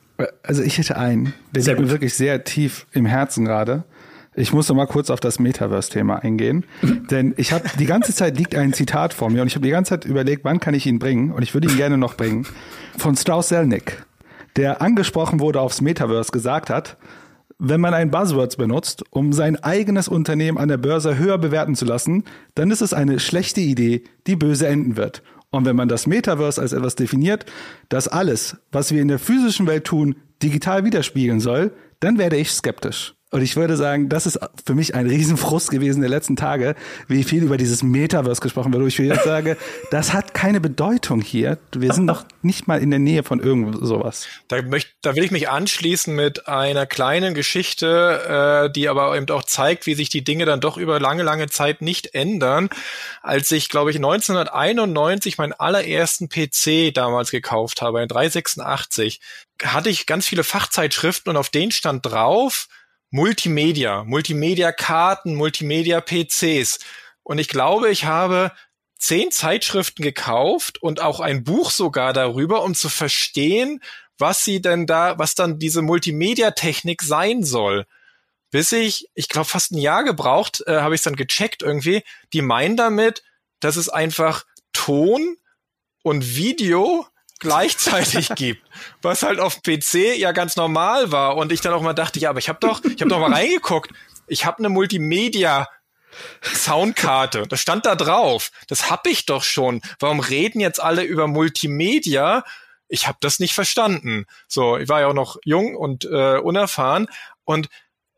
Also ich hätte einen, der liegt mir wirklich sehr tief im Herzen gerade. Ich muss noch mal kurz auf das Metaverse-Thema eingehen, denn ich habe die ganze Zeit liegt ein Zitat vor mir und ich habe die ganze Zeit überlegt, wann kann ich ihn bringen und ich würde ihn gerne noch bringen von Strauss Selnick, der angesprochen wurde aufs Metaverse gesagt hat, wenn man ein Buzzword benutzt, um sein eigenes Unternehmen an der Börse höher bewerten zu lassen, dann ist es eine schlechte Idee, die böse enden wird. Und wenn man das Metaverse als etwas definiert, das alles, was wir in der physischen Welt tun, digital widerspiegeln soll, dann werde ich skeptisch. Und ich würde sagen, das ist für mich ein Riesenfrust gewesen der letzten Tage, wie viel über dieses Metaverse gesprochen wird. Wo ich jetzt sage, das hat keine Bedeutung hier. Wir sind noch nicht mal in der Nähe von irgend sowas. Da, möcht, da will ich mich anschließen mit einer kleinen Geschichte, äh, die aber eben auch zeigt, wie sich die Dinge dann doch über lange, lange Zeit nicht ändern. Als ich, glaube ich, 1991 meinen allerersten PC damals gekauft habe, ein 386, hatte ich ganz viele Fachzeitschriften und auf denen stand drauf, Multimedia, Multimedia-Karten, Multimedia-PCs. Und ich glaube, ich habe zehn Zeitschriften gekauft und auch ein Buch sogar darüber, um zu verstehen, was sie denn da, was dann diese Multimedia-Technik sein soll. Bis ich, ich glaube, fast ein Jahr gebraucht, äh, habe ich es dann gecheckt irgendwie. Die meinen damit, dass es einfach Ton und Video gleichzeitig gibt, was halt auf PC ja ganz normal war und ich dann auch mal dachte, ja, aber ich habe doch, ich habe doch mal reingeguckt, ich habe eine Multimedia Soundkarte, das stand da drauf. Das hab ich doch schon. Warum reden jetzt alle über Multimedia? Ich habe das nicht verstanden. So, ich war ja auch noch jung und äh, unerfahren und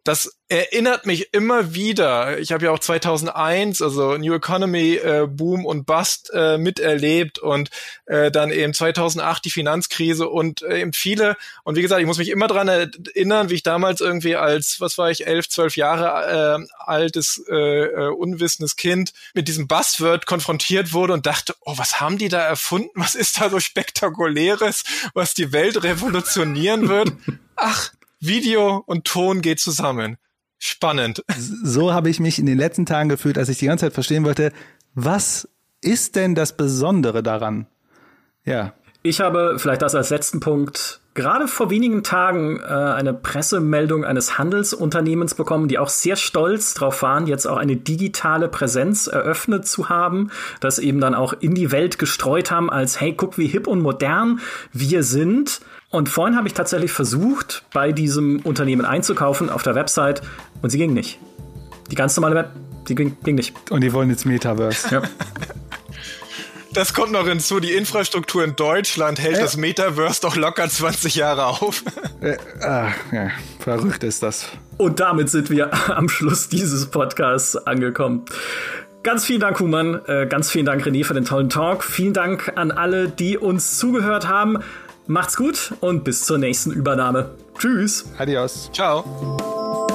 das erinnert mich immer wieder. Ich habe ja auch 2001, also New Economy äh, Boom und Bust äh, miterlebt und äh, dann eben 2008 die Finanzkrise und äh, eben viele. Und wie gesagt, ich muss mich immer dran erinnern, wie ich damals irgendwie als, was war ich, elf, zwölf Jahre äh, altes, äh, äh, unwissendes Kind mit diesem Buzzword konfrontiert wurde und dachte, oh, was haben die da erfunden? Was ist da so spektakuläres, was die Welt revolutionieren wird? Ach, Video und Ton geht zusammen. Spannend. So habe ich mich in den letzten Tagen gefühlt, als ich die ganze Zeit verstehen wollte, was ist denn das Besondere daran? Ja. Ich habe vielleicht das als letzten Punkt gerade vor wenigen Tagen äh, eine Pressemeldung eines Handelsunternehmens bekommen, die auch sehr stolz darauf waren, jetzt auch eine digitale Präsenz eröffnet zu haben, das eben dann auch in die Welt gestreut haben als, hey, guck, wie hip und modern wir sind. Und vorhin habe ich tatsächlich versucht, bei diesem Unternehmen einzukaufen auf der Website und sie ging nicht. Die ganz normale Web, die ging, ging nicht. Und die wollen jetzt Metaverse. Ja. Das kommt noch hinzu, die Infrastruktur in Deutschland hält äh. das Metaverse doch locker 20 Jahre auf. Äh, ah, ja, verrückt ist das. Und damit sind wir am Schluss dieses Podcasts angekommen. Ganz vielen Dank, Human. Äh, ganz vielen Dank, René, für den tollen Talk. Vielen Dank an alle, die uns zugehört haben. Macht's gut und bis zur nächsten Übernahme. Tschüss. Adios. Ciao.